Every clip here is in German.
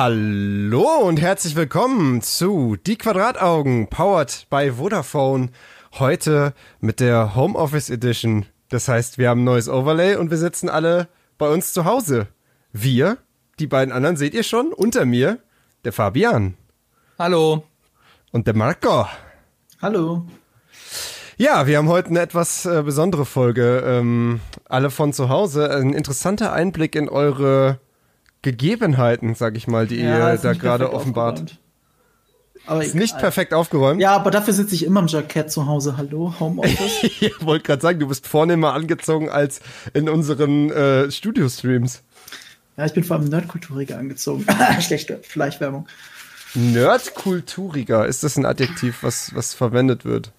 Hallo und herzlich willkommen zu Die Quadrataugen, powered by Vodafone. Heute mit der Homeoffice Edition. Das heißt, wir haben ein neues Overlay und wir sitzen alle bei uns zu Hause. Wir, die beiden anderen seht ihr schon, unter mir der Fabian. Hallo. Und der Marco. Hallo. Ja, wir haben heute eine etwas äh, besondere Folge. Ähm, alle von zu Hause. Ein interessanter Einblick in eure Gegebenheiten, sag ich mal, die Ja, ihr da gerade offenbart. Aber Ist nicht perfekt aufgeräumt. Ja, aber dafür sitze ich immer im Jackett zu Hause. Hallo, Homeoffice. Ich wollte gerade sagen, du bist vornehmer angezogen als in unseren äh, Studio-Streams. ja, ich bin vor allem Nerdkulturiger angezogen. Schlechte Fleischwerbung. Nerdkulturiger, ist das ein Adjektiv, was, was verwendet wird?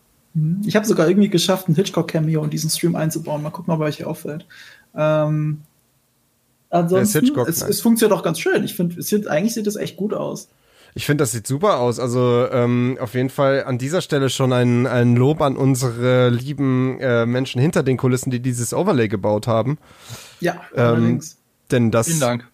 Ich habe sogar irgendwie geschafft, ein Hitchcock-Cameo in diesen Stream einzubauen. Mal gucken, ob euch auffällt. Ähm, ansonsten, es, es funktioniert auch ganz schön. Ich finde, es sieht, eigentlich sieht es echt gut aus. Ich finde, das sieht super aus. Also ähm, auf jeden Fall an dieser Stelle schon ein, ein Lob an unsere lieben äh, Menschen hinter den Kulissen, die dieses Overlay gebaut haben. Ja, Ähm, allerdings. denn das, Vielen Dank.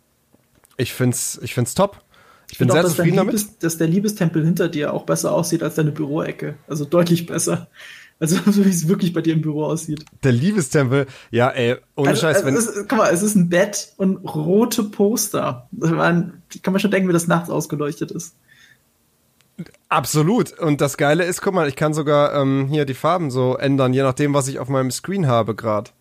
ich find's, ich find's top. Ich Ich bin finde sehr auch, zufrieden damit. Liebes, dass der Liebestempel hinter dir auch besser aussieht als deine Büroecke. Also deutlich besser. Also so wie es wirklich bei dir im Büro aussieht. Der Liebestempel, ja, ey, ohne Also, Scheiß, also wenn, es, ist- guck mal, es ist ein Bett und rote Poster. Waren, kann man schon denken, wie das nachts ausgeleuchtet ist. Absolut. Und das Geile ist, guck mal, ich kann sogar ähm, hier die Farben so ändern, je nachdem, was ich auf meinem Screen habe gerade.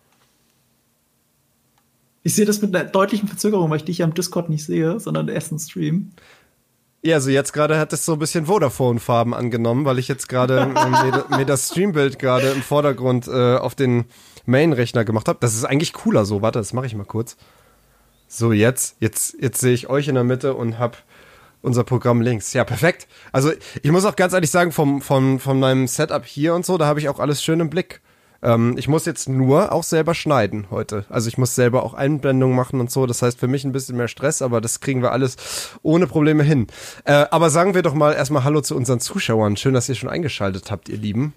Ich sehe das mit einer deutlichen Verzögerung, weil ich dich ja im Discord nicht sehe, sondern erst im Stream. Ja, also jetzt gerade hat es so ein bisschen Vodafone-Farben angenommen, weil ich jetzt gerade äh, mir, mir das Streambild gerade im Vordergrund äh, auf den Main-Rechner gemacht habe. Das ist eigentlich cooler so. Warte, das mache ich mal kurz. So, jetzt, jetzt, jetzt sehe ich euch in der Mitte und hab unser Programm links. Ja, perfekt. Also ich muss auch ganz ehrlich sagen, vom, vom, von meinem Setup hier und so, da habe ich auch alles schön im Blick. Ähm, ich muss jetzt nur auch selber schneiden heute. Also ich muss selber auch Einblendungen machen und so. Das heißt für mich ein bisschen mehr Stress, aber das kriegen wir alles ohne Probleme hin. Äh, aber sagen wir doch mal erstmal Hallo zu unseren Zuschauern. Schön, dass ihr schon eingeschaltet habt, ihr Lieben.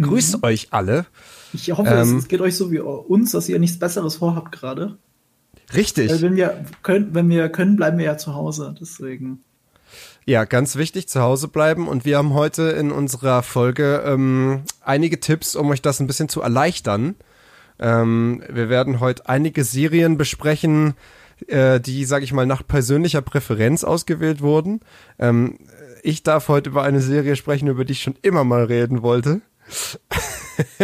Grüßt euch alle. Ich hoffe, Ähm. es, es geht euch so wie uns, dass ihr nichts Besseres vorhabt gerade. Richtig. Weil wenn wir können, wenn wir können, bleiben wir ja zu Hause. Deswegen. Ja, ganz wichtig, zu Hause bleiben. Und wir haben heute in unserer Folge ähm, einige Tipps, um euch das ein bisschen zu erleichtern. Ähm, wir werden heute einige Serien besprechen, äh, die, sage ich mal, nach persönlicher Präferenz ausgewählt wurden. Ähm, ich darf heute über eine Serie sprechen, über die ich schon immer mal reden wollte.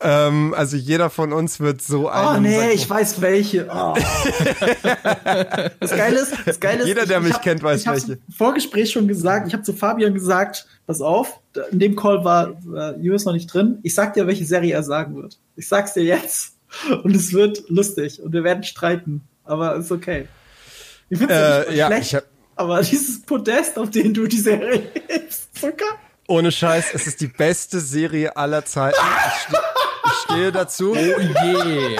ähm, also jeder von uns wird so Oh einen. nee, ich weiß welche. Oh. das Geile ist, das Geile ist, Jeder, der ich, mich ich hab, kennt, weiß ich welche. im Vorgespräch schon gesagt. Ich habe zu Fabian gesagt, pass auf, in dem Call war äh, Julius noch nicht drin. Ich sag dir, welche Serie er sagen wird. Ich sag's dir jetzt. Und es wird lustig und wir werden streiten. Aber ist okay. Ich ja nicht Äh, ja, schlecht, hab, aber dieses Podest, auf dem du die Serie hebst, Zucker. Ohne Scheiß, es ist die beste Serie aller Zeiten. Ich, ste ich stehe dazu. Oh je.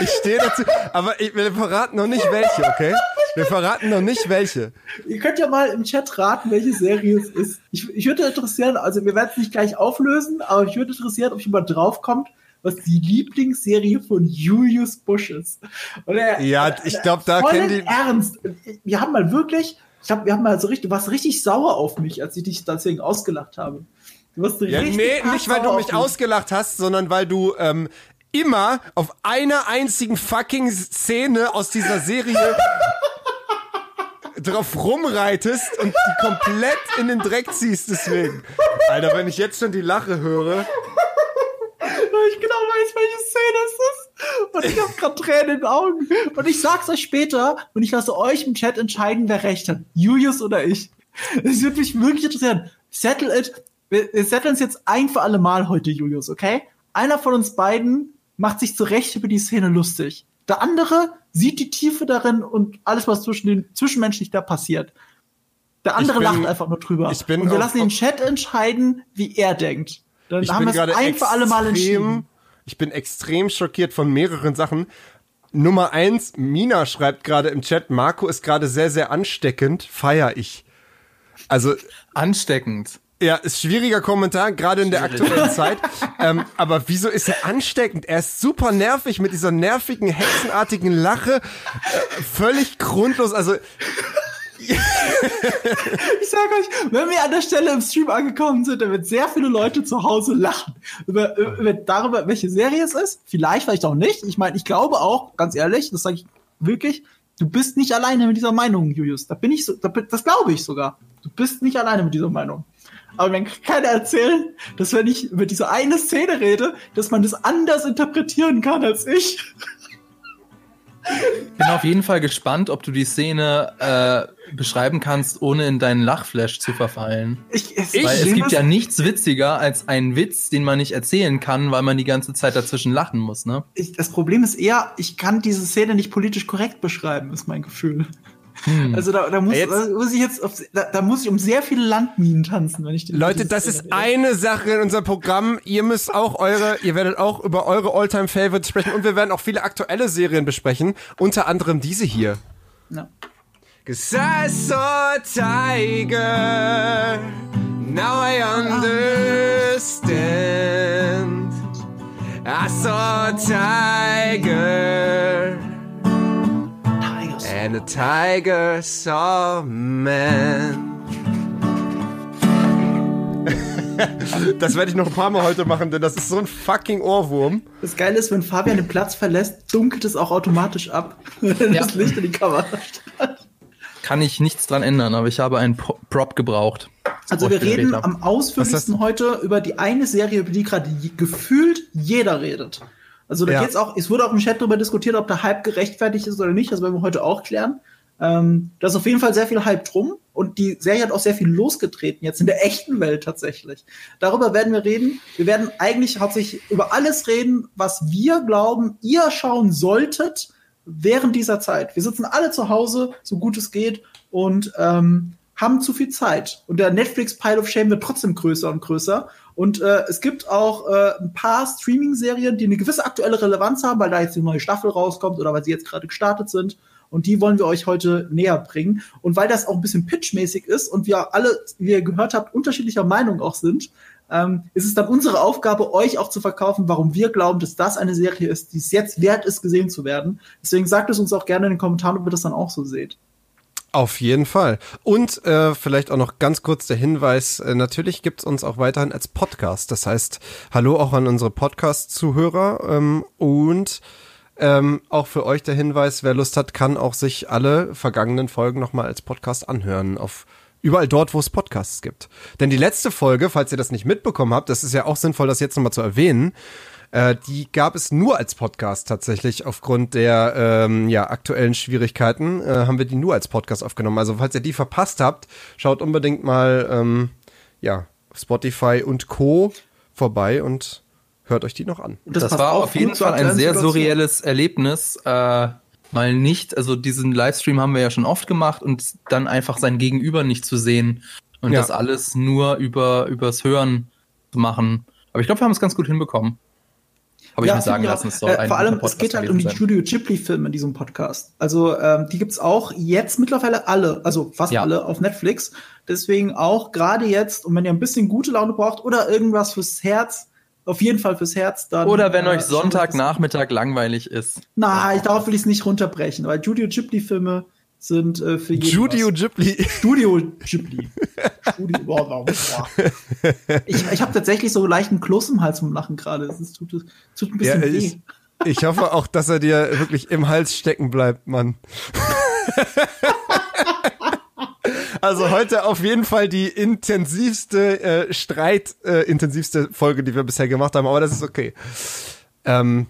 Ich stehe dazu. Aber ich, wir verraten noch nicht welche, okay? Wir verraten noch nicht welche. Ihr könnt ja mal im Chat raten, welche Serie es ist. Ich, ich würde interessieren, also wir werden es nicht gleich auflösen, aber ich würde interessieren, ob jemand draufkommt, was die Lieblingsserie von Julius Busch ist. Und er, Ja, ich glaub, da kennen die- Ernst. Wir haben mal wirklich, ich glaube, wir haben mal so richtig, du warst richtig sauer auf mich, als ich dich deswegen ausgelacht habe. Du warst Ja, richtig nee, nicht weil du mich ausgelacht hast, sondern weil du ähm, immer auf einer einzigen fucking Szene aus dieser Serie drauf rumreitest und die komplett in den Dreck ziehst deswegen. Alter, wenn ich jetzt schon die Lache höre. weil ich genau weiß, welche Szene es ist. Und ich habe gerade Tränen in den Augen. Und ich sag's euch später und ich lasse euch im Chat entscheiden, wer recht hat. Julius oder ich. Es würde mich wirklich interessieren. Settle it. Wir, wir setteln es jetzt ein für alle Mal heute, Julius, okay? Einer von uns beiden macht sich zu Recht über die Szene lustig. Der andere sieht die Tiefe darin und alles, was zwischen den zwischenmenschlich da passiert. Der andere bin- lacht einfach nur drüber. und wir auf- lassen den Chat entscheiden, wie er denkt. Dann haben wir es ein für alle Mal entschieden. Ich bin extrem schockiert von mehreren Sachen. Nummer eins, Mina schreibt gerade im Chat, Marco ist gerade sehr, sehr ansteckend, feier ich. Also, Ansteckend. Ja, ist schwieriger Kommentar, gerade in der aktuellen Zeit. Ähm, aber wieso ist er ansteckend? Er ist super nervig mit dieser nervigen, hexenartigen Lache. Äh, völlig grundlos. Also Ich sag euch, wenn wir an der Stelle im Stream angekommen sind, dann wird sehr viele Leute zu Hause lachen. Über, über darüber, welche Serie es ist. Vielleicht, vielleicht auch nicht. Ich meine, ich glaube auch, ganz ehrlich, das sage ich wirklich, du bist nicht alleine mit dieser Meinung, Julius. Da bin ich so, da, das glaube ich sogar. Du bist nicht alleine mit dieser Meinung. Aber mir kann keiner erzählen, dass wenn ich über diese eine Szene rede, dass man das anders interpretieren kann als ich. Ich bin auf jeden Fall gespannt, ob du die Szene äh, beschreiben kannst, ohne in deinen Lachflash zu verfallen. Ich, es, weil es ich gibt ja nichts witziger als einen Witz, den man nicht erzählen kann, weil man die ganze Zeit dazwischen lachen muss, ne? Ich, das Problem ist eher, ich kann diese Szene nicht politisch korrekt beschreiben, ist mein Gefühl. Hm. Also da, da, muss, Jetzt- da muss ich jetzt, auf, da, da muss ich um sehr viele Landminen tanzen, wenn ich die Leute, das ist rede. eine Sache in unserem Programm. Ihr müsst auch eure, ihr werdet auch über eure Alltime Favorites sprechen und wir werden auch viele aktuelle Serien besprechen, unter anderem diese hier. Ja. Cause I saw a tiger, now I understand. I saw a tiger. And a tiger saw man. Das werde ich noch ein paar Mal heute machen, denn das ist so ein fucking Ohrwurm. Das Geile ist, wenn Fabian den Platz verlässt, dunkelt es auch automatisch ab, wenn Ja. das Licht in die Kamera steht. Kann ich nichts dran ändern, aber ich habe einen Pro- Prop gebraucht. Also wir reden am ausführlichsten heute über die eine Serie, über die gerade gefühlt jeder redet. Also da Ja. geht's auch, es wurde auch im Chat darüber diskutiert, ob der Hype gerechtfertigt ist oder nicht. Das werden wir heute auch klären. Ähm, da ist auf jeden Fall sehr viel Hype drum und die Serie hat auch sehr viel losgetreten, jetzt in der echten Welt tatsächlich. Darüber werden wir reden. Wir werden eigentlich hauptsächlich über alles reden, was wir glauben, ihr schauen solltet während dieser Zeit. Wir sitzen alle zu Hause, so gut es geht, und ähm, haben zu viel Zeit. Und der Netflix Pile of Shame wird trotzdem größer und größer. Und äh, es gibt auch äh, ein paar Streaming-Serien, die eine gewisse aktuelle Relevanz haben, weil da jetzt die neue Staffel rauskommt oder weil sie jetzt gerade gestartet sind. Und die wollen wir euch heute näher bringen. Und weil das auch ein bisschen pitchmäßig ist und wir alle, wie ihr gehört habt, unterschiedlicher Meinung auch sind, ähm, ist es dann unsere Aufgabe, euch auch zu verkaufen, warum wir glauben, dass das eine Serie ist, die es jetzt wert ist, gesehen zu werden. Deswegen sagt es uns auch gerne in den Kommentaren, ob ihr das dann auch so seht. Auf jeden Fall. Und äh, vielleicht auch noch ganz kurz der Hinweis, äh, natürlich gibt's uns auch weiterhin als Podcast. Das heißt, hallo auch an unsere Podcast-Zuhörer ähm, und ähm, auch für euch der Hinweis, wer Lust hat, kann auch sich alle vergangenen Folgen nochmal als Podcast anhören. Auf überall dort, wo es Podcasts gibt. Denn die letzte Folge, falls ihr das nicht mitbekommen habt, das ist ja auch sinnvoll, das jetzt nochmal zu erwähnen, äh, die gab es nur als Podcast tatsächlich. Aufgrund der ähm, ja, aktuellen Schwierigkeiten äh, haben wir die nur als Podcast aufgenommen. Also falls ihr die verpasst habt, schaut unbedingt mal ähm, ja, Spotify und Co. vorbei und hört euch die noch an. Das, passt war auf jeden Fall ein sehr surreelles Erlebnis. Äh, mal nicht, also diesen Livestream haben wir ja schon oft gemacht und dann einfach sein Gegenüber nicht zu sehen und Ja. das alles nur über übers Hören zu machen. Aber ich glaube, wir haben es ganz gut hinbekommen. Habe ich mir sagen finde lassen, es soll äh, Vor allem, es geht halt um die sein. Studio Ghibli-Filme in diesem Podcast. Also ähm, die gibt's auch jetzt mittlerweile alle, also fast Ja. alle auf Netflix. Deswegen auch gerade jetzt, und wenn ihr ein bisschen gute Laune braucht oder irgendwas fürs Herz, auf jeden Fall fürs Herz, dann. Oder wenn äh, euch Sonntagnachmittag langweilig ist. Nein, darauf will ich es nicht runterbrechen, weil Studio Ghibli-Filme sind äh, für jeden. Studio. Ghibli. Studio Ghibli. Studio, boah, boah, boah. Ich, ich habe tatsächlich so leichten Kloß im Hals vom Lachen gerade. Es tut, tut ein Ja, bisschen weh. ich, ich hoffe auch, dass er dir wirklich im Hals stecken bleibt, Mann. Also heute auf jeden Fall die intensivste äh, Streit, äh, intensivste Folge, die wir bisher gemacht haben, aber das ist okay. Ähm,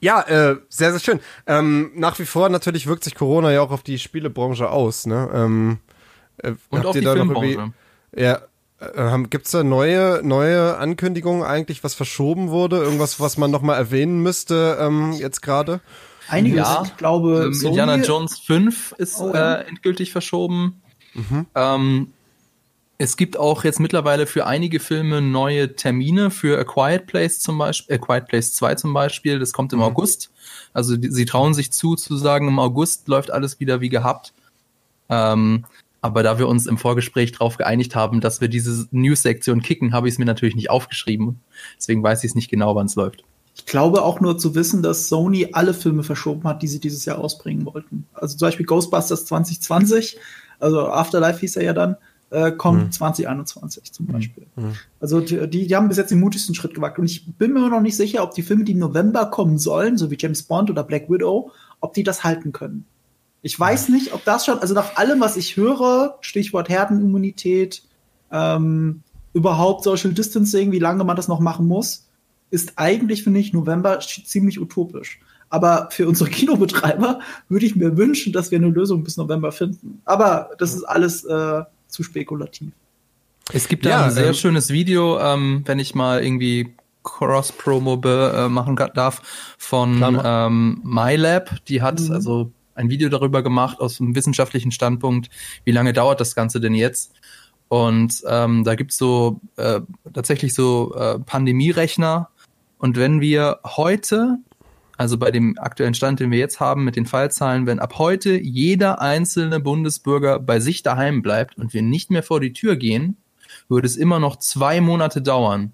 ja, äh, sehr, sehr schön. Ähm, nach wie vor natürlich wirkt sich Corona ja auch auf die Spielebranche aus, ne? Ähm, äh, Und habt auf ihr die da noch Filmbranche. irgendwie- Ja, äh, haben- gibt's da neue, neue Ankündigungen eigentlich, was verschoben wurde? Irgendwas, was man nochmal erwähnen müsste ähm, jetzt gerade? Einiges, Ja, ich glaube, Ähm, Indiana Jones 5 ist Oh, ja. äh, endgültig verschoben. Mhm. Ähm, es gibt auch jetzt mittlerweile für einige Filme neue Termine für A Quiet Place zum Beispiel, A Quiet Place 2 zum Beispiel. Das kommt im Mhm. August. Also die, sie trauen sich zu, zu sagen, im August läuft alles wieder wie gehabt. Ähm, Aber da wir uns im Vorgespräch darauf geeinigt haben, dass wir diese News-Sektion kicken, habe ich es mir natürlich nicht aufgeschrieben. Deswegen weiß ich es nicht genau, wann es läuft. Ich glaube auch nur zu wissen, dass Sony alle Filme verschoben hat, die sie dieses Jahr ausbringen wollten. Also zum Beispiel Ghostbusters 2020, also Afterlife hieß er ja dann, äh, kommt hm. 2021 zum Beispiel. Hm. Also die, die, haben bis jetzt den mutigsten Schritt gewagt. Und ich bin mir noch nicht sicher, ob die Filme, die im November kommen sollen, so wie James Bond oder Black Widow, ob die das halten können. Ich weiß nicht, ob das schon, also nach allem, was ich höre, Stichwort Herdenimmunität, ähm, überhaupt Social Distancing, wie lange man das noch machen muss, ist eigentlich, finde ich, November ziemlich utopisch. Aber für unsere Kinobetreiber würde ich mir wünschen, dass wir eine Lösung bis November finden. Aber das ist alles äh, zu spekulativ. Es gibt ja, ein sehr ähm, schönes Video, ähm, wenn ich mal irgendwie Cross-Promo äh, machen darf, von ähm, MyLab. Die hat mhm. also ein Video darüber gemacht aus einem wissenschaftlichen Standpunkt, wie lange dauert das Ganze denn jetzt? Und ähm, da gibt's so äh, tatsächlich so äh, Pandemierechner. Und wenn wir heute, also bei dem aktuellen Stand, den wir jetzt haben mit den Fallzahlen, wenn ab heute jeder einzelne Bundesbürger bei sich daheim bleibt und wir nicht mehr vor die Tür gehen, würde es immer noch zwei Monate dauern,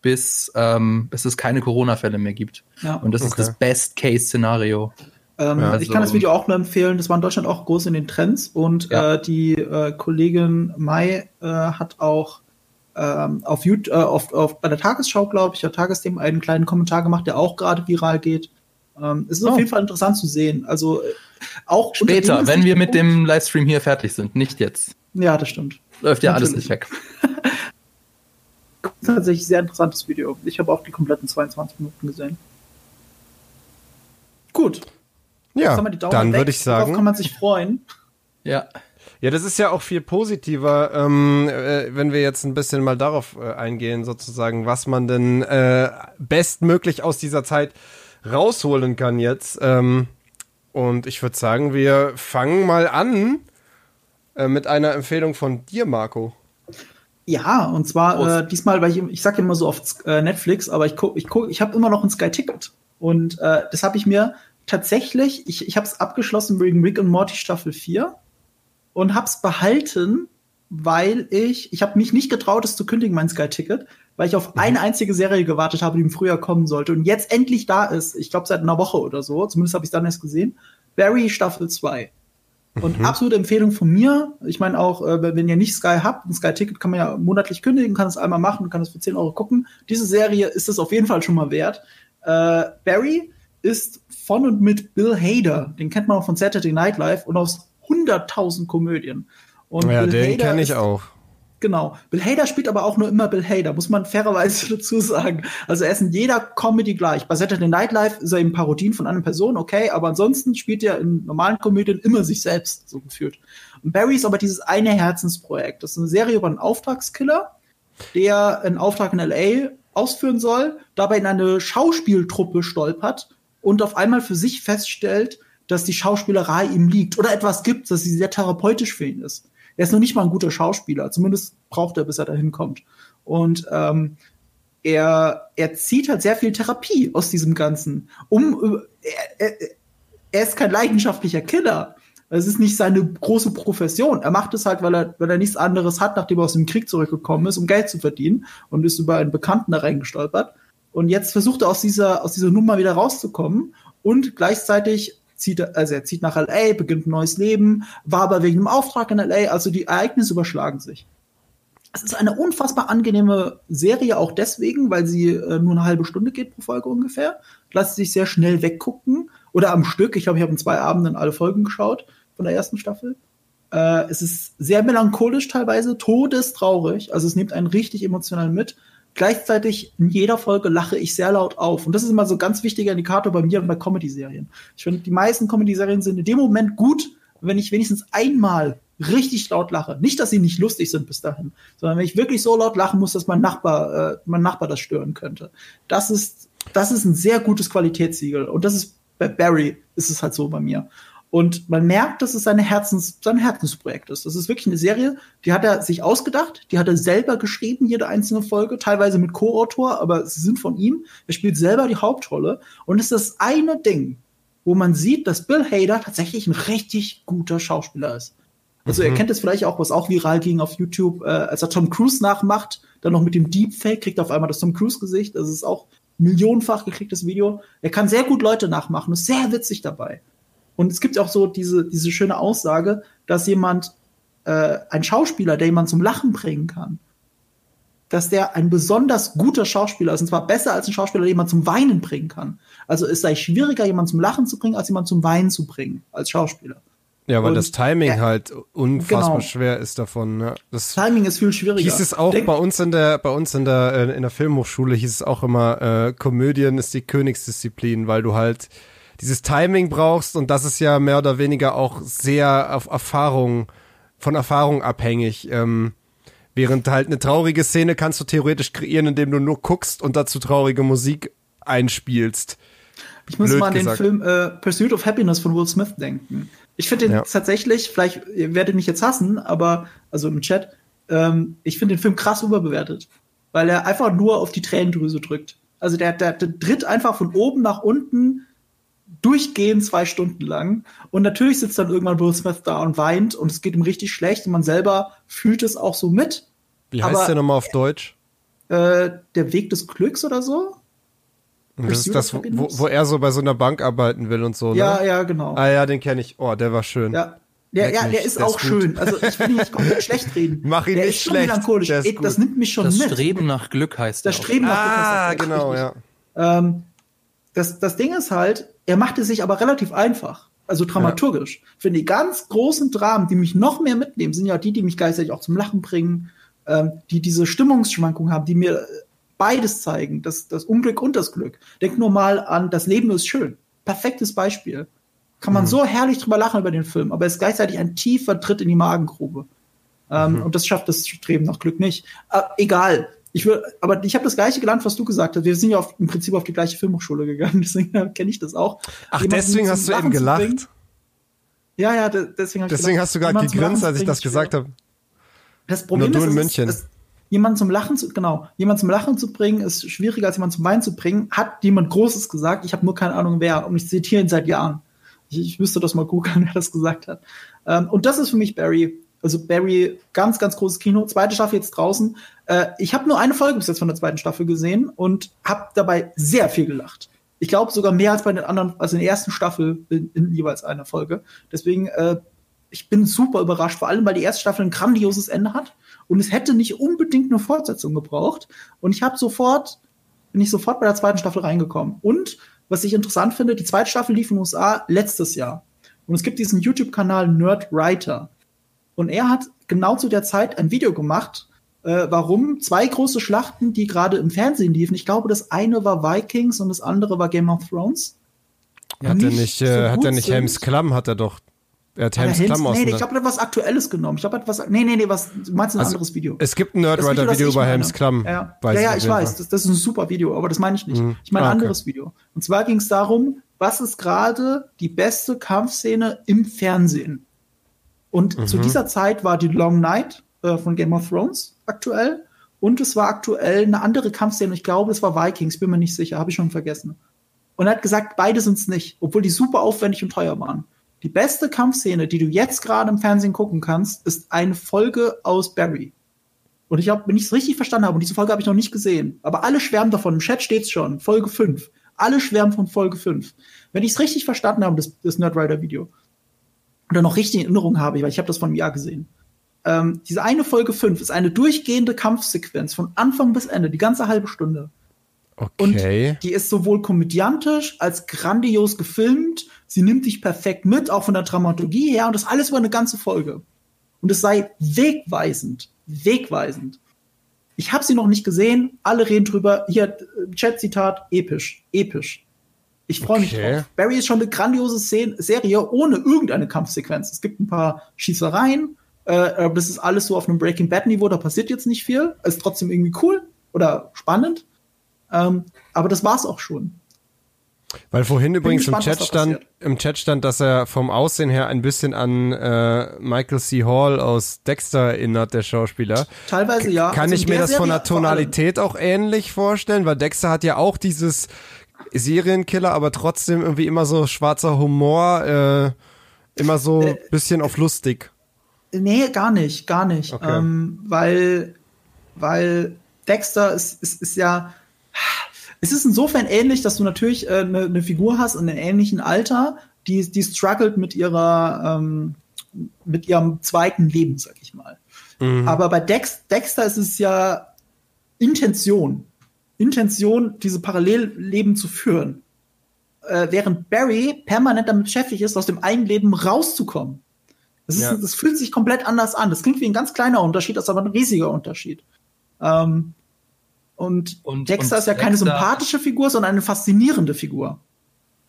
bis, ähm, bis es keine Corona-Fälle mehr gibt. Ja. Und das okay. ist das Best-Case-Szenario. Ähm, ja, also, ich kann das Video auch nur empfehlen. Das war in Deutschland auch groß in den Trends und ja. äh, die äh, Kollegin Mai äh, hat auch ähm, auf YouTube, äh, auf, auf, bei der Tagesschau, glaube ich, der Tagesthemen einen kleinen Kommentar gemacht, der auch gerade viral geht. Ähm, es ist oh. auf jeden Fall interessant zu sehen. Also äh, auch später, wenn wir mit dem Livestream hier fertig sind, nicht jetzt. Ja, das stimmt. Läuft ja Natürlich. alles nicht weg. tatsächlich sehr interessantes Video. Ich habe auch die kompletten 22 Minuten gesehen. Gut. Ja, dann würde ich sagen. Darauf kann man sich freuen. Ja. Ja, das ist ja auch viel positiver, ähm, äh, wenn wir jetzt ein bisschen mal darauf äh, eingehen, sozusagen, was man denn äh, bestmöglich aus dieser Zeit rausholen kann jetzt. Ähm, und ich würde sagen, wir fangen mal an äh, mit einer Empfehlung von dir, Marco. Ja, und zwar äh, diesmal, weil ich, ich sage immer so oft äh, Netflix, aber ich guck, ich guck, ich habe immer noch ein Sky Ticket und das habe ich mir tatsächlich, ich, ich habe es abgeschlossen wegen Rick und Morty Staffel 4 und habe es behalten, weil ich, ich habe mich nicht getraut, es zu kündigen, mein Sky Ticket, weil ich auf mhm. eine einzige Serie gewartet habe, die im Frühjahr kommen sollte und jetzt endlich da ist. Ich glaube seit einer Woche oder so, zumindest habe ich es dann erst gesehen. Barry Staffel 2. Und mhm. absolute Empfehlung von mir. Ich meine auch, äh, wenn ihr nicht Sky habt, ein Sky-Ticket kann man ja monatlich kündigen, kann es einmal machen, kann es für 10 Euro gucken. Diese Serie ist es auf jeden Fall schon mal wert. Äh, Barry ist von und mit Bill Hader. Den kennt man auch von Saturday Night Live und aus 100.000 Komödien. Und ja, Bill den kenne ich auch. Genau. Bill Hader spielt aber auch nur immer Bill Hader, muss man fairerweise dazu sagen. Also er ist in jeder Comedy gleich. Bei Saturday Night Live ist er eben Parodien von anderen Personen, okay, aber ansonsten spielt er in normalen Komödien immer sich selbst, so gefühlt. Und Barry ist aber dieses eine Herzensprojekt. Das ist eine Serie über einen Auftragskiller, der einen Auftrag in L.A. ausführen soll, dabei in eine Schauspieltruppe stolpert und auf einmal für sich feststellt, dass die Schauspielerei ihm liegt oder etwas gibt, dass sie sehr therapeutisch für ihn ist. Er ist noch nicht mal ein guter Schauspieler, zumindest braucht er, bis er dahin kommt. Und ähm, er, er zieht halt sehr viel Therapie aus diesem Ganzen. Um, er, er, er ist kein leidenschaftlicher Killer. Es ist nicht seine große Profession. Er macht es halt, weil er, weil er nichts anderes hat, nachdem er aus dem Krieg zurückgekommen ist, um Geld zu verdienen und ist über einen Bekannten da reingestolpert. Und jetzt versucht er aus dieser, aus dieser Nummer wieder rauszukommen und gleichzeitig zieht, also er zieht nach LA, beginnt ein neues Leben, war aber wegen einem Auftrag in LA, also die Ereignisse überschlagen sich. Es ist eine unfassbar angenehme Serie, auch deswegen, weil sie äh, nur eine halbe Stunde geht pro Folge ungefähr. Lässt sich sehr schnell weggucken. Oder am Stück. Ich glaube, ich habe in zwei Abenden alle Folgen geschaut von der ersten Staffel. Äh, es ist sehr melancholisch teilweise, todestraurig. Also es nimmt einen richtig emotional mit. Gleichzeitig in jeder Folge lache ich sehr laut auf. Und das ist immer so ein ganz wichtiger Indikator bei mir und bei Comedy-Serien. Ich finde, die meisten Comedy-Serien sind in dem Moment gut, wenn ich wenigstens einmal richtig laut lache. Nicht, dass sie nicht lustig sind bis dahin, sondern wenn ich wirklich so laut lachen muss, dass mein Nachbar, äh, mein Nachbar das stören könnte. Das ist, das ist ein sehr gutes Qualitätssiegel. Und das ist bei Barry ist es halt so bei mir. Und man merkt, dass es seine Herzens, sein Herzensprojekt ist. Das ist wirklich eine Serie, die hat er sich ausgedacht, die hat er selber geschrieben, jede einzelne Folge, teilweise mit Co-Autor, aber sie sind von ihm. Er spielt selber die Hauptrolle. Und es ist das eine Ding, wo man sieht, dass Bill Hader tatsächlich ein richtig guter Schauspieler ist. Also mhm. ihr kennt es vielleicht auch, was auch viral ging auf YouTube, äh, als er Tom Cruise nachmacht, dann noch mit dem Deepfake, kriegt auf einmal das Tom Cruise-Gesicht. Das ist auch millionenfach geklicktes Video. Er kann sehr gut Leute nachmachen, ist sehr witzig dabei. Und es gibt auch so diese, diese schöne Aussage, dass jemand, äh, ein Schauspieler, der jemand zum Lachen bringen kann, dass der ein besonders guter Schauspieler ist, und zwar besser als ein Schauspieler, der jemand zum Weinen bringen kann. Also es sei schwieriger, jemand zum Lachen zu bringen, als jemand zum Weinen zu bringen, als Schauspieler. Ja, weil und, das Timing ja, halt unfassbar genau. schwer ist davon. Ne? Das Timing ist viel schwieriger. Hieß es auch Denk bei uns in der, bei uns in der, äh, in der Filmhochschule hieß es auch immer, äh, Komödien ist die Königsdisziplin, weil du halt dieses Timing brauchst und das ist ja mehr oder weniger auch sehr auf Erfahrung, von Erfahrung abhängig. Ähm, während halt eine traurige Szene kannst du theoretisch kreieren, indem du nur guckst und dazu traurige Musik einspielst. Ich muss Blöd mal an den Film äh, Pursuit of Happiness von Will Smith denken. Ich finde den ja. tatsächlich, vielleicht ihr werdet mich jetzt hassen, aber also im Chat, ähm, ich finde den Film krass überbewertet, weil er einfach nur auf die Tränendrüse drückt. Also der, der, der tritt einfach von oben nach unten durchgehend zwei Stunden lang. Und natürlich sitzt dann irgendwann Will Smith da und weint und es geht ihm richtig schlecht und man selber fühlt es auch so mit. Wie heißt Aber, der nochmal auf Deutsch? Äh, der Weg des Glücks oder so? das ist das, wo, wo, er so bei so einer Bank arbeiten will und so. Ne? Ja, ja, genau. Ah ja, den kenne ich. Oh, der war schön. Ja. Der, ja, der ist der auch ist schön. Also ich will ihn nicht komplett schlecht reden. Mach ihn der nicht schlecht. Melancholisch. Der Ey, das nimmt mich schon das mit. Das Streben nach Glück heißt das. Streben nach Glück heißt Ah, genau, ja. Ähm, das, das Ding ist halt, er macht es sich aber relativ einfach. Also dramaturgisch. Ja. Für die ganz großen Dramen, die mich noch mehr mitnehmen, sind ja die, die mich gleichzeitig auch zum Lachen bringen, ähm, die diese Stimmungsschwankungen haben, die mir beides zeigen, das, das Unglück und das Glück. Denk nur mal an Das Leben ist schön. Perfektes Beispiel. Kann man mhm. so herrlich drüber lachen über den Film, aber es ist gleichzeitig ein tiefer Tritt in die Magengrube. Ähm, mhm. Und das schafft das Streben nach Glück nicht. Äh, egal. Ich will, aber ich habe das gleiche gelernt, was du gesagt hast. Wir sind ja auf, im Prinzip auf die gleiche Filmhochschule gegangen, deswegen kenne ich das auch. Ach, Jemanden deswegen hast du eben gelacht. Ja, ja, deswegen, deswegen hast du gerade gegrinst, als ich das gesagt habe. Das Problem Nur ist, du in München. Es, jemanden zum Lachen zu, genau, jemanden zum Lachen zu bringen, ist schwieriger als jemanden zum Weinen zu bringen. Hat jemand Großes gesagt, ich habe nur keine Ahnung wer und ich zitiere ihn seit Jahren. Ich, ich müsste das mal googeln, wer das gesagt hat. Ähm, und das ist für mich Barry. Also Barry, ganz, ganz großes Kino. Zweite Staffel jetzt draußen. Äh, ich habe nur eine Folge bis jetzt von der zweiten Staffel gesehen und habe dabei sehr viel gelacht. Ich glaube sogar mehr als bei den anderen, also in der ersten Staffel in, in jeweils einer Folge. Deswegen, äh, ich bin super überrascht, vor allem weil die erste Staffel ein grandioses Ende hat und es hätte nicht unbedingt eine Fortsetzung gebraucht. Und ich habe sofort, bin ich sofort bei der zweiten Staffel reingekommen. Und was ich interessant finde, die zweite Staffel lief in den USA letztes Jahr. Und es gibt diesen YouTube-Kanal Nerdwriter. Und er hat genau zu der Zeit ein Video gemacht, äh, warum zwei große Schlachten, die gerade im Fernsehen liefen, ich glaube, das eine war Vikings und das andere war Game of Thrones. Hat er nicht, äh, so hat er nicht Helms Klamm, hat er doch er hat Helms Klamm Nee, nee ich glaube, er hat was Aktuelles genommen. Ich glaube, er hat was. Nee, nee, nee, was. Du meinst ein also, anderes Video? Es gibt ein Nerdwriter-Video über Helms Klamm. Ja, ja, ja ich weiß. Das, das, ist ein super Video, aber das meine ich nicht. Mhm. Ich meine ah, ein anderes okay. Video. Und zwar ging es darum, was ist gerade die beste Kampfszene im Fernsehen? Und mhm. zu dieser Zeit war die Long Night äh, von Game of Thrones aktuell. Und es war aktuell eine andere Kampfszene. Ich glaube, es war Vikings, bin mir nicht sicher, habe ich schon vergessen. Und er hat gesagt, beide sind es nicht, obwohl die super aufwendig und teuer waren. Die beste Kampfszene, die du jetzt gerade im Fernsehen gucken kannst, ist eine Folge aus Barry. Und ich habe, wenn ich es richtig verstanden habe, und diese Folge habe ich noch nicht gesehen, aber alle schwärmen davon, im Chat steht's schon, Folge 5. Alle schwärmen von Folge 5. Wenn ich es richtig verstanden habe, das, das Nerdrider-Video, oder noch richtig in Erinnerung habe, weil ich habe das von einem Jahr gesehen. Ähm, diese eine Folge 5 ist eine durchgehende Kampfsequenz von Anfang bis Ende, die ganze halbe Stunde. Okay. Und die ist sowohl komödiantisch als grandios gefilmt. Sie nimmt dich perfekt mit, auch von der Dramaturgie her. Und das alles über eine ganze Folge. Und es sei wegweisend. Wegweisend. Ich habe sie noch nicht gesehen. Alle reden drüber. Hier, Chat-Zitat, episch. Episch. Ich freue okay. mich drauf. Barry ist schon eine grandiose Szene, Serie ohne irgendeine Kampfsequenz. Es gibt ein paar Schießereien. Äh, aber das ist alles so auf einem Breaking Bad-Niveau. Da passiert jetzt nicht viel. Ist trotzdem irgendwie cool oder spannend. Ähm, aber das war's auch schon. Weil vorhin übrigens gespannt, im Chat stand, im Chat stand, dass er vom Aussehen her ein bisschen an äh, Michael C. Hall aus Dexter erinnert, der Schauspieler. Teilweise ja. Kann also ich mir das Serie von der Tonalität auch ähnlich vorstellen? Weil Dexter hat ja auch dieses Serienkiller, aber trotzdem irgendwie immer so schwarzer Humor, äh, immer so äh, bisschen auf lustig. Nee, gar nicht, gar nicht. Okay. Ähm, weil, weil Dexter ist, ist, ist ja. Es ist insofern ähnlich, dass du natürlich eine äh, ne Figur hast in einem ähnlichen Alter, die, die struggelt mit ihrer, ähm, mit ihrem zweiten Leben, sag ich mal. Mhm. Aber bei Dex, Dexter ist es ja Intention. Intention, diese Parallelleben zu führen. Äh, während Barry permanent damit beschäftigt ist, aus dem einen Leben rauszukommen. Das, ist, ja. das fühlt sich komplett anders an. Das klingt wie ein ganz kleiner Unterschied, das ist aber ein riesiger Unterschied. Ähm, und, und, Dexter und ist ja keine sympathische Figur, sondern eine faszinierende Figur.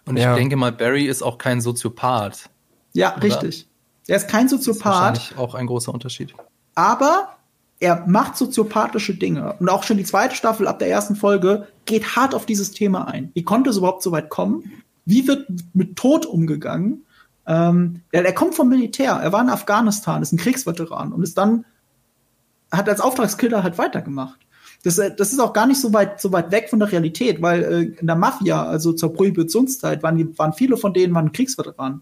Und ich ja. denke mal, Barry ist auch kein Soziopath. Ja, oder? richtig. Er ist kein Soziopath. Das ist auch ein großer Unterschied. Aber er macht soziopathische Dinge. Und auch schon die zweite Staffel ab der ersten Folge geht hart auf dieses Thema ein. Wie konnte es überhaupt so weit kommen? Wie wird mit Tod umgegangen? Ähm, er, kommt vom Militär. Er war in Afghanistan, ist ein Kriegsveteran und ist dann, hat als Auftragskiller halt weitergemacht. Das, äh, das ist auch gar nicht so weit, so weit weg von der Realität, weil äh, in der Mafia, also zur Prohibitionszeit, waren, waren viele von denen waren Kriegsveteranen.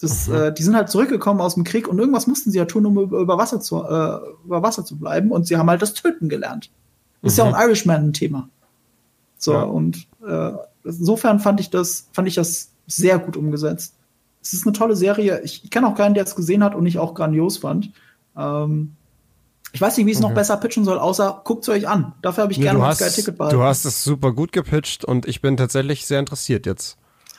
Das, mhm. äh, die sind halt zurückgekommen aus dem Krieg und irgendwas mussten sie ja tun, um über Wasser zu, äh, über Wasser zu bleiben. Und sie haben halt das Töten gelernt. Das mhm. ist ja auch ein mhm. Irishman ein Thema. So, ja. und äh, insofern fand ich das, fand ich das sehr gut umgesetzt. Es ist eine tolle Serie. Ich, ich kenne auch keinen, der es gesehen hat und ich auch grandios fand. Ähm, ich weiß nicht, wie ich es noch besser pitchen soll, außer guckt es euch an. Dafür habe ich nee, gerne ein Sky Ticket behalten. Du hast es super gut gepitcht und ich bin tatsächlich sehr interessiert jetzt.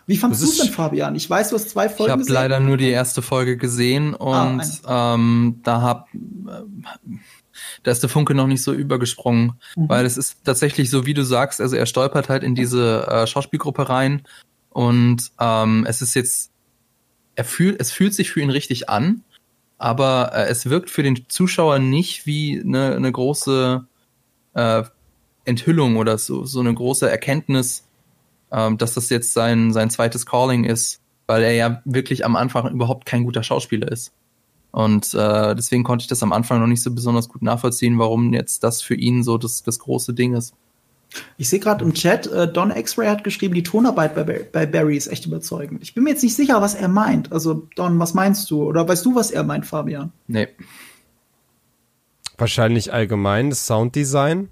Wie fandest du es denn, Fabian? Ich weiß, du hast zwei Folgen Ich habe leider nur die erste Folge gesehen und ah, ähm, da hab äh, da ist der Funke noch nicht so übergesprungen, mhm. weil es ist tatsächlich so, wie du sagst, also er stolpert halt in diese äh, Schauspielgruppe rein und ähm, es ist jetzt, er fühlt, es fühlt sich für ihn richtig an, aber äh, es wirkt für den Zuschauer nicht wie eine, eine große äh, Enthüllung oder so, so eine große Erkenntnis, ähm, dass das jetzt sein, sein zweites Calling ist, weil er ja wirklich am Anfang überhaupt kein guter Schauspieler ist. Und äh, deswegen konnte ich das am Anfang noch nicht so besonders gut nachvollziehen, warum jetzt das für ihn so das, das große Ding ist. Ich sehe gerade im Chat, äh, Don X-Ray hat geschrieben, die Tonarbeit bei, bei Barry ist echt überzeugend. Ich bin mir jetzt nicht sicher, was er meint. Also, Don, was meinst du? Oder weißt du, was er meint, Fabian? Nee. Wahrscheinlich allgemein das Sounddesign.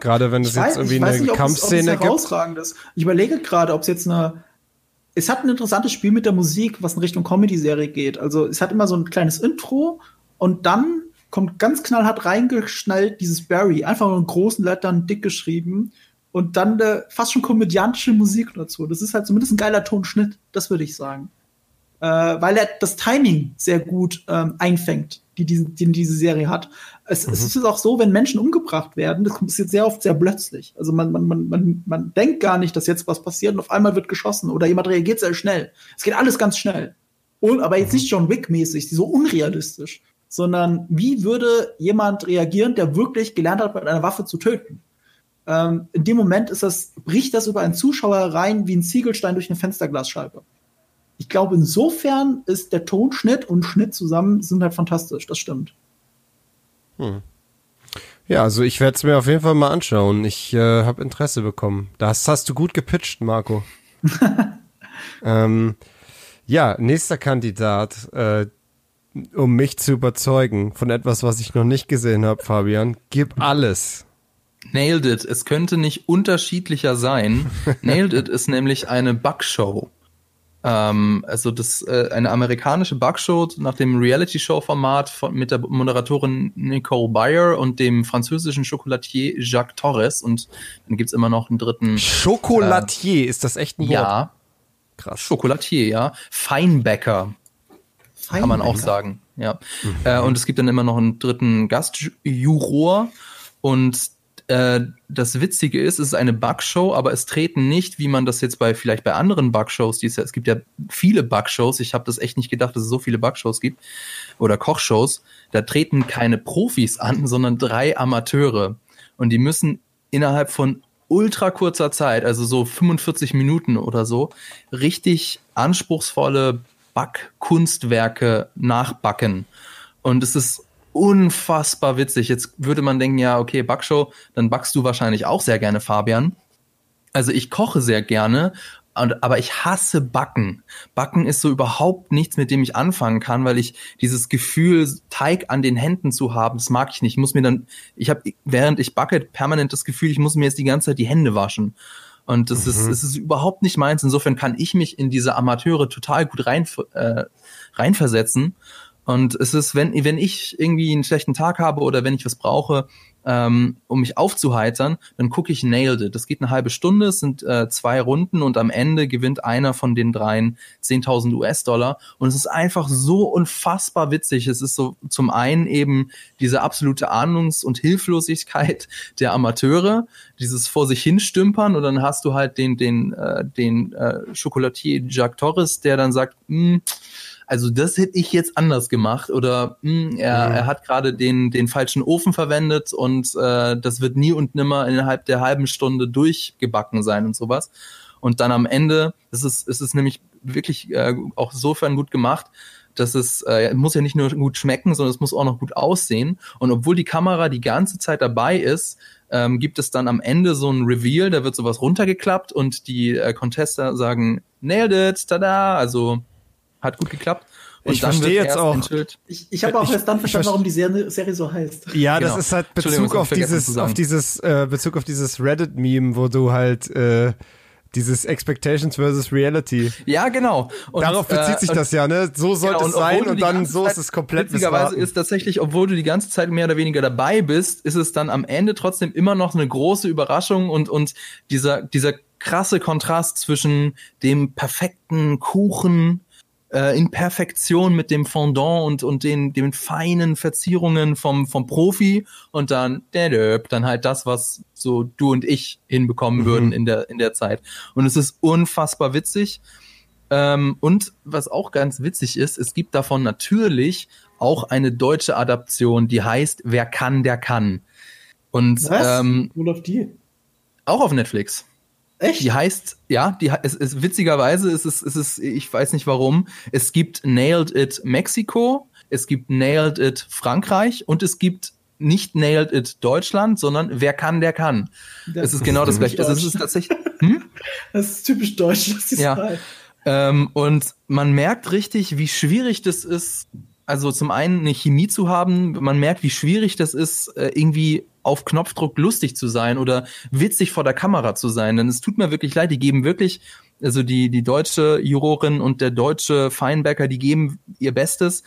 Gerade wenn es jetzt irgendwie eine nicht, Kampfszene gibt. Herausragendes. Ich überlege gerade, ob es jetzt eine. Es hat ein interessantes Spiel mit der Musik, was in Richtung Comedy-Serie geht. Also es hat immer so ein kleines Intro und dann kommt ganz knallhart reingeschnallt dieses Barry, einfach nur in großen Lettern dick geschrieben und dann äh, fast schon komödiantische Musik dazu. Das ist halt zumindest ein geiler Tonschnitt, das würde ich sagen. Äh, weil er das Timing sehr gut ähm, einfängt die, diese, die diese Serie hat. Es, mhm. es ist auch so, wenn Menschen umgebracht werden, das kommt jetzt sehr oft sehr plötzlich. Also man, man, man, man, man denkt gar nicht, dass jetzt was passiert und auf einmal wird geschossen oder jemand reagiert sehr schnell. Es geht alles ganz schnell. Und, aber jetzt mhm. nicht John Wick-mäßig, so unrealistisch, sondern wie würde jemand reagieren, der wirklich gelernt hat, mit einer Waffe zu töten? Ähm, in dem Moment ist das, bricht das über einen Zuschauer rein wie ein Ziegelstein durch eine Fensterglasscheibe ich glaube, insofern ist der Tonschnitt und Schnitt zusammen sind halt fantastisch. Das stimmt. Hm. Ja, also ich werde es mir auf jeden Fall mal anschauen. Ich äh, habe Interesse bekommen. Das hast du gut gepitcht, Marco. ähm, ja, nächster Kandidat, äh, um mich zu überzeugen von etwas, was ich noch nicht gesehen habe, Fabian. Gib alles. Nailed it. Es könnte nicht unterschiedlicher sein. Nailed it ist nämlich eine Bugshow. Ähm, also das äh, eine amerikanische Bugshow nach dem Reality-Show-Format mit der Moderatorin Nicole Bayer und dem französischen Chocolatier Jacques Torres. Und dann gibt's immer noch einen dritten. Chocolatier, äh, ist das echt ein Wort? Ja. Krass. Chocolatier, ja. Feinbäcker. Feinbäcker. Kann man auch sagen. Ja. Mhm. Äh, und es gibt dann immer noch einen dritten Gastjuror. Und äh, das Witzige ist, es ist eine Bugshow, aber es treten nicht, wie man das jetzt bei vielleicht bei anderen Bugshows, die es, es gibt ja viele Bugshows, ich habe das echt nicht gedacht, dass es so viele Bugshows gibt oder Kochshows, da treten keine Profis an, sondern drei Amateure und die müssen innerhalb von ultra kurzer Zeit, also so 45 Minuten oder so, richtig anspruchsvolle Backkunstwerke nachbacken. Und es ist unfassbar witzig. Jetzt würde man denken, ja, okay, Backshow, dann backst du wahrscheinlich auch sehr gerne, Fabian. Also ich koche sehr gerne und, aber ich hasse Backen. Backen ist so überhaupt nichts, mit dem ich anfangen kann, weil ich dieses Gefühl, Teig an den Händen zu haben, das mag ich nicht. Ich muss mir dann, ich habe, während ich backe, permanent das Gefühl, ich muss mir jetzt die ganze Zeit die Hände waschen. Und das mhm. ist, es ist überhaupt nicht meins. Insofern kann ich mich in diese Amateure total gut rein, äh, reinversetzen. Und es ist, wenn, wenn ich irgendwie einen schlechten Tag habe oder wenn ich was brauche, ähm, um mich aufzuheitern, dann gucke ich Nailed It. Das geht eine halbe Stunde, es sind äh, zwei Runden und am Ende gewinnt einer von den dreien 10.000 US-Dollar. Und es ist einfach so unfassbar witzig. Es ist so zum einen eben diese absolute Ahnungs- und Hilflosigkeit der Amateure, dieses vor sich hinstümpern und dann hast du halt den, den, äh, den äh, Chocolatier Jacques Torres, der dann sagt, hm, also das hätte ich jetzt anders gemacht oder mh, hm, er, mhm. er hat gerade den, den falschen Ofen verwendet und äh, das wird nie und nimmer innerhalb der halben Stunde durchgebacken sein und sowas. Und dann am Ende ist es, ist nämlich wirklich äh, auch sofern gut gemacht, dass es äh, muss ja nicht nur gut schmecken, sondern es muss auch noch gut aussehen. Und obwohl die Kamera die ganze Zeit dabei ist, ähm, gibt es dann am Ende so ein Reveal, da wird sowas runtergeklappt und die äh, Contester sagen, nailed it, tada, also hat gut geklappt. Und ich verstehe jetzt auch. Ich, ich habe auch erst dann verstanden, warum die Serie, Serie so heißt. Ja, genau. das ist halt Bezug auf dieses, auf dieses, äh, Bezug auf dieses Reddit-Meme, wo du halt äh, dieses Expectations versus Reality. Ja, genau. Und, Darauf bezieht äh, sich das ja, ne? So sollte genau, es sein und dann so Zeit, ist es komplett Witzigerweise ist tatsächlich, obwohl du die ganze Zeit mehr oder weniger dabei bist, ist es dann am Ende trotzdem immer noch eine große Überraschung und, und dieser, dieser krasse Kontrast zwischen dem perfekten Kuchen äh, in Perfektion mit dem Fondant und, und den, den feinen Verzierungen vom, vom Profi und dann, dann halt das, was so du und ich hinbekommen mhm. würden in der, in der Zeit. Und es ist unfassbar witzig. Ähm, und was auch ganz witzig ist, es gibt davon natürlich auch eine deutsche Adaption, die heißt Wer kann, der kann. Und was? Ähm, Wo läuft die? Auch auf Netflix. Echt? Die heißt, ja, die es ist witzigerweise ist es, ist es, ich weiß nicht warum. Es gibt Nailed It Mexiko, es gibt Nailed It Frankreich und es gibt nicht Nailed It Deutschland, sondern wer kann, der kann. Das es ist, ist genau das gleiche. Also es ist tatsächlich. Hm? Das ist typisch deutsch, das ist ja. Ähm, und man merkt richtig, wie schwierig das ist, also zum einen eine Chemie zu haben, man merkt, wie schwierig das ist, äh, irgendwie auf Knopfdruck lustig zu sein oder witzig vor der Kamera zu sein. Denn es tut mir wirklich leid, die geben wirklich, also die, die deutsche Jurorin und der deutsche Feinbäcker, die geben ihr Bestes.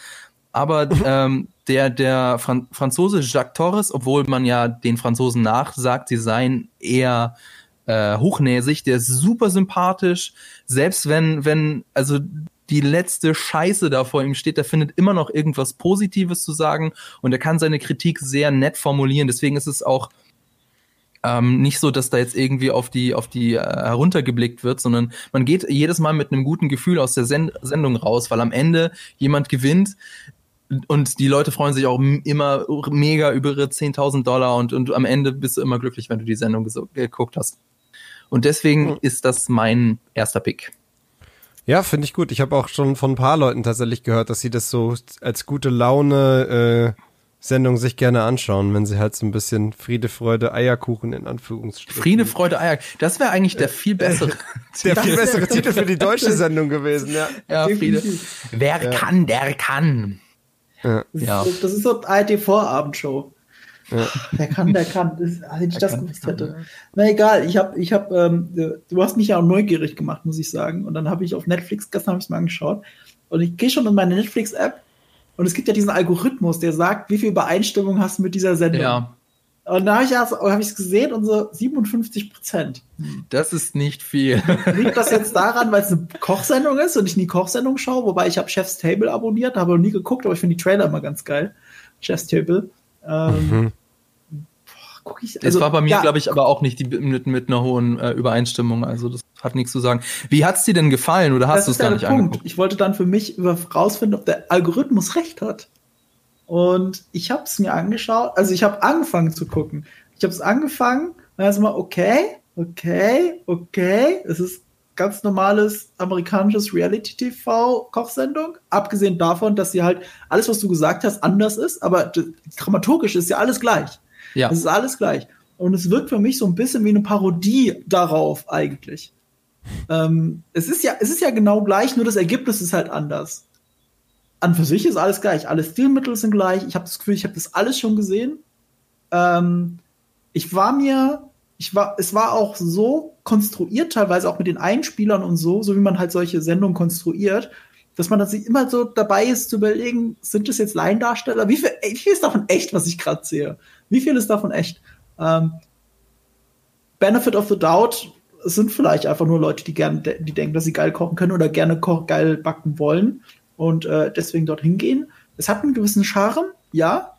Aber ähm, der, der Fran Franzose Jacques Torres, obwohl man ja den Franzosen nachsagt, sie seien eher äh, hochnäsig, der ist super sympathisch, selbst wenn, wenn, also die letzte Scheiße da vor ihm steht, der findet immer noch irgendwas Positives zu sagen und er kann seine Kritik sehr nett formulieren. Deswegen ist es auch ähm, nicht so, dass da jetzt irgendwie auf die auf die äh, heruntergeblickt wird, sondern man geht jedes Mal mit einem guten Gefühl aus der Send Sendung raus, weil am Ende jemand gewinnt und die Leute freuen sich auch immer mega über ihre 10.000 Dollar und, und am Ende bist du immer glücklich, wenn du die Sendung geguckt hast. Und deswegen ist das mein erster Pick. Ja, finde ich gut. Ich habe auch schon von ein paar Leuten tatsächlich gehört, dass sie das so als gute Laune äh, Sendung sich gerne anschauen, wenn sie halt so ein bisschen Friede, Freude, Eierkuchen in Anführungsstrichen. Friede, Freude, Eier. Das wäre eigentlich der viel bessere, der viel bessere Titel für die deutsche Sendung gewesen, ja. Ja, Friede. Wer ja. kann, der kann. Ja. Das. Ist so, das ist so ARD Vorabendshow. Ja. Wer kann, der kann. Das, als ich das gewusst hätte. Na egal, ich habe, ich habe, ähm, du hast mich ja auch neugierig gemacht, muss ich sagen. Und dann habe ich auf Netflix, gestern habe ich es mal angeschaut. Und ich gehe schon in meine Netflix-App und es gibt ja diesen Algorithmus, der sagt, wie viel Übereinstimmung hast du mit dieser Sendung. Ja. Und da habe ich es hab gesehen und so 57 Prozent. Das ist nicht viel. Liegt das jetzt daran, weil es eine Kochsendung ist und ich nie Kochsendung schaue? Wobei ich habe Chef's Table abonniert, habe noch nie geguckt, aber ich finde die Trailer immer ganz geil. Chef's Table. Ähm, mhm gucke ich. Also, es war bei mir, ja, glaube ich, aber auch nicht die, mit, mit einer hohen äh, Übereinstimmung. Also das hat nichts zu sagen. Wie hat's dir denn gefallen oder hast du es gar nicht Punkt. angeguckt? Ich wollte dann für mich rausfinden, ob der Algorithmus recht hat. Und ich habe es mir angeschaut. Also ich habe angefangen zu gucken. Ich habe es angefangen. Dann also mal okay, okay, okay. Es ist ganz normales amerikanisches Reality-TV-Kochsendung. Abgesehen davon, dass sie halt alles, was du gesagt hast, anders ist, aber dramaturgisch ist ja alles gleich. Ja. Es ist alles gleich. Und es wirkt für mich so ein bisschen wie eine Parodie darauf eigentlich. Ähm, es ist ja, es ist ja genau gleich, nur das Ergebnis ist halt anders. An für sich ist alles gleich, alle Stilmittel sind gleich. Ich habe das Gefühl, ich habe das alles schon gesehen. Ähm, ich war mir, ich war, es war auch so konstruiert, teilweise auch mit den Einspielern und so, so wie man halt solche Sendungen konstruiert, dass man sich immer so dabei ist zu überlegen, sind das jetzt Laiendarsteller? Wie viel, wie viel ist davon echt, was ich gerade sehe? Wie viel ist davon echt? Ähm, Benefit of the Doubt sind vielleicht einfach nur Leute, die gerne, die denken, dass sie geil kochen können oder gerne geil backen wollen und äh, deswegen dorthin gehen. Es hat einen gewissen Charme, ja,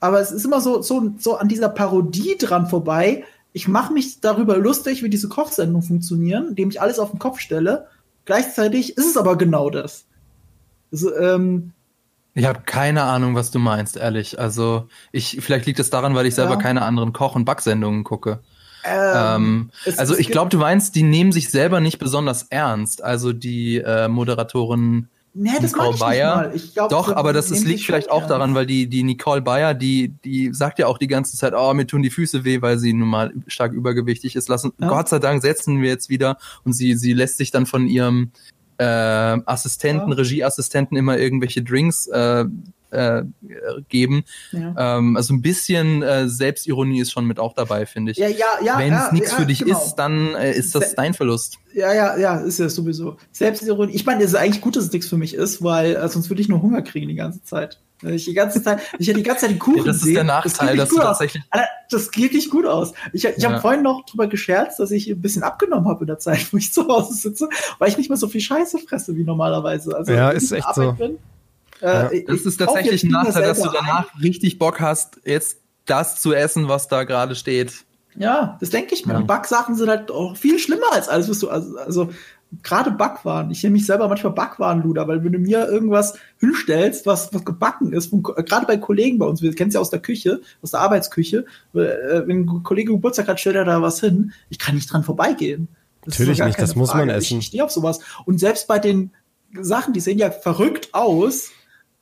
aber es ist immer so, so, so an dieser Parodie dran vorbei. Ich mache mich darüber lustig, wie diese Kochsendungen funktionieren, indem ich alles auf den Kopf stelle. Gleichzeitig ist es aber genau das. Also, ähm, ich habe keine Ahnung, was du meinst, ehrlich. Also, ich, vielleicht liegt es daran, weil ich selber ja. keine anderen Koch- und Backsendungen gucke. Ähm, ähm, also ich glaube, du meinst, die nehmen sich selber nicht besonders ernst. Also die äh, Moderatorin Nee, das Nicole Bayer. Glaub, Doch, aber das ist, liegt vielleicht auch daran, weil die, die Nicole Bayer, die, die sagt ja auch die ganze Zeit, oh, mir tun die Füße weh, weil sie nun mal stark übergewichtig ist. Lassen, ja. Gott sei Dank setzen wir jetzt wieder und sie, sie lässt sich dann von ihrem äh, Assistenten, ja. Regieassistenten immer irgendwelche Drinks äh, äh, geben. Ja. Ähm, also ein bisschen äh, Selbstironie ist schon mit auch dabei, finde ich. Ja, ja, ja. Wenn ja, es nichts ja, für dich genau. ist, dann äh, ist das Se dein Verlust. Ja, ja, ja, ist ja sowieso. Selbstironie. Ich meine, es ist eigentlich gut, dass es nichts für mich ist, weil äh, sonst würde ich nur Hunger kriegen die ganze Zeit. Ich die ganze Zeit, ich hätte die ganze Zeit die Kuchen ja, Das ist sehen. der Nachteil, das dass du tatsächlich. Alter, das geht nicht gut aus. Ich, ich ja. habe vorhin noch drüber gescherzt, dass ich ein bisschen abgenommen habe in der Zeit, wo ich zu Hause sitze, weil ich nicht mehr so viel Scheiße fresse wie normalerweise. Also ja, ist echt so. Bin, ja. Äh, das ist tatsächlich ein Nachteil, dass du danach ein. richtig Bock hast, jetzt das zu essen, was da gerade steht. Ja, das denke ich mir. Ja. Die Backsachen sind halt auch viel schlimmer als alles, was du, also, also gerade Backwaren. Ich nenne mich selber manchmal Backwarenluder, weil wenn du mir irgendwas hinstellst, was, was gebacken ist, gerade bei Kollegen bei uns, wir kennen es ja aus der Küche, aus der Arbeitsküche, äh, wenn ein Kollege Geburtstag hat, stellt er da was hin, ich kann nicht dran vorbeigehen. Das Natürlich nicht, das muss man essen. Ich, ich stehe auf sowas. Und selbst bei den Sachen, die sehen ja verrückt aus,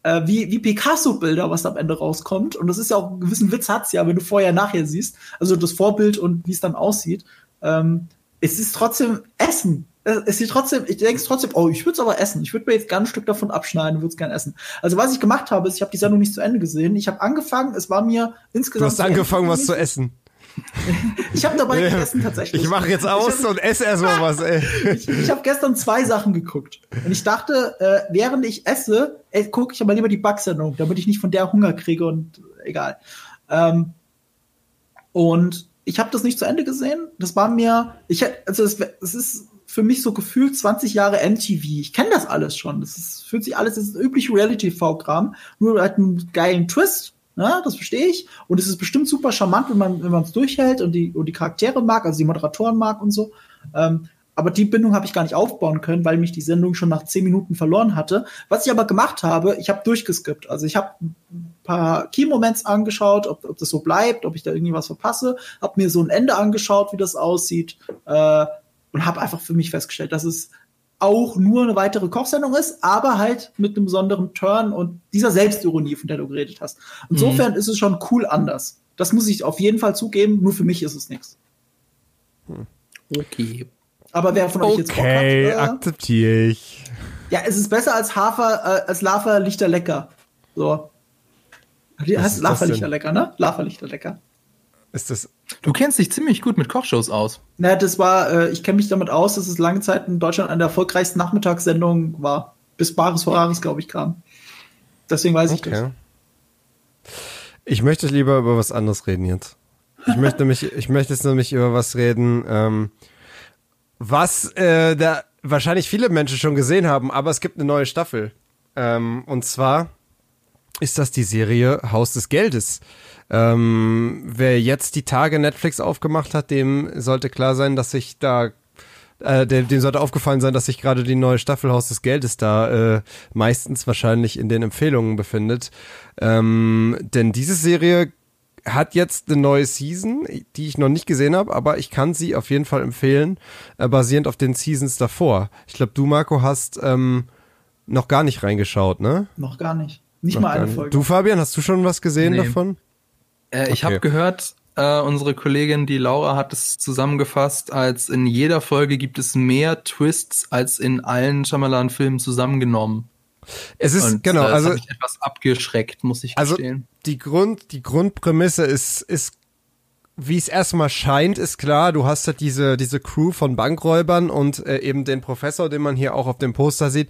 äh, wie, wie Picasso-Bilder, was am Ende rauskommt. Und das ist ja auch einen gewissen Witz hat's ja, wenn du vorher nachher siehst. Also das Vorbild und wie es dann aussieht. Ähm, es ist trotzdem Essen. Es ist trotzdem, ich denke trotzdem, oh, ich würde es aber essen. Ich würde mir jetzt gerne ein Stück davon abschneiden und würde es gerne essen. Also was ich gemacht habe, ist, ich habe die Sendung nicht zu Ende gesehen. Ich habe angefangen, es war mir insgesamt. Du hast angefangen, was zu essen. ich habe dabei gegessen tatsächlich. Ich mache jetzt aus hab, und esse erstmal was, ey. ich ich habe gestern zwei Sachen geguckt. Und ich dachte, äh, während ich esse, gucke ich aber lieber die Backsendung, damit ich nicht von der Hunger kriege und egal. Ähm, und ich habe das nicht zu Ende gesehen. Das war mir, ich also es, es ist für mich so gefühlt 20 Jahre MTV. Ich kenne das alles schon. Das ist, fühlt sich alles, das ist üblich Reality-V-Kram, nur halt einen geilen Twist ja, das verstehe ich. Und es ist bestimmt super charmant, wenn man wenn man es durchhält und die und die Charaktere mag, also die Moderatoren mag und so. Ähm, aber die Bindung habe ich gar nicht aufbauen können, weil mich die Sendung schon nach zehn Minuten verloren hatte. Was ich aber gemacht habe, ich habe durchgeskippt. Also ich habe paar Key-Moments angeschaut, ob, ob das so bleibt, ob ich da irgendwie was verpasse, habe mir so ein Ende angeschaut, wie das aussieht äh, und habe einfach für mich festgestellt, dass es auch nur eine weitere Kochsendung ist, aber halt mit einem besonderen Turn und dieser Selbstironie, von der du geredet hast. Insofern mhm. ist es schon cool anders. Das muss ich auf jeden Fall zugeben, nur für mich ist es nichts. Hm. Okay. Aber wer von euch jetzt Bock hat, äh, akzeptiere ich. Ja, es ist besser als Hafer, äh, als Lava Lichter lecker. So. Die heißt Lava Lichter lecker, ne? Lava Lichter lecker. Ist das Du kennst dich ziemlich gut mit Kochshows aus. Na, das war, äh, ich kenne mich damit aus, dass es lange Zeit in Deutschland eine der erfolgreichsten Nachmittagssendungen war. Bis Bares Horaris, glaube ich, kam. Deswegen weiß ich das. Ich möchte lieber über was anderes reden jetzt. Ich möchte nämlich, ich möchte jetzt nämlich über was reden, ähm, was äh, da wahrscheinlich viele Menschen schon gesehen haben, aber es gibt eine neue Staffel. Ähm, und zwar ist das die Serie Haus des Geldes. Ähm, wer jetzt die Tage Netflix aufgemacht hat, dem sollte klar sein, dass sich da äh, dem, dem sollte aufgefallen sein, dass sich gerade die neue Staffel Haus des Geldes da äh, meistens wahrscheinlich in den Empfehlungen befindet. Ähm, denn diese Serie hat jetzt eine neue Season, die ich noch nicht gesehen habe, aber ich kann sie auf jeden Fall empfehlen, äh, basierend auf den Seasons davor. Ich glaube, du, Marco, hast ähm, noch gar nicht reingeschaut, ne? Noch gar nicht. Nicht noch mal eine Folge. Du, Fabian, hast du schon was gesehen nee. davon? Äh, ich okay. habe gehört, äh, unsere Kollegin, die Laura, hat es zusammengefasst, als in jeder Folge gibt es mehr Twists als in allen Shyamalan-Filmen zusammengenommen. Es ist Und, genau, äh, also ich etwas abgeschreckt, muss ich also gestehen. Die Grund, die Grundprämisse ist ist wie es erstmal scheint, ist klar, du hast halt diese, diese Crew von Bankräubern und äh, eben den Professor, den man hier auch auf dem Poster sieht,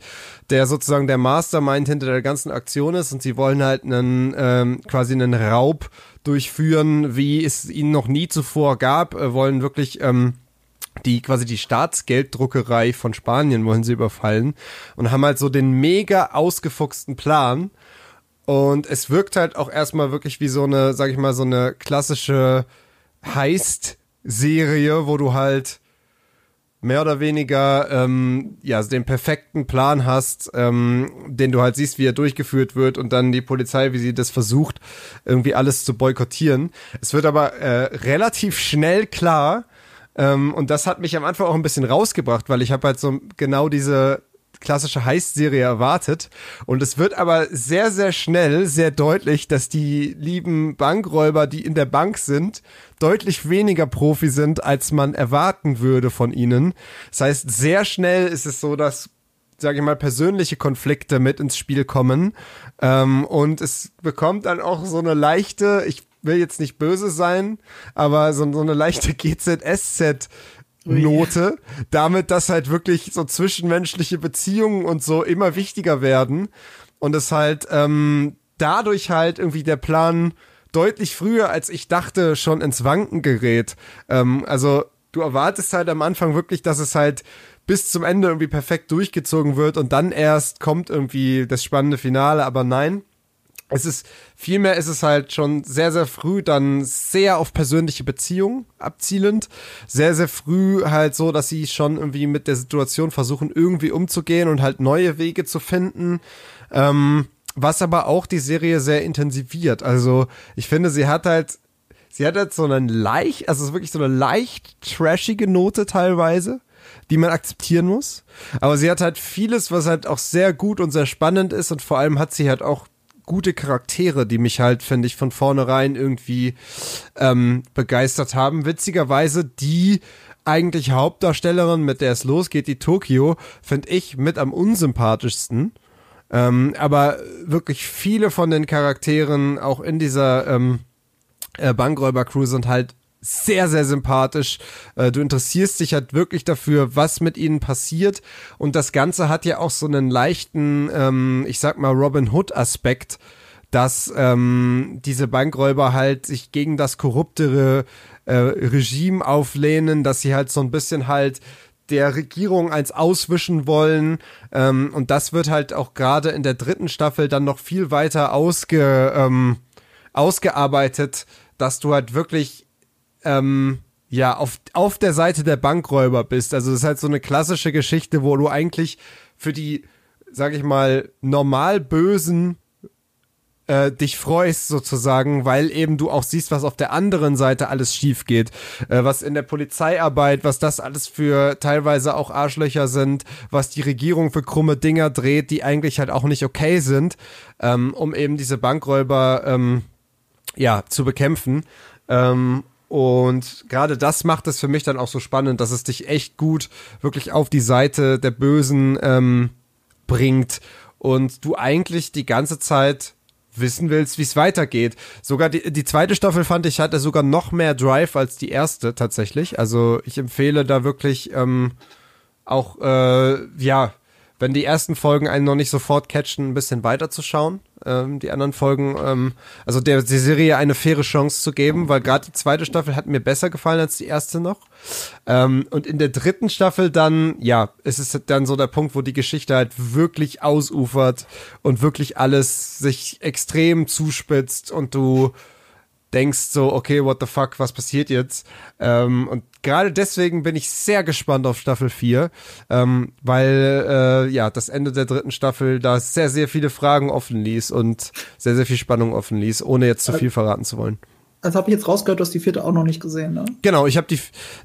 der sozusagen der Mastermind hinter der ganzen Aktion ist und sie wollen halt einen, ähm, quasi einen Raub durchführen, wie es ihnen noch nie zuvor gab, äh, wollen wirklich, ähm, die quasi die Staatsgelddruckerei von Spanien wollen sie überfallen und haben halt so den mega ausgefuchsten Plan. Und es wirkt halt auch erstmal wirklich wie so eine, sag ich mal, so eine klassische Heist-Serie, wo du halt mehr oder weniger ähm, ja den perfekten Plan hast, ähm, den du halt siehst, wie er durchgeführt wird und dann die Polizei, wie sie das versucht, irgendwie alles zu boykottieren. Es wird aber äh, relativ schnell klar ähm, und das hat mich am Anfang auch ein bisschen rausgebracht, weil ich habe halt so genau diese klassische Heist-Serie erwartet. Und es wird aber sehr, sehr schnell, sehr deutlich, dass die lieben Bankräuber, die in der Bank sind, deutlich weniger Profi sind, als man erwarten würde von ihnen. Das heißt, sehr schnell ist es so, dass sage ich mal, persönliche Konflikte mit ins Spiel kommen. Ähm, und es bekommt dann auch so eine leichte, ich will jetzt nicht böse sein, aber so, so eine leichte GZSZ Note, damit dass halt wirklich so zwischenmenschliche Beziehungen und so immer wichtiger werden. Und es halt ähm, dadurch halt irgendwie der Plan deutlich früher als ich dachte schon ins Wanken gerät. Ähm, also du erwartest halt am Anfang wirklich, dass es halt bis zum Ende irgendwie perfekt durchgezogen wird und dann erst kommt irgendwie das spannende Finale, aber nein es ist vielmehr ist es halt schon sehr sehr früh dann sehr auf persönliche Beziehungen abzielend. Sehr sehr früh halt so dass sie schon irgendwie mit der Situation versuchen irgendwie umzugehen und halt neue Wege zu finden. Ähm, was aber auch die Serie sehr intensiviert. Also ich finde sie hat halt sie hat halt so einen leicht also wirklich so eine leicht trashige Note teilweise die man akzeptieren muss. Aber sie hat halt vieles, was halt auch sehr gut und sehr spannend ist und vor allem hat sie halt auch gute Charaktere, die mich halt, finde ich, von vornherein irgendwie ähm, begeistert haben. Witzigerweise die eigentlich Hauptdarstellerin, mit der es losgeht, die Tokio, finde ich mit am unsympathischsten. Ähm, aber wirklich viele von den Charakteren auch in dieser ähm, äh, Bankräuber-Crew sind halt sehr, sehr sympathisch. Äh, du interessierst dich halt wirklich dafür, was mit ihnen passiert. Und das Ganze hat ja auch so einen leichten, ähm, ich sag mal, Robin Hood-Aspekt, dass ähm, diese Bankräuber halt sich gegen das korruptere äh, Regime auflehnen, dass sie halt so ein bisschen halt der Regierung eins auswischen wollen. Ähm, und das wird halt auch gerade in der dritten Staffel dann noch viel weiter ausge, ähm, ausgearbeitet, dass du halt wirklich ähm, ja, auf, auf der Seite der Bankräuber bist. Also das ist halt so eine klassische Geschichte, wo du eigentlich für die, sag ich mal, normal Bösen äh, dich freust sozusagen, weil eben du auch siehst, was auf der anderen Seite alles schief geht, äh, was in der Polizeiarbeit, was das alles für teilweise auch Arschlöcher sind, was die Regierung für krumme Dinger dreht, die eigentlich halt auch nicht okay sind, ähm, um eben diese Bankräuber ähm, ja zu bekämpfen. Ähm, und gerade das macht es für mich dann auch so spannend, dass es dich echt gut wirklich auf die Seite der Bösen ähm, bringt und du eigentlich die ganze Zeit wissen willst, wie es weitergeht. Sogar die, die zweite Staffel fand ich hatte sogar noch mehr Drive als die erste tatsächlich. Also ich empfehle da wirklich ähm, auch äh, ja wenn die ersten Folgen einen noch nicht sofort catchen, ein bisschen weiter zu schauen. Ähm, die anderen Folgen, ähm, also der, der Serie eine faire Chance zu geben, weil gerade die zweite Staffel hat mir besser gefallen als die erste noch. Ähm, und in der dritten Staffel dann, ja, es ist dann so der Punkt, wo die Geschichte halt wirklich ausufert und wirklich alles sich extrem zuspitzt und du denkst so, okay, what the fuck, was passiert jetzt? Ähm, und gerade deswegen bin ich sehr gespannt auf Staffel 4, ähm, weil äh, ja, das Ende der dritten Staffel da sehr, sehr viele Fragen offen ließ und sehr, sehr viel Spannung offen ließ, ohne jetzt zu viel verraten zu wollen. Also habe ich jetzt rausgehört, du hast die vierte auch noch nicht gesehen, ne? Genau, ich habe die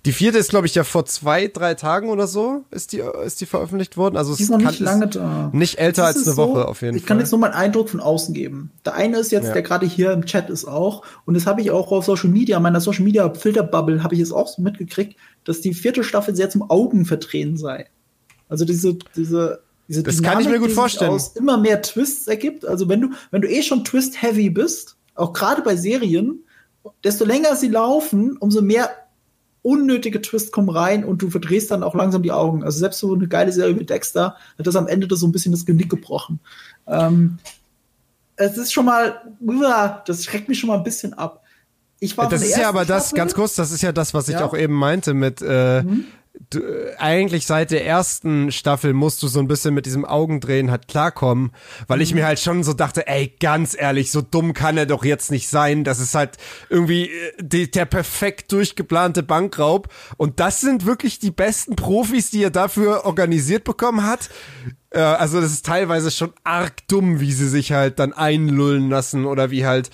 die vierte ist glaube ich ja vor zwei drei Tagen oder so ist die ist die veröffentlicht worden. Also die ist noch nicht lange da. Nicht älter als eine so, Woche auf jeden ich Fall. Ich kann jetzt nur meinen Eindruck von außen geben. Der eine ist jetzt, ja. der gerade hier im Chat ist auch und das habe ich auch auf Social Media, meiner Social Media Filterbubble habe ich es auch so mitgekriegt, dass die vierte Staffel sehr zum Augenverdrehen sei. Also diese diese diese das Dynamik, kann ich mir gut vorstellen. Aus immer mehr Twists ergibt. Also wenn du wenn du eh schon Twist Heavy bist, auch gerade bei Serien desto länger sie laufen, umso mehr unnötige Twists kommen rein und du verdrehst dann auch langsam die Augen. Also selbst so eine geile Serie wie Dexter hat das am Ende das so ein bisschen das Genick gebrochen. Ähm, es ist schon mal, das schreckt mich schon mal ein bisschen ab. Ich war das ist ja aber das, ganz kurz, das ist ja das, was ich ja. auch eben meinte mit, äh, mhm du, eigentlich seit der ersten Staffel musst du so ein bisschen mit diesem Augendrehen halt klarkommen, weil ich mhm. mir halt schon so dachte, ey, ganz ehrlich, so dumm kann er doch jetzt nicht sein. Das ist halt irgendwie äh, die, der perfekt durchgeplante Bankraub. Und das sind wirklich die besten Profis, die er dafür organisiert bekommen hat. Äh, also das ist teilweise schon arg dumm, wie sie sich halt dann einlullen lassen oder wie halt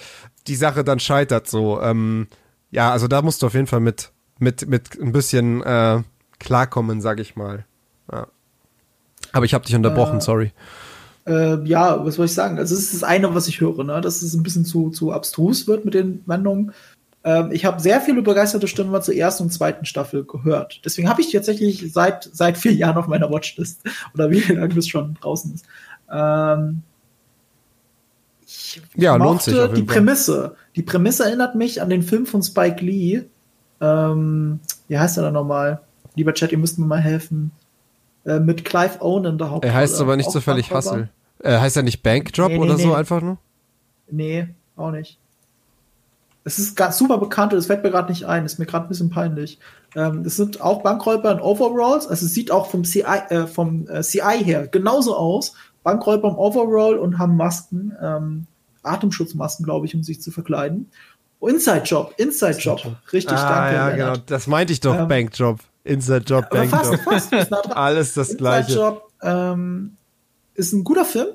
die Sache dann scheitert so. Ähm, ja, also da musst du auf jeden Fall mit mit mit ein bisschen äh, klarkommen, sag ich mal. Ja. Aber ich habe dich unterbrochen, äh, sorry. Äh, ja, was soll ich sagen? Also, es ist das eine, was ich höre, ne? dass es ein bisschen zu, zu abstrus wird mit den Wendungen. Ähm, ich habe sehr viele begeisterte Stimmen zur ersten und zweiten Staffel gehört. Deswegen habe ich tatsächlich seit, seit vier Jahren auf meiner Watchlist. Oder wie lange das schon draußen ist. Ähm, ich ja, lohnt sich. die Prämisse. Die Prämisse erinnert mich an den Film von Spike Lee. Ähm, wie heißt er da nochmal? Lieber Chat, ihr müsst mir mal helfen. Äh, mit Clive Owen in der Hauptrolle. Er heißt aber nicht zufällig Hustle. Äh, heißt er nicht Bankdrop nee, nee, oder nee. so einfach nur? Nee, auch nicht. Es ist ganz super bekannt und es fällt mir gerade nicht ein. Ist mir gerade ein bisschen peinlich. Ähm, es sind auch Bankräuber in Overalls. Also es sieht auch vom CI, äh, vom äh, CI her genauso aus. Bankräuber im Overall und haben Masken, ähm, Atemschutzmasken, glaube ich, um sich zu verkleiden. Inside Job, Inside Job. Richtig, ah, danke. Ja, Lennart. genau. Das meinte ich doch, ähm, Bankjob. Inside Job, Bank fast, Job. Fast, fast Alles das Inside Gleiche. Job ähm, ist ein guter Film,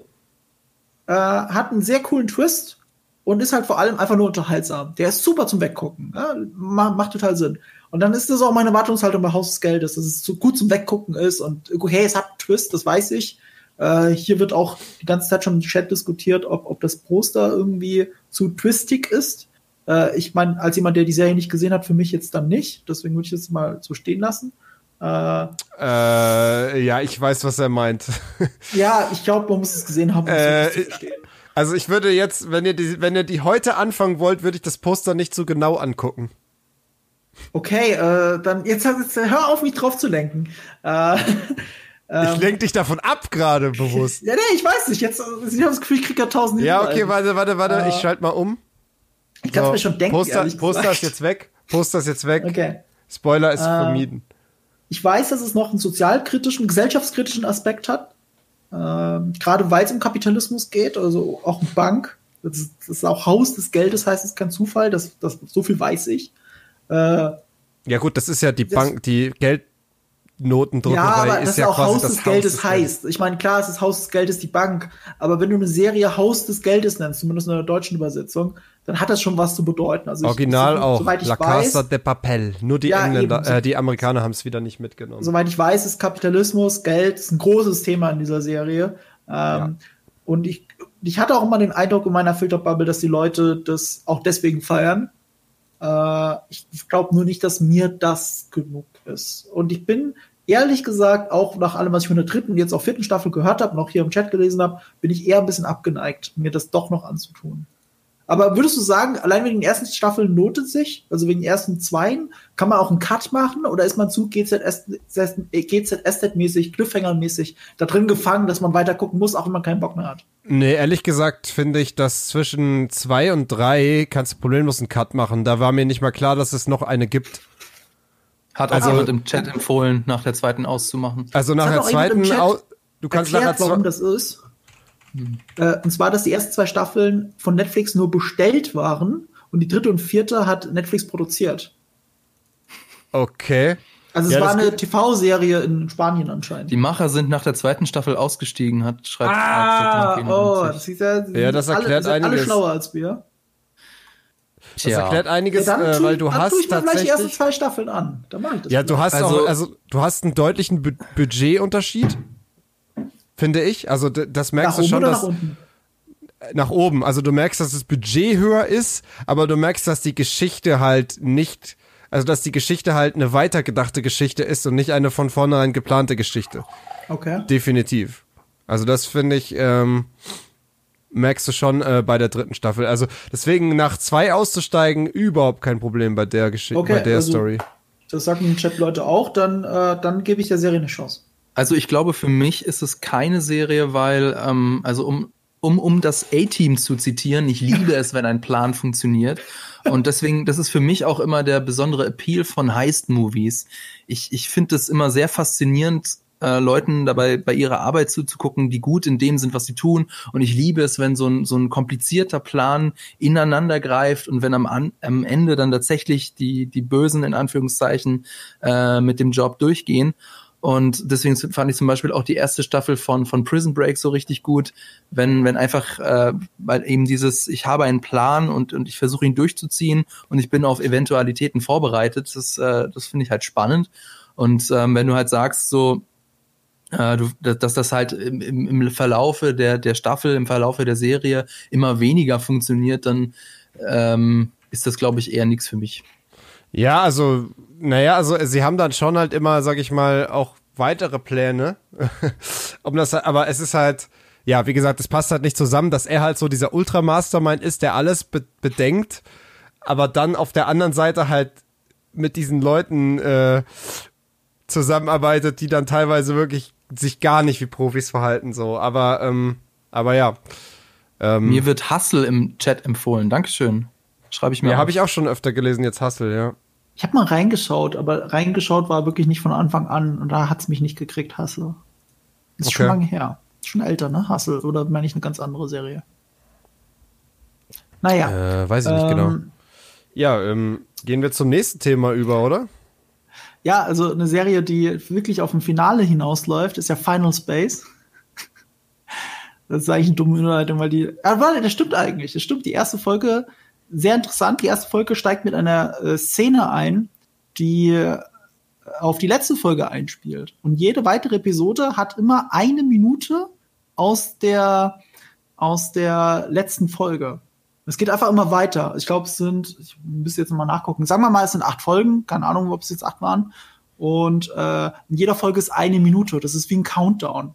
äh, hat einen sehr coolen Twist und ist halt vor allem einfach nur unterhaltsam. Der ist super zum Weggucken. Ja? Macht, macht total Sinn. Und dann ist das auch meine Erwartungshaltung bei Haus des Geldes, dass es so gut zum Weggucken ist und hey, es hat einen Twist, das weiß ich. Äh, hier wird auch die ganze Zeit schon im Chat diskutiert, ob, ob das Poster irgendwie zu twistig ist. Äh, ich meine, als jemand, der die Serie nicht gesehen hat, für mich jetzt dann nicht. Deswegen würde ich das mal so stehen lassen. Äh, äh, ja, ich weiß, was er meint. ja, ich glaube, man muss es gesehen haben, um es zu verstehen. Also ich würde jetzt, wenn ihr die, wenn ihr die heute anfangen wollt, würde ich das Poster nicht so genau angucken. Okay, äh, dann jetzt, jetzt hör auf, mich drauf zu lenken. Äh, ich lenke dich davon ab gerade bewusst. ja, nee, ich weiß nicht. Jetzt, ich habe das Gefühl, ich kriege ja tausend Ja, okay, warte, warte, warte. Äh, ich schalte mal um. Ich kann es so, mir schon denken. Poster, Poster ist jetzt weg. Poster ist jetzt weg. Okay. Spoiler ist äh, vermieden. Ich weiß, dass es noch einen sozialkritischen, gesellschaftskritischen Aspekt hat. Äh, Gerade weil es um Kapitalismus geht, also auch um Bank. Das ist, das ist, auch Haus des Geldes, heißt es kein Zufall. Das, das, so viel weiß ich. Äh, ja gut, das ist ja die Bank, die Geld, Notendruckerei ja, aber ist das ja auch Haus des Geldes des heißt. Ich meine, klar, es ist Haus des Geldes die Bank, aber wenn du eine Serie Haus des Geldes nennst, zumindest in der deutschen Übersetzung, dann hat das schon was zu bedeuten. Also Original ich, auch. Soweit ich La Casa weiß, de Papel. Nur die ja, Engländer, eben, äh, die Amerikaner haben es wieder nicht mitgenommen. Soweit ich weiß, ist Kapitalismus, Geld ist ein großes Thema in dieser Serie. Ähm, ja. Und ich, ich hatte auch immer den Eindruck in meiner Filterbubble, dass die Leute das auch deswegen feiern. Äh, ich glaube nur nicht, dass mir das genug ist. Und ich bin ehrlich gesagt, auch nach allem, was ich von der dritten und jetzt auch vierten Staffel gehört habe, noch hier im Chat gelesen habe, bin ich eher ein bisschen abgeneigt, mir das doch noch anzutun. Aber würdest du sagen, allein wegen den ersten Staffeln notet sich, also wegen den ersten zweien, kann man auch einen Cut machen oder ist man zu GZSZ-mäßig, Cliffhanger-mäßig da drin gefangen, dass man weiter gucken muss, auch wenn man keinen Bock mehr hat? Nee, ehrlich gesagt finde ich, dass zwischen zwei und drei kannst du problemlos einen Cut machen. Da war mir nicht mal klar, dass es noch eine gibt. Hat also jemand im Chat empfohlen, nach der zweiten auszumachen. Also nach der zweiten, du kannst erklärt, nachher warum das ist. Hm. Äh, und zwar, dass die ersten zwei Staffeln von Netflix nur bestellt waren und die dritte und vierte hat Netflix produziert. Okay. Also es ja, war eine TV-Serie in Spanien anscheinend. Die Macher sind nach der zweiten Staffel ausgestiegen, hat schreibt ah, oh, das ist ja, ja das erklärt alle, einiges. alle schlauer als wir. Das erklärt einiges, ja, äh, weil du hast ich tatsächlich die ersten zwei Staffeln an. Dann mach ich das. Ja, du hast also, auch, also du hast einen deutlichen Bu Budgetunterschied, finde ich. Also das merkst du schon, dass nach, nach oben. Also du merkst, dass das Budget höher ist, aber du merkst, dass die Geschichte halt nicht, also dass die Geschichte halt eine weitergedachte Geschichte ist und nicht eine von vornherein geplante Geschichte. Okay. Definitiv. Also das finde ich. Ähm, merkst du schon äh, bei der dritten Staffel. Also deswegen nach zwei auszusteigen, überhaupt kein Problem bei der Geschichte, okay, bei der also, Story. Das sagen die Chat-Leute auch, dann, äh, dann gebe ich der Serie eine Chance. Also ich glaube, für mich ist es keine Serie, weil, ähm, also um, um, um das A-Team zu zitieren, ich liebe es, wenn ein Plan funktioniert. Und deswegen, das ist für mich auch immer der besondere Appeal von Heist-Movies. Ich, ich finde es immer sehr faszinierend, äh, Leuten dabei bei ihrer Arbeit zuzugucken, die gut in dem sind, was sie tun. Und ich liebe es, wenn so ein, so ein komplizierter Plan ineinander greift und wenn am, an, am Ende dann tatsächlich die, die Bösen in Anführungszeichen äh, mit dem Job durchgehen. Und deswegen fand ich zum Beispiel auch die erste Staffel von, von Prison Break so richtig gut, wenn, wenn einfach, äh, weil eben dieses, ich habe einen Plan und, und ich versuche ihn durchzuziehen und ich bin auf Eventualitäten vorbereitet, das, äh, das finde ich halt spannend. Und ähm, wenn du halt sagst, so, äh, du, dass das halt im, im Verlaufe der, der Staffel, im Verlaufe der Serie immer weniger funktioniert, dann ähm, ist das, glaube ich, eher nichts für mich. Ja, also, naja, also sie haben dann schon halt immer, sag ich mal, auch weitere Pläne. um das, aber es ist halt, ja, wie gesagt, es passt halt nicht zusammen, dass er halt so dieser Ultra-Mastermind ist, der alles be bedenkt, aber dann auf der anderen Seite halt mit diesen Leuten äh, zusammenarbeitet, die dann teilweise wirklich sich gar nicht wie Profis verhalten, so. Aber, ähm, aber ja. Ähm, mir wird Hustle im Chat empfohlen. Dankeschön. Schreibe ich mir. Ja, habe ich auch schon öfter gelesen, jetzt Hustle, ja. Ich habe mal reingeschaut, aber reingeschaut war wirklich nicht von Anfang an und da hat's mich nicht gekriegt, Hustle. Ist okay. schon lange her. Schon älter, ne? Hustle. Oder meine ich eine ganz andere Serie? Naja. Äh, weiß ich nicht genau. ähm, genau. Ja, ähm, gehen wir zum nächsten Thema über, oder? Ja, also eine Serie, die wirklich auf ein Finale hinausläuft, ist ja Final Space. Das ist eigentlich eine dumme Überleitung, weil die. Ah, warte, das stimmt eigentlich. Das stimmt. Die erste Folge, sehr interessant. Die erste Folge steigt mit einer äh, Szene ein, die auf die letzte Folge einspielt. Und jede weitere Episode hat immer eine Minute aus der, aus der letzten Folge. Es geht einfach immer weiter. Ich glaube, es sind, ich müsste jetzt mal nachgucken, sagen wir mal, es sind acht Folgen, keine Ahnung, ob es jetzt acht waren. Und äh, in jeder Folge ist eine Minute. Das ist wie ein Countdown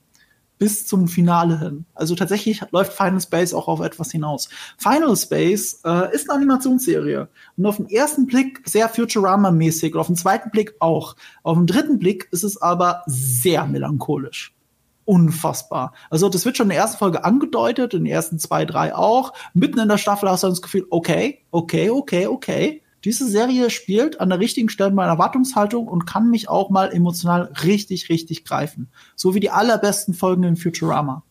bis zum Finale hin. Also tatsächlich läuft Final Space auch auf etwas hinaus. Final Space äh, ist eine Animationsserie und auf den ersten Blick sehr Futurama-mäßig auf den zweiten Blick auch. Auf den dritten Blick ist es aber sehr melancholisch unfassbar. Also das wird schon in der ersten Folge angedeutet, in den ersten zwei, drei auch. Mitten in der Staffel hast du das Gefühl, okay, okay, okay, okay. Diese Serie spielt an der richtigen Stelle meiner Erwartungshaltung und kann mich auch mal emotional richtig, richtig greifen. So wie die allerbesten Folgen in Futurama.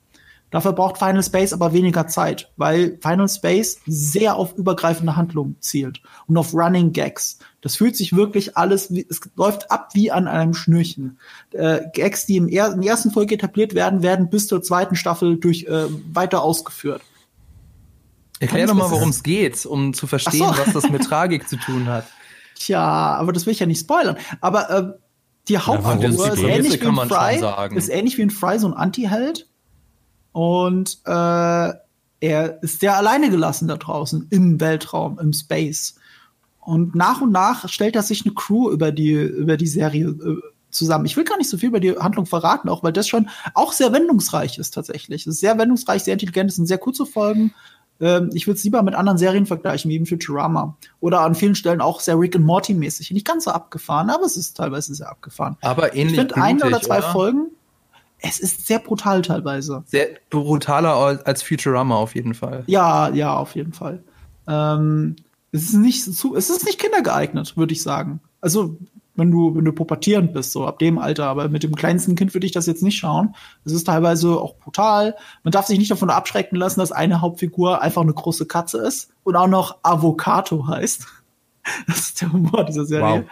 Dafür braucht Final Space aber weniger Zeit, weil Final Space sehr auf übergreifende Handlungen zielt und auf Running Gags. Das fühlt sich wirklich alles, wie, es läuft ab wie an einem Schnürchen. Äh, Gags, die im er, in ersten Folge etabliert werden, werden bis zur zweiten Staffel durch äh, weiter ausgeführt. Erklär doch mal, worum es geht, um zu verstehen, so. was das mit Tragik zu tun hat. Tja, aber das will ich ja nicht spoilern. Aber äh, die Hauptfigur ja, ist ähnlich wie ein Fry, ist ähnlich wie ein Fry, so ein Anti-Held und äh, er ist sehr alleine gelassen da draußen im Weltraum, im Space. Und nach und nach stellt er sich eine Crew über die, über die Serie äh, zusammen. Ich will gar nicht so viel über die Handlung verraten, auch weil das schon auch sehr wendungsreich ist tatsächlich. Es ist sehr wendungsreich, sehr intelligent, es sind sehr kurze Folgen. Ähm, ich würde es lieber mit anderen Serien vergleichen, wie im Futurama. Oder an vielen Stellen auch sehr Rick and Morty mäßig. Nicht ganz so abgefahren, aber es ist teilweise sehr abgefahren. Aber ähnlich. Ich finde ein oder zwei oder? Folgen es ist sehr brutal teilweise. Sehr brutaler als Futurama auf jeden Fall. Ja, ja, auf jeden Fall. Ähm, es ist nicht zu, es ist nicht kindergeeignet, würde ich sagen. Also, wenn du, wenn du pubertierend bist, so ab dem Alter, aber mit dem kleinsten Kind würde ich das jetzt nicht schauen. Es ist teilweise auch brutal. Man darf sich nicht davon abschrecken lassen, dass eine Hauptfigur einfach eine große Katze ist und auch noch Avocado heißt. Das ist der Humor dieser Serie.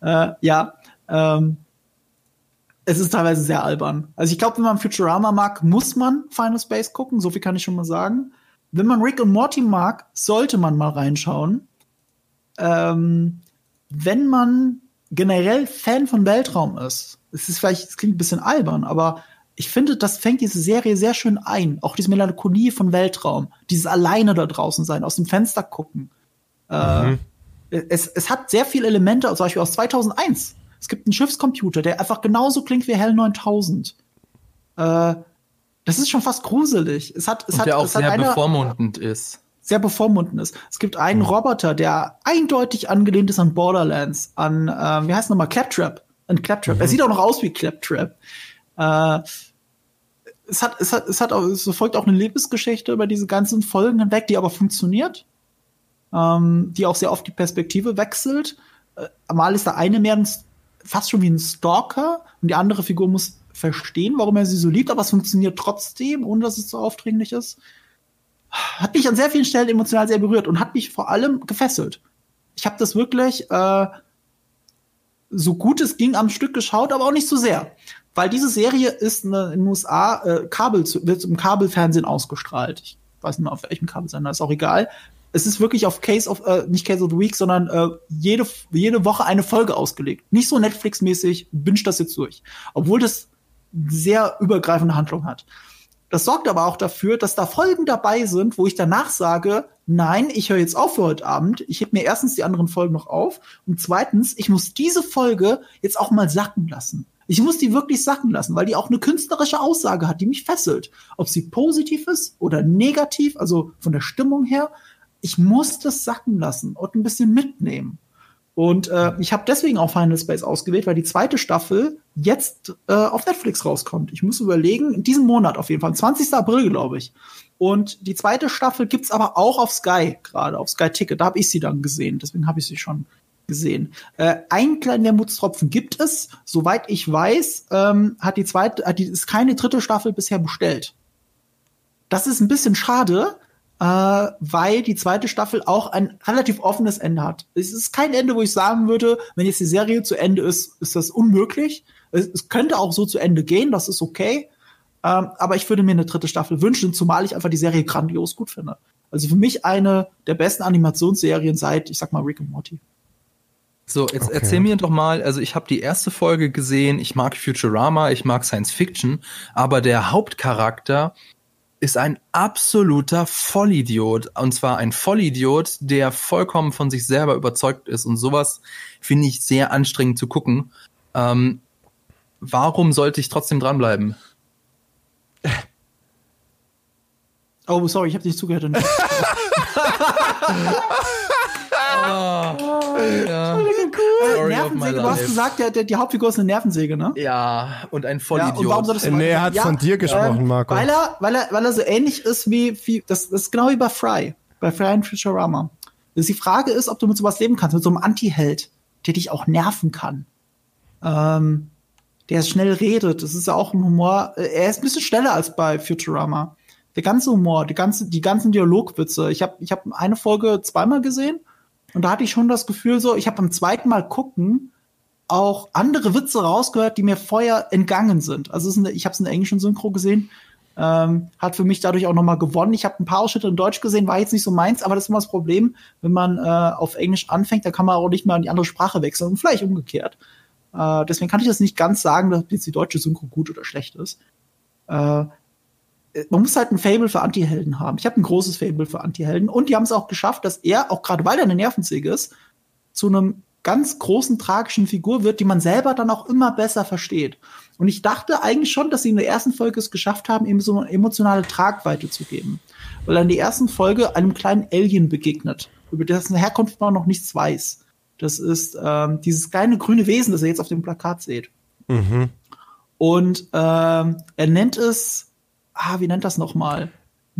Wow. Äh, ja, ähm, es ist teilweise sehr albern. Also ich glaube, wenn man Futurama mag, muss man Final Space gucken. So viel kann ich schon mal sagen. Wenn man Rick und Morty mag, sollte man mal reinschauen. ähm, wenn man generell Fan von Weltraum ist, es ist vielleicht, es klingt ein bisschen albern, aber ich finde, das fängt diese Serie sehr schön ein. Auch diese Melancholie von Weltraum, dieses alleine da draußen sein, aus dem Fenster gucken. Äh, mhm. Äh, es, es hat sehr viele Elemente, zum Beispiel aus 2001. Es gibt einen Schiffscomputer, der einfach genauso klingt wie Hell 9000. Äh, das ist schon fast gruselig. Es hat, es Und hat, der auch es sehr bevormundend ist. Sehr bevormundend ist. Es gibt einen mhm. Roboter, der eindeutig angelehnt ist an Borderlands, an, äh, wie heißt nochmal, Claptrap. An Claptrap. Mhm. Er sieht auch noch aus wie Claptrap. Äh, es hat, es hat, es hat auch, es folgt auch eine Lebensgeschichte über diese ganzen Folgen hinweg, die aber funktioniert. Ähm, die auch sehr oft die Perspektive wechselt. Äh, mal ist der eine mehr ein, fast schon wie ein Stalker und die andere Figur muss verstehen, warum er sie so liebt, aber es funktioniert trotzdem, ohne dass es so aufdringlich ist. Hat mich an sehr vielen Stellen emotional sehr berührt und hat mich vor allem gefesselt. Ich habe das wirklich äh, so gut es ging am Stück geschaut, aber auch nicht so sehr weil diese Serie ist eine, in den USA äh, Kabel wird im Kabelfernsehen ausgestrahlt. Ich weiß nicht mehr auf welchem Kabelsender, ist auch egal. Es ist wirklich auf Case of äh, nicht Case of the Week, sondern äh, jede jede Woche eine Folge ausgelegt. Nicht so Netflix-mäßig, binge das jetzt durch, obwohl das sehr übergreifende Handlung hat. Das sorgt aber auch dafür, dass da Folgen dabei sind, wo ich danach sage, nein, ich höre jetzt auf für heute Abend. Ich heb mir erstens die anderen Folgen noch auf und zweitens, ich muss diese Folge jetzt auch mal sacken lassen. Ich muss die wirklich sacken lassen, weil die auch eine künstlerische Aussage hat, die mich fesselt. Ob sie positiv ist oder negativ, also von der Stimmung her, ich muss das sacken lassen und ein bisschen mitnehmen. Und äh, ich habe deswegen auch Final Space ausgewählt, weil die zweite Staffel jetzt äh, auf Netflix rauskommt. Ich muss überlegen, in diesem Monat auf jeden Fall, 20. April, glaube ich. Und die zweite Staffel gibt's aber auch auf Sky, gerade auf Sky Ticket. Da habe ich sie dann gesehen, deswegen habe ich sie schon gesehen. Äh, ein kleiner Wermutstropfen gibt es. Soweit ich weiß, ähm, hat die zweite, hat die, ist keine dritte Staffel bisher bestellt. Das ist ein bisschen schade, äh, weil die zweite Staffel auch ein relativ offenes Ende hat. Es ist kein Ende, wo ich sagen würde, wenn jetzt die Serie zu Ende ist, ist das unmöglich. Es, es könnte auch so zu Ende gehen, das ist okay. Ähm, aber ich würde mir eine dritte Staffel wünschen, zumal ich einfach die Serie grandios gut finde. Also für mich eine der besten Animationsserien seit, ich sag mal, Rick und Morty. So, jetzt okay. erzähl mir doch mal, also ich habe die erste Folge gesehen, ich mag Futurama, ich mag Science Fiction, aber der Hauptcharakter ist ein absoluter Vollidiot. Und zwar ein Vollidiot, der vollkommen von sich selber überzeugt ist. Und sowas finde ich sehr anstrengend zu gucken. Ähm, warum sollte ich trotzdem dranbleiben? Oh, sorry, ich habe nicht zugehört. oh, ja. Äh, Nervensäge, du hast gesagt, der, der, die Hauptfigur ist eine Nervensäge, ne? Ja, und ein Vollidiot. Ja, und warum soll das nee, er hat ja, von dir gesprochen, ähm, Marco. Weil er, weil, er, weil er so ähnlich ist wie, wie das, das ist genau wie bei Fry, bei Fry und Futurama. Also die Frage ist, ob du mit sowas leben kannst, mit so einem Anti-Held, der dich auch nerven kann. Ähm, der schnell redet. Das ist ja auch ein Humor. Äh, er ist ein bisschen schneller als bei Futurama. Der ganze Humor, die, ganze, die ganzen Dialogwitze. Ich habe ich hab eine Folge zweimal gesehen und da hatte ich schon das Gefühl so, ich habe beim zweiten Mal gucken auch andere Witze rausgehört, die mir vorher entgangen sind. Also eine, ich habe es in der englischen Synchro gesehen, ähm, hat für mich dadurch auch noch mal gewonnen. Ich habe ein paar Ausschnitte in Deutsch gesehen, war jetzt nicht so meins, aber das ist immer das Problem, wenn man äh, auf Englisch anfängt, da kann man auch nicht mehr an die andere Sprache wechseln und vielleicht umgekehrt. Äh, deswegen kann ich das nicht ganz sagen, dass jetzt die deutsche Synchro gut oder schlecht ist. Äh, man muss halt ein Fable für Antihelden haben. Ich habe ein großes Fable für Antihelden und die haben es auch geschafft, dass er, auch gerade weil er eine Nervensäge ist, zu einem ganz großen tragischen Figur wird, die man selber dann auch immer besser versteht. Und ich dachte eigentlich schon, dass sie in der ersten Folge es geschafft haben, ihm so eine emotionale Tragweite zu geben. Weil er in der ersten Folge einem kleinen Alien begegnet, über dessen Herkunft man noch nichts weiß. Das ist ähm, dieses kleine grüne Wesen, das ihr jetzt auf dem Plakat seht. Mhm. Und ähm, er nennt es ah, wie nennt das nochmal?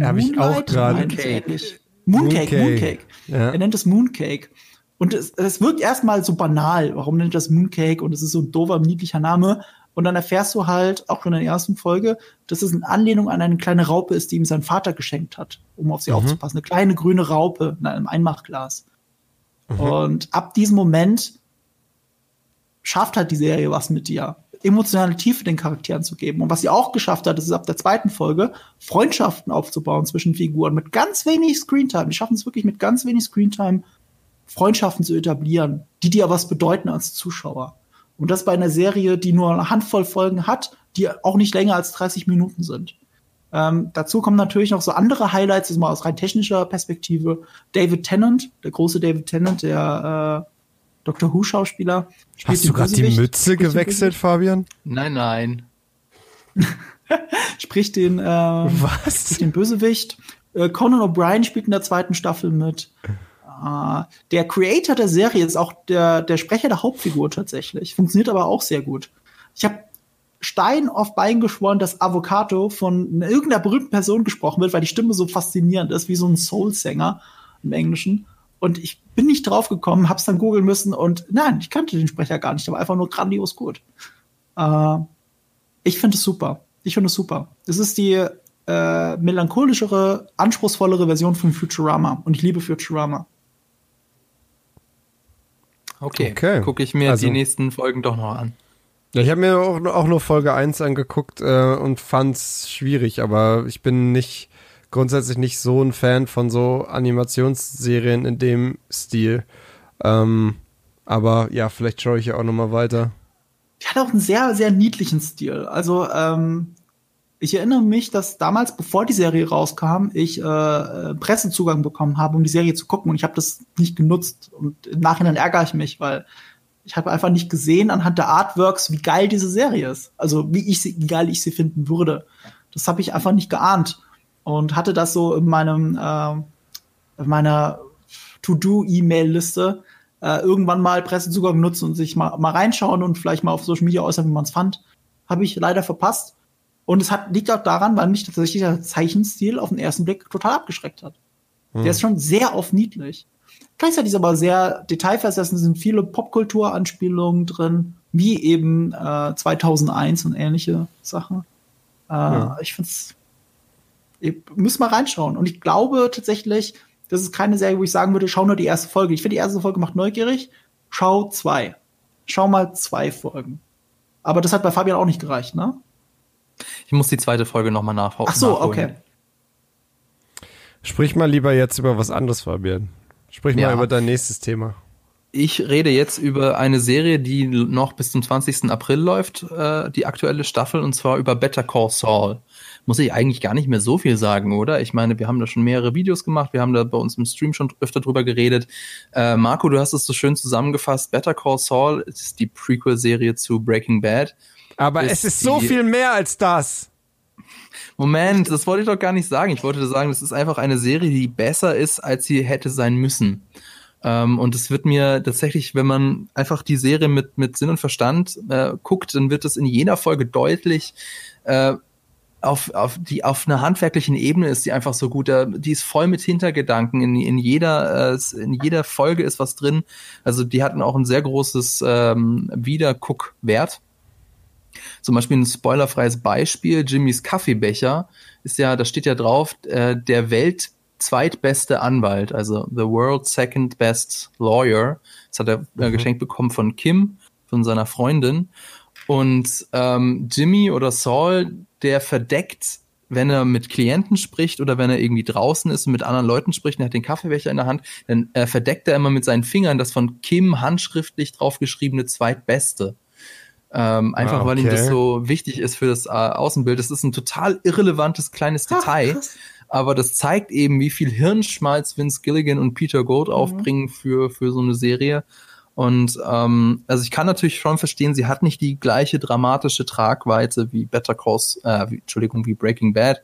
Habe ich auch gerade. Mooncake. Mooncake, Mooncake. Ja. Er nennt es Mooncake. Und es, es wirkt erstmal so banal. Warum nennt das Mooncake? Und es ist so ein doofer, niedlicher Name. Und dann erfährst du halt, auch schon in der ersten Folge, dass es eine Anlehnung an eine kleine Raupe ist, die ihm sein Vater geschenkt hat, um auf sie mhm. aufzupassen. Eine kleine grüne Raupe in einem Einmachglas. Mhm. Und ab diesem Moment schafft halt die Serie was mit dir emotionale Tiefe den Charakteren zu geben. Und was sie auch geschafft hat, ist ab der zweiten Folge, Freundschaften aufzubauen zwischen Figuren mit ganz wenig Screentime. Die schaffen es wirklich mit ganz wenig Screentime, Freundschaften zu etablieren, die dir was bedeuten als Zuschauer. Und das bei einer Serie, die nur eine Handvoll Folgen hat, die auch nicht länger als 30 Minuten sind. Ähm, dazu kommen natürlich noch so andere Highlights, das mal aus rein technischer Perspektive. David Tennant, der große David Tennant, der äh, Dr. Who-Schauspieler. Hast du gerade die Mütze gewechselt, Fabian? Nein, nein. spricht den, äh, Was? Spricht den Bösewicht. Äh, Conan O'Brien spielt in der zweiten Staffel mit. Äh, der Creator der Serie ist auch der, der Sprecher der Hauptfigur tatsächlich. Funktioniert aber auch sehr gut. Ich habe Stein auf Bein geschworen, dass Avocado von irgendeiner berühmten Person gesprochen wird, weil die Stimme so faszinierend ist, wie so ein Soul-Sänger im Englischen. Und ich bin nicht drauf gekommen, hab's dann googeln müssen und nein, ich kannte den Sprecher gar nicht, der war einfach nur grandios gut. Äh, ich finde es super. Ich finde es super. Es ist die äh, melancholischere, anspruchsvollere Version von Futurama und ich liebe Futurama. Okay, okay. gucke ich mir also, die nächsten Folgen doch noch an. Ja, ich habe mir auch, auch nur Folge 1 angeguckt äh, und fand's schwierig, aber ich bin nicht grundsätzlich nicht so ein Fan von so Animationsserien in dem Stil. Ähm, aber ja, vielleicht schaue ich ja auch noch mal weiter. Die hat auch einen sehr, sehr niedlichen Stil. Also, ähm, ich erinnere mich, dass damals, bevor die Serie rauskam, ich äh, Pressezugang bekommen habe, um die Serie zu gucken und ich habe das nicht genutzt. Und im Nachhinein ärgere ich mich, weil ich habe einfach nicht gesehen anhand der Artworks, wie geil diese Serie ist. Also wie ich sie, wie geil ich sie finden würde. Das habe ich einfach nicht geahnt und hatte das so in meinem äh, in meiner To-Do-E-Mail-Liste äh, irgendwann mal Pressezugang nutzen und sich mal, mal reinschauen und vielleicht mal auf Social Media äußern, wie man es fand. Habe ich leider verpasst. Und es hat, liegt auch daran, weil mich tatsächlich der Zeichenstil auf den ersten Blick total abgeschreckt hat. Hm. Der ist schon sehr oft niedlich. Gleichzeitig ist aber sehr detailversessen, sind viele Popkultur-Anspielungen drin, wie eben äh, 2001 und ähnliche Sachen. Äh, ja. Ich finde es Ihr müsst mal reinschauen. Und ich glaube tatsächlich, das ist keine Serie, wo ich sagen würde, schau nur die erste Folge. Ich finde, die erste Folge macht neugierig. Schau zwei. Schau mal zwei Folgen. Aber das hat bei Fabian auch nicht gereicht, ne? Ich muss die zweite Folge nochmal nachholen. Ach so, nachholen. okay. Sprich mal lieber jetzt über was anderes, Fabian. Sprich ja. mal über dein nächstes Thema. Ich rede jetzt über eine Serie, die noch bis zum 20. April läuft, äh, die aktuelle Staffel, und zwar über Better Call Saul muss ich eigentlich gar nicht mehr so viel sagen, oder? Ich meine, wir haben da schon mehrere Videos gemacht, wir haben da bei uns im Stream schon öfter drüber geredet. Äh, Marco, du hast es so schön zusammengefasst. Better Call Saul ist die Prequel-Serie zu Breaking Bad. Aber ist es ist so viel mehr als das. Moment, das wollte ich doch gar nicht sagen. Ich wollte sagen, das ist einfach eine Serie, die besser ist, als sie hätte sein müssen. Ähm, und es wird mir tatsächlich, wenn man einfach die Serie mit, mit Sinn und Verstand äh, guckt, dann wird es in jeder Folge deutlich, äh, auf, auf, die auf einer handwerklichen Ebene ist die einfach so gut. Die ist voll mit Hintergedanken. In, in, jeder, äh, in jeder Folge ist was drin. Also die hatten auch ein sehr großes ähm, Wiederguckwert. Zum Beispiel ein spoilerfreies Beispiel. Jimmys Kaffeebecher ist ja, da steht ja drauf, äh, der Welt zweitbeste Anwalt, also the world second best lawyer. Das hat er äh, mhm. geschenkt bekommen von Kim, von seiner Freundin. Und ähm, Jimmy oder Saul, der verdeckt, wenn er mit Klienten spricht oder wenn er irgendwie draußen ist und mit anderen Leuten spricht und er hat den Kaffeebecher in der Hand, dann äh, verdeckt er immer mit seinen Fingern das von Kim handschriftlich draufgeschriebene Zweitbeste. Ähm, einfach ah, okay. weil ihm das so wichtig ist für das äh, Außenbild. Das ist ein total irrelevantes kleines Detail. Ach, aber das zeigt eben, wie viel Hirnschmalz Vince Gilligan und Peter Gold mhm. aufbringen für, für so eine Serie. Und ähm, also ich kann natürlich schon verstehen, sie hat nicht die gleiche dramatische Tragweite wie Better Calls, äh, wie, Entschuldigung, wie Breaking Bad.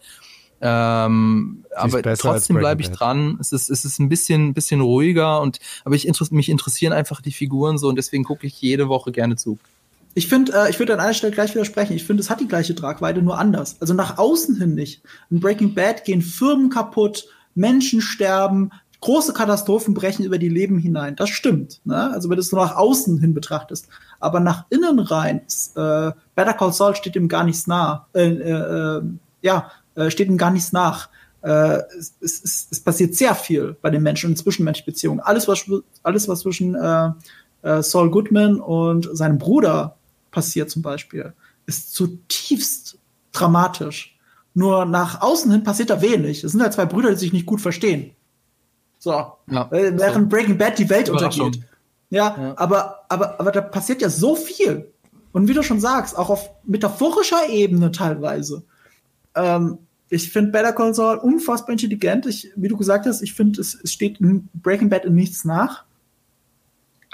Ähm, aber trotzdem bleibe ich dran. Es ist, es ist ein bisschen, bisschen ruhiger und aber ich interess mich interessieren einfach die Figuren so und deswegen gucke ich jede Woche gerne zu. Ich finde, äh, ich würde an einer Stelle gleich widersprechen. Ich finde, es hat die gleiche Tragweite, nur anders. Also nach außen hin nicht. In Breaking Bad gehen Firmen kaputt, Menschen sterben, große Katastrophen brechen über die Leben hinein. Das stimmt. Ne? Also wenn du es nur nach außen hin betrachtest. Aber nach innen rein, äh, Better Call Saul steht ihm gar nichts nah. Äh, äh, ja, äh, steht ihm gar nichts nach. Äh, es, es, es, passiert sehr viel bei den Menschen und zwischenmenschlichen Beziehungen. Alles, was, alles, was zwischen äh, äh, Saul Goodman und seinem Bruder passiert zum Beispiel, ist zutiefst dramatisch. Nur nach außen hin passiert da wenig. Es sind halt zwei Brüder, die sich nicht gut verstehen. So. Ja, äh, während so. Breaking Bad die Welt untergeht. Ja, ja, aber, aber, aber da passiert ja so viel. Und wie du schon sagst, auch auf metaphorischer Ebene teilweise. Ähm, ich finde Better Call Saul unfassbar intelligent. Ich, wie du gesagt hast, ich finde, es, es steht in Breaking Bad in nichts nach.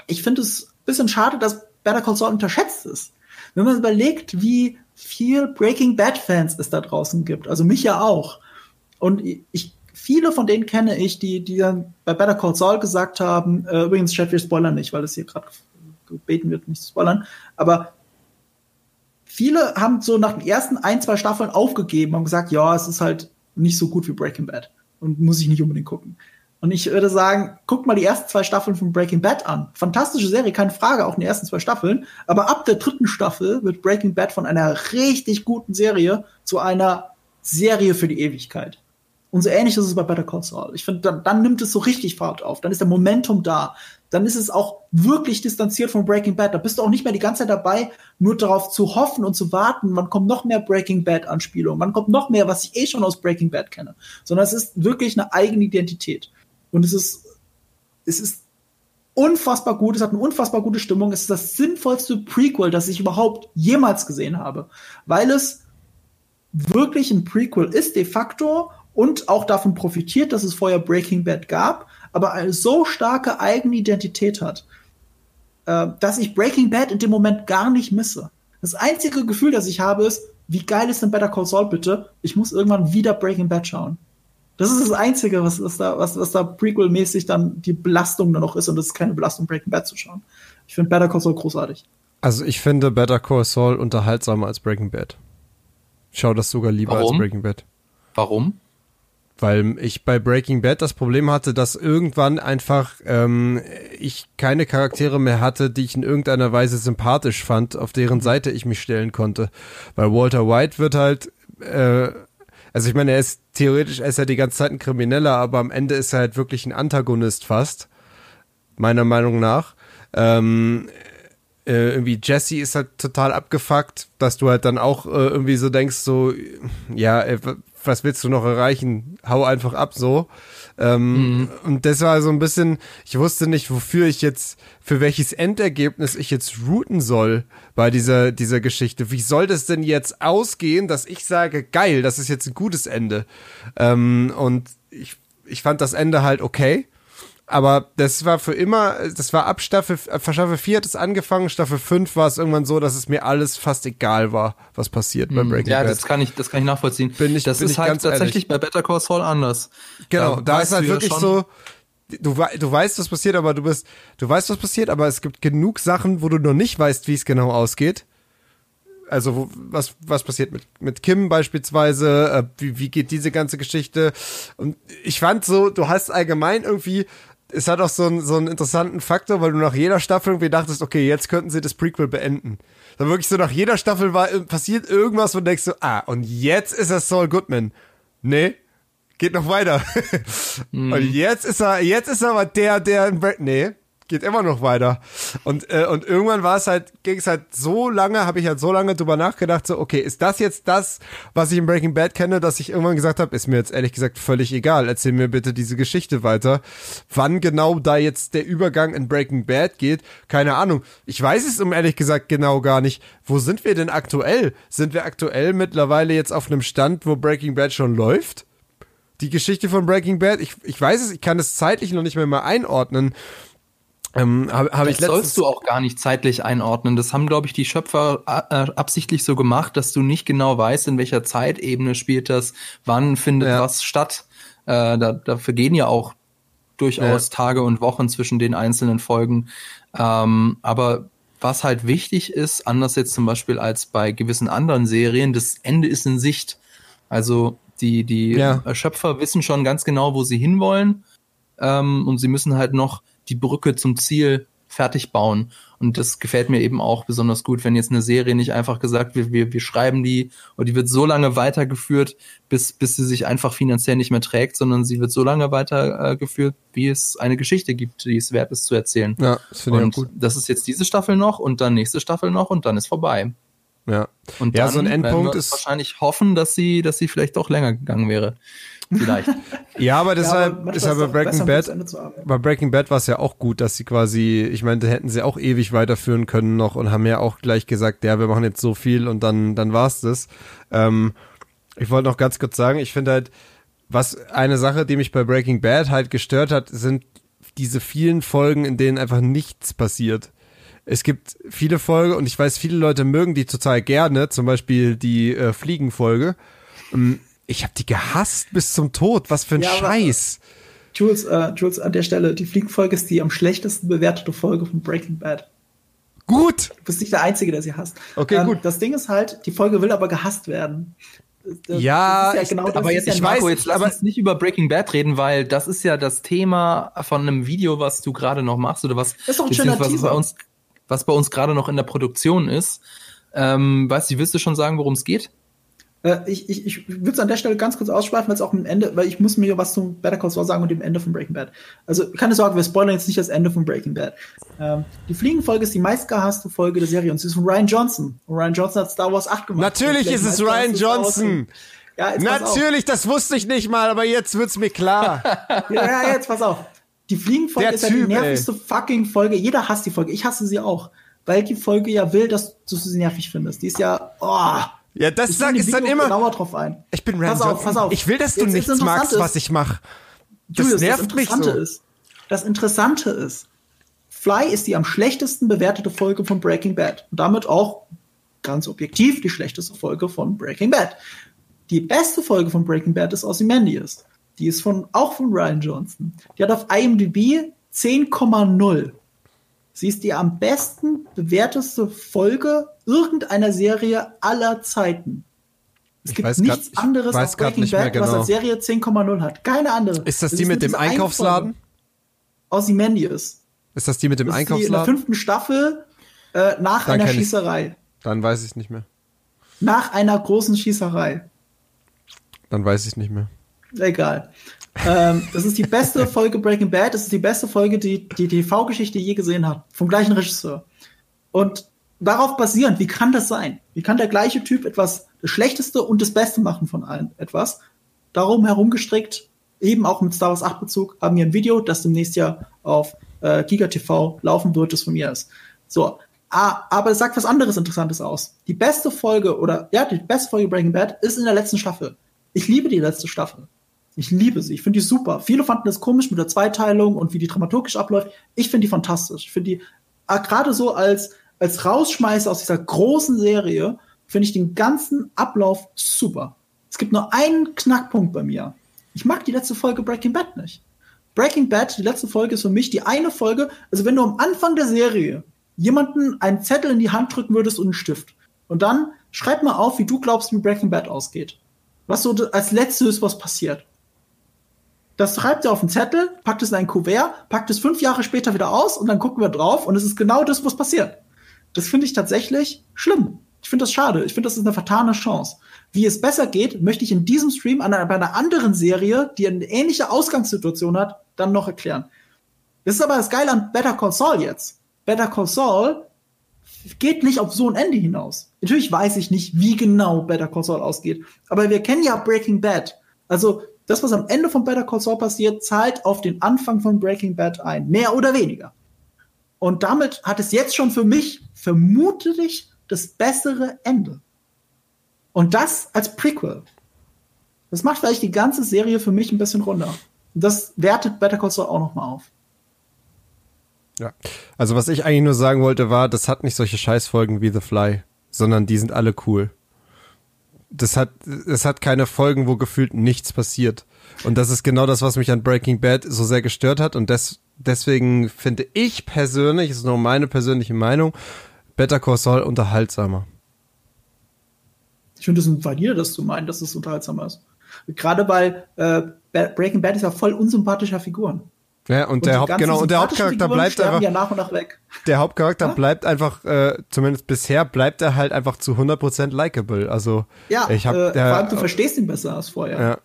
Ich finde es ein bisschen schade, dass Better Call Saul unterschätzt ist. Wenn man überlegt, wie viel Breaking Bad Fans es da draußen gibt, also mich ja auch. Und ich, viele von denen kenne ich, die, die dann bei Better Call Saul gesagt haben, äh, übrigens, Chef, wir spoilern nicht, weil es hier gerade gebeten wird, nicht zu spoilern, aber viele haben so nach den ersten ein, zwei Staffeln aufgegeben und gesagt, ja, es ist halt nicht so gut wie Breaking Bad und muss ich nicht unbedingt gucken. Und ich würde sagen, guck mal die ersten zwei Staffeln von Breaking Bad an. Fantastische Serie, keine Frage, auch in den ersten zwei Staffeln. Aber ab der dritten Staffel wird Breaking Bad von einer richtig guten Serie zu einer Serie für die Ewigkeit. Und so ähnlich ist es bei Better Call Saul. Ich finde, dann, dann nimmt es so richtig Fahrt auf. Dann ist der Momentum da. Dann ist es auch wirklich distanziert von Breaking Bad. Da bist du auch nicht mehr die ganze Zeit dabei, nur darauf zu hoffen und zu warten, wann kommt noch mehr Breaking Bad Anspielungen, wann kommt noch mehr, was ich eh schon aus Breaking Bad kenne. Sondern es ist wirklich eine eigene Identität. Und es ist, es ist unfassbar gut, es hat eine unfassbar gute Stimmung. Es ist das sinnvollste Prequel, das ich überhaupt jemals gesehen habe. Weil es wirklich ein Prequel ist, de facto, und auch davon profitiert, dass es vorher Breaking Bad gab, aber eine so starke eigene Identität hat, äh, dass ich Breaking Bad in dem Moment gar nicht misse. Das einzige Gefühl, das ich habe, ist, wie geil ist denn Better Call Saul bitte? Ich muss irgendwann wieder Breaking Bad schauen. Das ist das Einzige, was, was da, was, was da Prequel-mäßig dann die Belastung dann noch ist und das ist keine Belastung, Breaking Bad zu schauen. Ich finde Better Call Saul großartig. Also ich finde Better Call Saul unterhaltsamer als Breaking Bad. Ich schau das sogar lieber Warum? als Breaking Bad. Warum? weil ich bei Breaking Bad das Problem hatte, dass irgendwann einfach ähm, ich keine Charaktere mehr hatte, die ich in irgendeiner Weise sympathisch fand, auf deren Seite ich mich stellen konnte. Weil Walter White wird halt, äh, also ich meine, er ist theoretisch, er ist ja die ganze Zeit ein Krimineller, aber am Ende ist er halt wirklich ein Antagonist fast, meiner Meinung nach. Ähm, äh, irgendwie Jesse ist halt total abgefuckt, dass du halt dann auch äh, irgendwie so denkst, so, ja, äh, was willst du noch erreichen? Hau einfach ab so. Ähm, mhm. Und das war so ein bisschen, ich wusste nicht, wofür ich jetzt, für welches Endergebnis ich jetzt routen soll bei dieser, dieser Geschichte. Wie soll das denn jetzt ausgehen, dass ich sage, geil, das ist jetzt ein gutes Ende. Ähm, und ich, ich fand das Ende halt okay. Aber das war für immer, das war ab Staffel, äh, Staffel 4 hat es angefangen, Staffel 5 war es irgendwann so, dass es mir alles fast egal war, was passiert bei hm, Breaking ja, Bad. Ja, das kann ich, das kann ich nachvollziehen. Bin ich, das bin ist ich halt tatsächlich ehrlich. bei Better Call Saul anders. Genau, da, da ist halt wirklich so, du, du weißt, was passiert, aber du bist, du weißt, was passiert, aber es gibt genug Sachen, wo du noch nicht weißt, wie es genau ausgeht. Also wo, was was passiert mit mit Kim beispielsweise? Äh, wie, wie geht diese ganze Geschichte? Und ich fand so, du hast allgemein irgendwie es hat auch so einen, so einen interessanten Faktor, weil du nach jeder Staffel irgendwie dachtest, okay, jetzt könnten sie das Prequel beenden. Dann wirklich so nach jeder Staffel war, passiert irgendwas und denkst so, ah, und jetzt ist er Saul Goodman. Nee, geht noch weiter. mhm. Und jetzt ist er, jetzt ist er aber der, der, nee, geht immer noch weiter. Und, äh, und irgendwann war es halt, ging es halt so lange, habe ich halt so lange drüber nachgedacht, so, okay, ist das jetzt das, was ich in Breaking Bad kenne, dass ich irgendwann gesagt habe, ist mir jetzt ehrlich gesagt völlig egal, erzähl mir bitte diese Geschichte weiter. Wann genau da jetzt der Übergang in Breaking Bad geht, keine Ahnung. Ich weiß es um ehrlich gesagt genau gar nicht. Wo sind wir denn aktuell? Sind wir aktuell mittlerweile jetzt auf einem Stand, wo Breaking Bad schon läuft? Die Geschichte von Breaking Bad, ich, ich weiß es, ich kann es zeitlich noch nicht mehr mal einordnen. Ähm, hab, hab das ich sollst du auch gar nicht zeitlich einordnen. Das haben, glaube ich, die Schöpfer äh, absichtlich so gemacht, dass du nicht genau weißt, in welcher Zeitebene spielt das, wann findet ja. was statt. Äh, da, da vergehen ja auch durchaus ja. Tage und Wochen zwischen den einzelnen Folgen. Ähm, aber was halt wichtig ist, anders jetzt zum Beispiel als bei gewissen anderen Serien, das Ende ist in Sicht. Also die, die ja. Schöpfer wissen schon ganz genau, wo sie hinwollen. Ähm, und sie müssen halt noch die Brücke zum Ziel fertig bauen. Und das gefällt mir eben auch besonders gut, wenn jetzt eine Serie nicht einfach gesagt wird, wir, wir schreiben die und die wird so lange weitergeführt, bis, bis sie sich einfach finanziell nicht mehr trägt, sondern sie wird so lange weitergeführt, wie es eine Geschichte gibt, die es wert ist zu erzählen. Ja, das finde ich gut. Das ist jetzt diese Staffel noch und dann nächste Staffel noch und dann ist vorbei. Ja. Und ja, dann so ein Endpunkt ist wahrscheinlich hoffen, dass sie, dass sie vielleicht doch länger gegangen wäre. Vielleicht. ja, aber deshalb ja, ist aber bei Breaking Bad, bei Breaking Bad war es ja auch gut, dass sie quasi, ich meine, hätten sie auch ewig weiterführen können noch und haben ja auch gleich gesagt, ja, wir machen jetzt so viel und dann, dann war's das. Ähm, ich wollte noch ganz kurz sagen, ich finde halt, was eine Sache, die mich bei Breaking Bad halt gestört hat, sind diese vielen Folgen, in denen einfach nichts passiert. Es gibt viele Folgen und ich weiß, viele Leute mögen die total gerne, zum Beispiel die äh, Fliegenfolge. Ich habe die gehasst bis zum Tod. Was für ein ja, Scheiß. Jules, äh, Jules, an der Stelle, die Fliegenfolge ist die am schlechtesten bewertete Folge von Breaking Bad. Gut. Du bist nicht der Einzige, der sie hasst. Okay, ähm, gut. Das Ding ist halt, die Folge will aber gehasst werden. Das, ja, das ja genau ich, aber jetzt, ich Marco, weiß, jetzt lass uns nicht über Breaking Bad reden, weil das ist ja das Thema von einem Video, was du gerade noch machst oder was, ist doch ein schöner was bei uns, was bei uns gerade noch in der Produktion ist. Ähm, weißt du, willst du schon sagen, worum es geht? Äh, ich ich, ich würde es an der Stelle ganz kurz ausschweifen, weil es auch am Ende, weil ich muss mir was zum Better Call Saul sagen und dem Ende von Breaking Bad. Also keine Sorge, wir spoilern jetzt nicht das Ende von Breaking Bad. Ähm, die Fliegenfolge ist die meistgehasste Folge der Serie und sie ist von Ryan Johnson. Und Ryan Johnson hat Star Wars 8 gemacht. Natürlich ist es Ryan Johnson. Ja, Natürlich, das wusste ich nicht mal, aber jetzt wird's mir klar. ja, ja, jetzt pass auf. Die Fliegenfolge ist ja die nervigste ey. fucking Folge. Jeder hasst die Folge. Ich hasse sie auch. Weil die Folge ja will, dass du sie nervig findest. Die ist ja, oh, ja, das sag, ist dann immer. Genauer drauf ein. Ich bin Pass auf, pass auf. Ich will, dass du Jetzt nichts magst, ist, was ich mache. Das Julius, nervt das mich so. Ist, das Interessante ist, Fly ist die am schlechtesten bewertete Folge von Breaking Bad und damit auch ganz objektiv die schlechteste Folge von Breaking Bad. Die beste Folge von Breaking Bad ist Ozymandias. Die ist von auch von Ryan Johnson. Die hat auf IMDb 10,0. Sie ist die am besten bewerteste Folge irgendeiner Serie aller Zeiten. Es ich gibt nichts grad, anderes als Breaking Bad, genau. was als Serie 10,0 hat. Keine andere. Ist das, das die mit dem Einkaufsladen? Ozymandias. Ist das die mit dem das Einkaufsladen? in der fünften Staffel äh, nach Dann einer Schießerei. Ich. Dann weiß ich nicht mehr. Nach einer großen Schießerei. Dann weiß ich nicht mehr. Egal ähm, das ist die beste Folge Breaking Bad. Das ist die beste Folge, die die TV-Geschichte je gesehen hat. Vom gleichen Regisseur. Und darauf basierend, wie kann das sein? Wie kann der gleiche Typ etwas, das Schlechteste und das Beste machen von allen etwas? Darum herumgestrickt, eben auch mit Star Wars 8 Bezug, haben wir ein Video, das demnächst ja auf äh, Giga TV laufen wird, das von mir ist. So. Ah, aber es sagt was anderes Interessantes aus. Die beste Folge oder, ja, die beste Folge Breaking Bad ist in der letzten Staffel. Ich liebe die letzte Staffel. Ich liebe sie. Ich finde die super. Viele fanden das komisch mit der Zweiteilung und wie die dramaturgisch abläuft. Ich finde die fantastisch. Ich finde die ah, gerade so als, als Rausschmeißer aus dieser großen Serie, finde ich den ganzen Ablauf super. Es gibt nur einen Knackpunkt bei mir. Ich mag die letzte Folge Breaking Bad nicht. Breaking Bad, die letzte Folge ist für mich die eine Folge, also wenn du am Anfang der Serie jemanden einen Zettel in die Hand drücken würdest und einen Stift und dann schreib mal auf, wie du glaubst, wie Breaking Bad ausgeht. Was so als letztes was passiert. Das schreibt er auf einen Zettel, packt es in ein Kuvert, packt es fünf Jahre später wieder aus und dann gucken wir drauf und es ist genau das, was passiert. Das finde ich tatsächlich schlimm. Ich finde das schade. Ich finde, das ist eine vertane Chance. Wie es besser geht, möchte ich in diesem Stream an einer, bei einer anderen Serie, die eine ähnliche Ausgangssituation hat, dann noch erklären. Das ist aber das Geile an Better Call Saul jetzt. Better Call Saul geht nicht auf so ein Ende hinaus. Natürlich weiß ich nicht, wie genau Better Call Saul ausgeht. Aber wir kennen ja Breaking Bad. Also das, was am Ende von Better Call Saul passiert, zahlt auf den Anfang von Breaking Bad ein. Mehr oder weniger. Und damit hat es jetzt schon für mich vermutlich das bessere Ende. Und das als Prequel. Das macht vielleicht die ganze Serie für mich ein bisschen runter. Und das wertet Better Call Saul auch nochmal auf. Ja. Also was ich eigentlich nur sagen wollte war, das hat nicht solche Scheißfolgen wie The Fly, sondern die sind alle cool das hat, es hat keine Folgen, wo gefühlt nichts passiert. Und das ist genau das, was mich an Breaking Bad so sehr gestört hat. Und des, deswegen finde ich persönlich, ist nur meine persönliche Meinung, Better Call Saul unterhaltsamer. Ich finde es ein valide, dass du meinst, dass es unterhaltsamer ist. Gerade weil äh, Breaking Bad ist ja voll unsympathischer Figuren. Ja, und, und der Haupt, genau, und der Hauptcharakter bleibt einfach. Ja nach nach. Der Hauptcharakter ja? bleibt einfach, äh, zumindest bisher bleibt er halt einfach zu 100% likable. Also, ja, ich hab, äh, der, vor allem du verstehst ihn besser als vorher. Ja.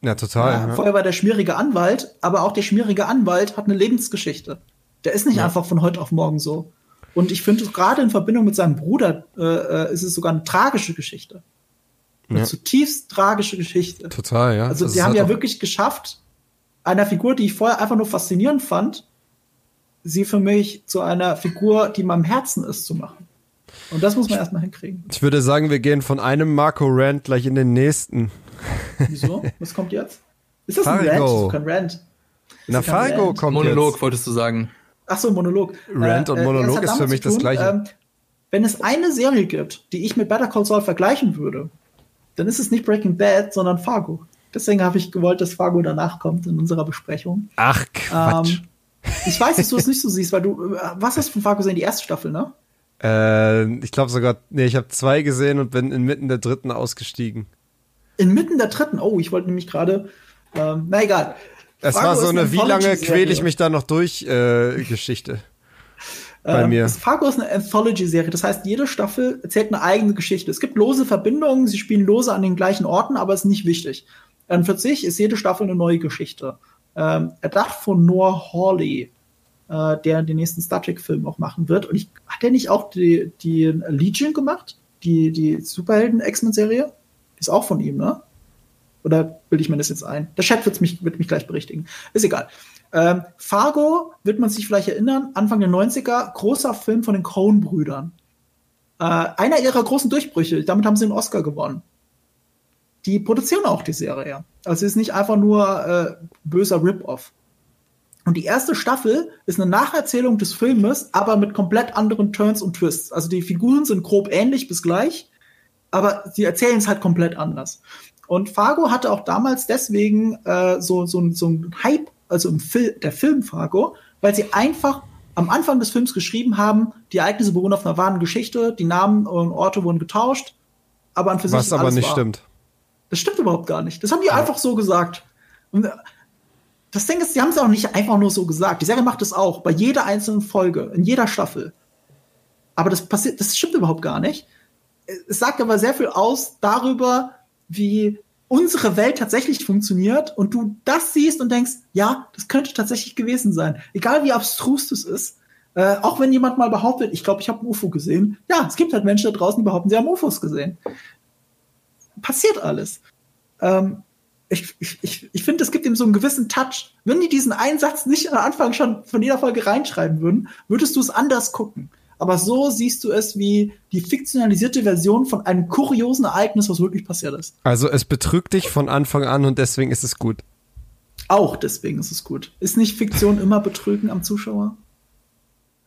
Ja, total. Ja. Vorher war der schmierige Anwalt, aber auch der schmierige Anwalt hat eine Lebensgeschichte. Der ist nicht einfach von heute auf morgen so. Und ich finde, gerade in Verbindung mit seinem Bruder äh, äh, ist es sogar eine tragische Geschichte. Eine zutiefst tragische Geschichte. Total, ja. Also, sie haben ja wirklich geschafft, einer Figur, die ich vorher einfach nur faszinierend fand, sie für mich zu einer Figur, die meinem Herzen ist, zu machen. Und das muss man erstmal hinkriegen. Ich würde sagen, wir gehen von einem Marco Rant gleich in den nächsten. Wieso? Was kommt jetzt? Ist das Fargo. ein Rant? Das ist kein Rant. Na, Fargo kommt Monolog, jetzt. wolltest du sagen. Ach so, Monolog. Rant äh, und Monolog äh, ist für mich tun, das Gleiche. Ähm, wenn es eine Serie gibt, die ich mit Better Call Saul vergleichen würde, dann ist es nicht Breaking Bad, sondern Fargo. Deswegen habe ich gewollt, dass Fargo danach kommt in unserer Besprechung. Ach, Quatsch. Ähm, ich weiß, dass du es nicht so siehst, weil du, äh, was hast du von Fargo gesehen? Die erste Staffel, ne? Äh, ich glaube sogar, nee, ich habe zwei gesehen und bin inmitten der dritten ausgestiegen. Inmitten der dritten? Oh, ich wollte nämlich gerade, ähm, na egal. Es Fargo war so eine, wie lange quäle ich mich da noch durch äh, Geschichte. Bei ähm, mir. Fargo ist eine Anthology-Serie, das heißt, jede Staffel erzählt eine eigene Geschichte. Es gibt lose Verbindungen, sie spielen lose an den gleichen Orten, aber es ist nicht wichtig. Und für sich ist jede Staffel eine neue Geschichte. Ähm, erdacht von Noah Hawley, äh, der den nächsten Star Trek-Film auch machen wird. Und ich, hat er nicht auch die, die Legion gemacht? Die, die Superhelden-X-Men-Serie? Ist auch von ihm, ne? Oder bilde ich mir das jetzt ein? Der Chat wird mich, wird mich gleich berichtigen. Ist egal. Ähm, Fargo wird man sich vielleicht erinnern, Anfang der 90er, großer Film von den Coen-Brüdern. Äh, einer ihrer großen Durchbrüche, damit haben sie einen Oscar gewonnen. Die produzieren auch die Serie. Also es ist nicht einfach nur äh, böser Rip-Off. Und die erste Staffel ist eine Nacherzählung des Filmes, aber mit komplett anderen Turns und Twists. Also die Figuren sind grob ähnlich bis gleich, aber sie erzählen es halt komplett anders. Und Fargo hatte auch damals deswegen äh, so, so, so ein Hype, also im Fil der Film Fargo, weil sie einfach am Anfang des Films geschrieben haben, die Ereignisse beruhen auf einer wahren Geschichte, die Namen und Orte wurden getauscht, aber an für sich Was aber nicht wahr. stimmt. Das stimmt überhaupt gar nicht. Das haben die ja. einfach so gesagt. Und äh, das Ding ist, sie haben es auch nicht einfach nur so gesagt. Die Serie macht es auch bei jeder einzelnen Folge, in jeder Staffel. Aber das passiert, das stimmt überhaupt gar nicht. Es sagt aber sehr viel aus darüber, wie unsere Welt tatsächlich funktioniert und du das siehst und denkst, ja, das könnte tatsächlich gewesen sein. Egal wie abstrus das ist. Äh, auch wenn jemand mal behauptet, ich glaube, ich habe ein UFO gesehen. Ja, es gibt halt Menschen da draußen, die behaupten, sie haben UFOs gesehen. Passiert alles. Ähm, ich, ich, ich, ich finde, es gibt ihm so einen gewissen Touch. Wenn die diesen Einsatz nicht am Anfang schon von jeder Folge reinschreiben würden, würdest du es anders gucken aber so siehst du es wie die fiktionalisierte Version von einem kuriosen Ereignis, was wirklich passiert ist. Also es betrügt dich von Anfang an und deswegen ist es gut. Auch deswegen ist es gut. Ist nicht Fiktion immer Betrügen am Zuschauer?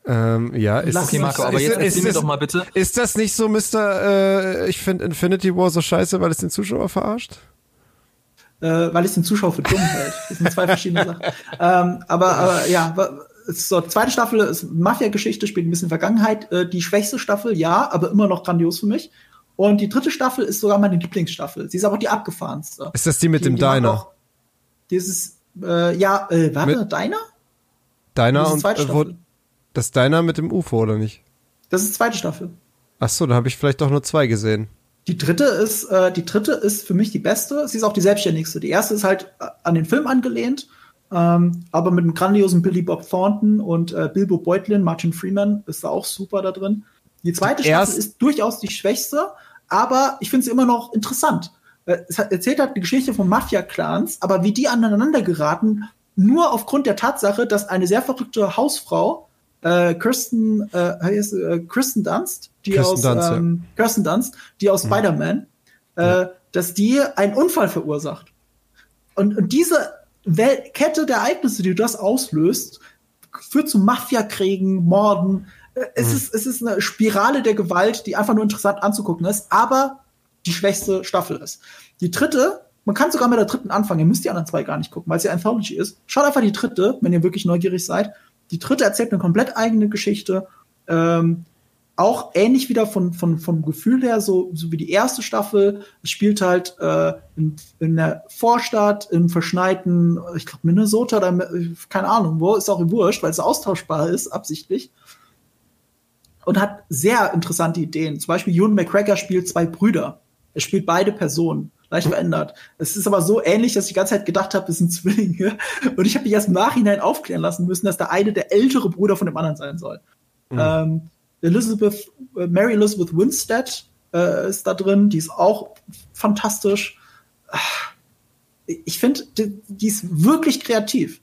Ähm, ja, ist okay, Marco, aber jetzt erzähl mir doch mal bitte. Ist das nicht so, Mr. Äh, ich finde Infinity War so scheiße, weil es den Zuschauer verarscht? Äh, weil es den Zuschauer für dumm hält. Das sind zwei verschiedene Sachen. Ähm, aber, aber ja, so, zweite Staffel ist Mafia-Geschichte, spielt ein bisschen Vergangenheit. Äh, die schwächste Staffel, ja, aber immer noch grandios für mich. Und die dritte Staffel ist sogar meine Lieblingsstaffel. Sie ist aber die abgefahrenste. Ist das die mit die, dem die Diner? Dieses, äh, ja, äh, warte, mit Diner? Diner und äh, wo, das Diner mit dem UFO, oder nicht? Das ist zweite Staffel. Ach so, da habe ich vielleicht doch nur zwei gesehen. Die dritte ist, äh, die dritte ist für mich die beste. Sie ist auch die selbstständigste. Die erste ist halt äh, an den Film angelehnt ähm, aber mit einem grandiosen Billy Bob Thornton und äh, Bilbo Beutlin, Martin Freeman ist da auch super da drin. Die zweite Staffel ist durchaus die schwächste, aber ich finde sie immer noch interessant. Äh, es erzählt halt die Geschichte von Mafia-Clans, aber wie die aneinander geraten, nur aufgrund der Tatsache, dass eine sehr verrückte Hausfrau, äh, Kirsten, äh, heißt, äh, Kirsten Dunst, die Kirsten aus Dunst, ähm, ja. Kirsten Dunst, die aus mhm. Spider-Man, äh, ja. dass die einen Unfall verursacht. Und, und diese Wel Kette der Ereignisse, die das auslöst, führt zu Mafiakriegen, Morden. Äh, es, mhm. ist, es ist eine Spirale der Gewalt, die einfach nur interessant anzugucken ist, aber die schwächste Staffel ist. Die dritte, man kann sogar mit der dritten anfangen, ihr müsst die anderen zwei gar nicht gucken, weil sie Anthology ist. Schaut einfach die dritte, wenn ihr wirklich neugierig seid. Die dritte erzählt eine komplett eigene Geschichte. Ähm, auch ähnlich wieder von, von, vom Gefühl her, so, so wie die erste Staffel. Es spielt halt äh, in, in der Vorstadt, im verschneiten, ich glaube Minnesota oder keine Ahnung wo, ist auch wurscht, weil es austauschbar ist, absichtlich. Und hat sehr interessante Ideen. Zum Beispiel Ewan McGregor spielt zwei Brüder. Er spielt beide Personen leicht verändert. Es ist aber so ähnlich, dass ich die ganze Zeit gedacht habe, es sind Zwillinge. Und ich habe mich erst im Nachhinein aufklären lassen müssen, dass der eine der ältere Bruder von dem anderen sein soll. Mhm. Ähm, Elizabeth, äh, Mary Elizabeth Winstead äh, ist da drin, die ist auch fantastisch. Ich finde, die, die ist wirklich kreativ.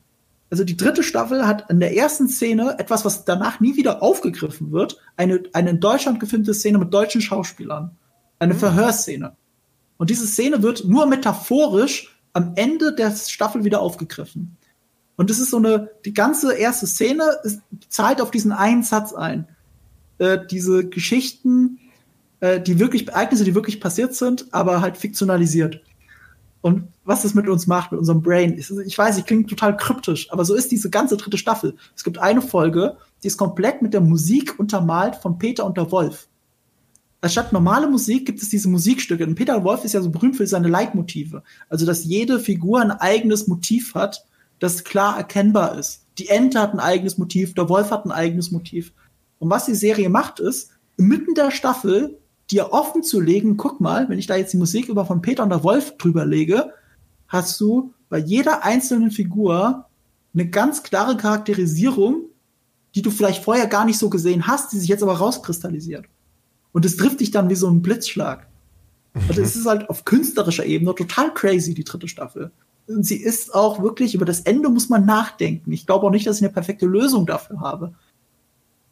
Also die dritte Staffel hat in der ersten Szene etwas, was danach nie wieder aufgegriffen wird, eine, eine in Deutschland gefilmte Szene mit deutschen Schauspielern. Eine mhm. Verhörszene. Und diese Szene wird nur metaphorisch am Ende der Staffel wieder aufgegriffen. Und es ist so eine, die ganze erste Szene ist, zahlt auf diesen einen Satz ein. Äh, diese Geschichten, äh, die wirklich, Ereignisse, die wirklich passiert sind, aber halt fiktionalisiert. Und was das mit uns macht, mit unserem Brain. Ich, ich weiß, ich klingt total kryptisch, aber so ist diese ganze dritte Staffel. Es gibt eine Folge, die ist komplett mit der Musik untermalt von Peter und der Wolf. Anstatt normale Musik gibt es diese Musikstücke. Und Peter Wolf ist ja so berühmt für seine Leitmotive. Also, dass jede Figur ein eigenes Motiv hat, das klar erkennbar ist. Die Ente hat ein eigenes Motiv, der Wolf hat ein eigenes Motiv. Und was die Serie macht, ist, mitten der Staffel dir offen zu legen, guck mal, wenn ich da jetzt die Musik über von Peter und der Wolf drüber lege, hast du bei jeder einzelnen Figur eine ganz klare Charakterisierung, die du vielleicht vorher gar nicht so gesehen hast, die sich jetzt aber rauskristallisiert. Und es trifft dich dann wie so ein Blitzschlag. Also es ist halt auf künstlerischer Ebene total crazy, die dritte Staffel. Und sie ist auch wirklich, über das Ende muss man nachdenken. Ich glaube auch nicht, dass ich eine perfekte Lösung dafür habe.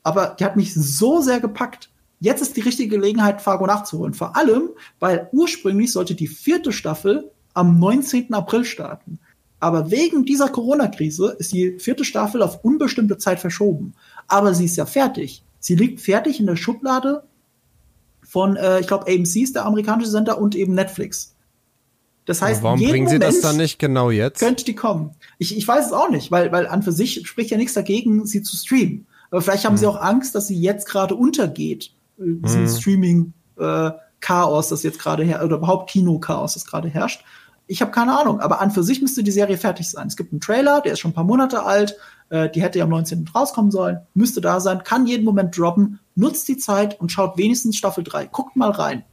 Aber die hat mich so sehr gepackt. Jetzt ist die richtige Gelegenheit, Fargo nachzuholen. Vor allem, weil ursprünglich sollte die vierte Staffel am 19. April starten. Aber wegen dieser Corona-Krise ist die vierte Staffel auf unbestimmte Zeit verschoben. Aber sie ist ja fertig. Sie liegt fertig in der Schublade von, äh, ich glaube, AMC ist der amerikanische Sender und eben Netflix. Das heißt, Aber warum bringen Sie das dann nicht genau jetzt? Könnte die kommen. Ich, ich weiß es auch nicht, weil, weil an für sich spricht ja nichts dagegen, sie zu streamen. Aber vielleicht haben hm. sie auch Angst, dass sie jetzt gerade untergeht. Hm. Streaming-Chaos, äh, das jetzt gerade her oder überhaupt Kino-Chaos, das gerade herrscht. Ich habe keine Ahnung, aber an für sich müsste die Serie fertig sein. Es gibt einen Trailer, der ist schon ein paar Monate alt, äh, die hätte ja am 19. rauskommen sollen, müsste da sein, kann jeden Moment droppen, nutzt die Zeit und schaut wenigstens Staffel 3. Guckt mal rein.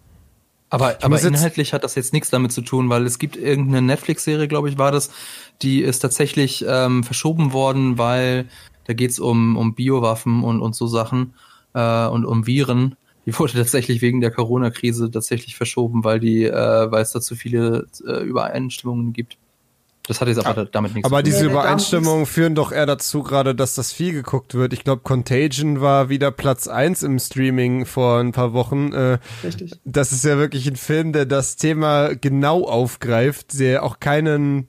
Aber, aber inhaltlich hat das jetzt nichts damit zu tun, weil es gibt irgendeine Netflix-Serie, glaube ich, war das, die ist tatsächlich ähm, verschoben worden, weil da geht's um, um Biowaffen und, und so Sachen äh, und um Viren. Die wurde tatsächlich wegen der Corona-Krise tatsächlich verschoben, weil die, äh, weil es da zu viele äh, Übereinstimmungen gibt. Das hat jetzt aber ja, damit nichts aber zu tun. Aber diese Übereinstimmungen führen doch eher dazu gerade, dass das viel geguckt wird. Ich glaube, Contagion war wieder Platz eins im Streaming vor ein paar Wochen. Äh, Richtig. Das ist ja wirklich ein Film, der das Thema genau aufgreift, der auch keinen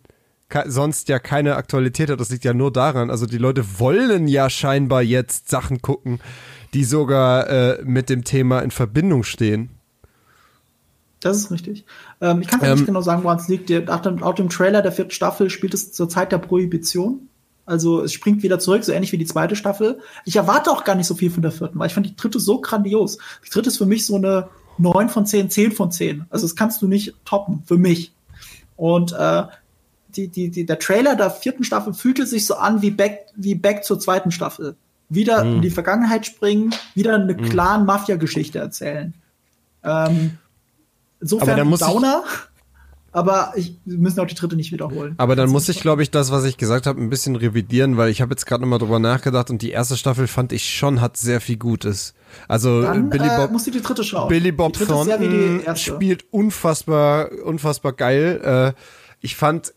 sonst ja keine Aktualität hat. Das liegt ja nur daran. Also die Leute wollen ja scheinbar jetzt Sachen gucken, die sogar äh, mit dem Thema in Verbindung stehen. Das ist richtig. Ähm, ich kann es ähm, nicht genau sagen, woran es liegt. Nach dem, laut dem Trailer der vierten Staffel spielt es zur Zeit der Prohibition. Also es springt wieder zurück, so ähnlich wie die zweite Staffel. Ich erwarte auch gar nicht so viel von der vierten, weil ich fand die dritte so grandios. Die dritte ist für mich so eine 9 von 10, 10 von 10. Also das kannst du nicht toppen, für mich. Und äh, die, die, die, der Trailer der vierten Staffel fühlte sich so an wie Back, wie Back zur zweiten Staffel. Wieder mhm. in die Vergangenheit springen, wieder eine mhm. Clan-Mafia-Geschichte erzählen. Ähm, Insofern aber dann muss Downer. aber ich, wir müssen auch die dritte nicht wiederholen. Aber dann muss ich, glaube ich, das, was ich gesagt habe, ein bisschen revidieren, weil ich habe jetzt gerade nochmal drüber nachgedacht und die erste Staffel fand ich schon, hat sehr viel Gutes. Also dann, Billy äh, Bob, musst du die dritte schauen. Billy Bob Thornton spielt unfassbar, unfassbar geil. Äh, ich fand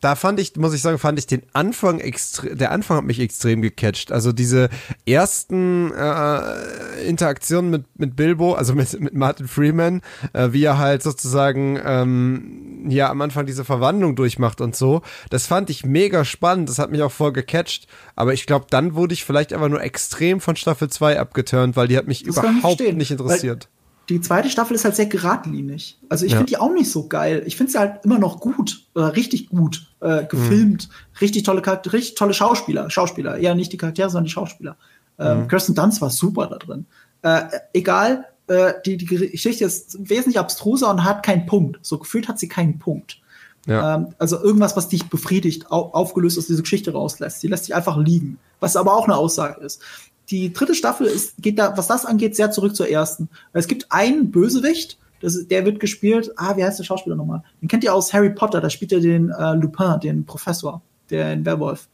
da fand ich, muss ich sagen, fand ich den Anfang extrem, der Anfang hat mich extrem gecatcht. Also diese ersten äh, Interaktionen mit, mit Bilbo, also mit, mit Martin Freeman, äh, wie er halt sozusagen ähm, ja am Anfang diese Verwandlung durchmacht und so, das fand ich mega spannend, das hat mich auch voll gecatcht. Aber ich glaube, dann wurde ich vielleicht einfach nur extrem von Staffel 2 abgeturnt, weil die hat mich das überhaupt nicht interessiert die zweite Staffel ist halt sehr geradlinig. Also ich ja. finde die auch nicht so geil. Ich finde sie halt immer noch gut, äh, richtig gut äh, gefilmt, mhm. richtig tolle Charakter, richtig tolle Schauspieler, Schauspieler, eher nicht die Charaktere, sondern die Schauspieler. Ähm, mhm. Kirsten Dunst war super da drin. Äh, egal, äh, die, die Geschichte ist wesentlich abstruser und hat keinen Punkt. So gefühlt hat sie keinen Punkt. Ja. Ähm, also irgendwas, was dich befriedigt, au aufgelöst aus dieser Geschichte rauslässt. Die lässt sich einfach liegen. Was aber auch eine Aussage ist die dritte Staffel ist, geht da, was das angeht, sehr zurück zur ersten. Es gibt einen Bösewicht, das, der wird gespielt, ah, wie heißt der Schauspieler nochmal? Den kennt ihr aus Harry Potter, da spielt er den äh, Lupin, den Professor, der in Werwolf.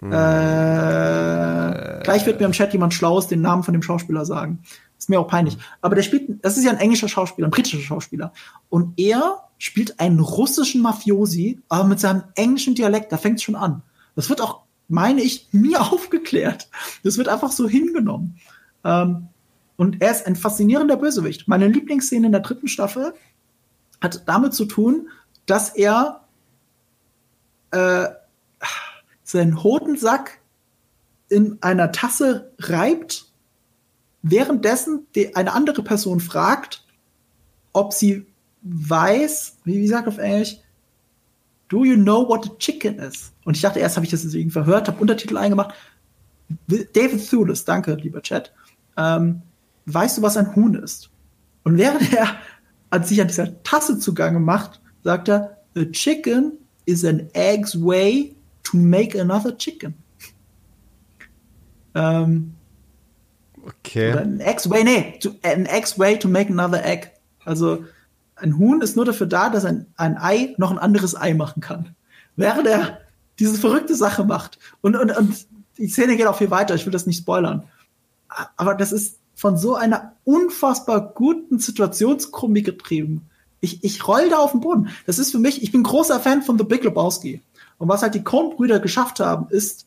Hm. Äh, Gleich wird mir im Chat jemand Schlaues den Namen von dem Schauspieler sagen. Ist mir auch peinlich. Aber der spielt, das ist ja ein englischer Schauspieler, ein britischer Schauspieler. Und er spielt einen russischen Mafiosi, aber mit seinem englischen Dialekt, da fängt es schon an. Das wird auch, meine ich, nie aufgeklärt. Das wird einfach so hingenommen. Ähm, und er ist ein faszinierender Bösewicht. Meine Lieblingsszene in der dritten Staffel hat damit zu tun, dass er äh, seinen Hodensack in einer Tasse reibt, währenddessen eine andere Person fragt, ob sie weiß, wie, wie sagt auf Englisch, do you know what a chicken is? Und ich dachte erst, habe ich das deswegen verhört, habe Untertitel eingemacht. David Thulis, danke, lieber Chat. Ähm, weißt du, was ein Huhn ist? Und während er an sich an dieser Tasse zugange macht, sagt er, a chicken is an egg's way to make another chicken. Ähm, okay. Ein X-Way, nee, to, an X-Way to make another egg. Also ein Huhn ist nur dafür da, dass ein, ein Ei noch ein anderes Ei machen kann. Während er diese verrückte Sache macht. Und, und, und die Szene geht auch viel weiter, ich will das nicht spoilern. Aber das ist von so einer unfassbar guten Situationskomik getrieben. Ich, ich roll da auf den Boden. Das ist für mich, ich bin großer Fan von The Big Lebowski. Und was halt die Coen-Brüder geschafft haben, ist,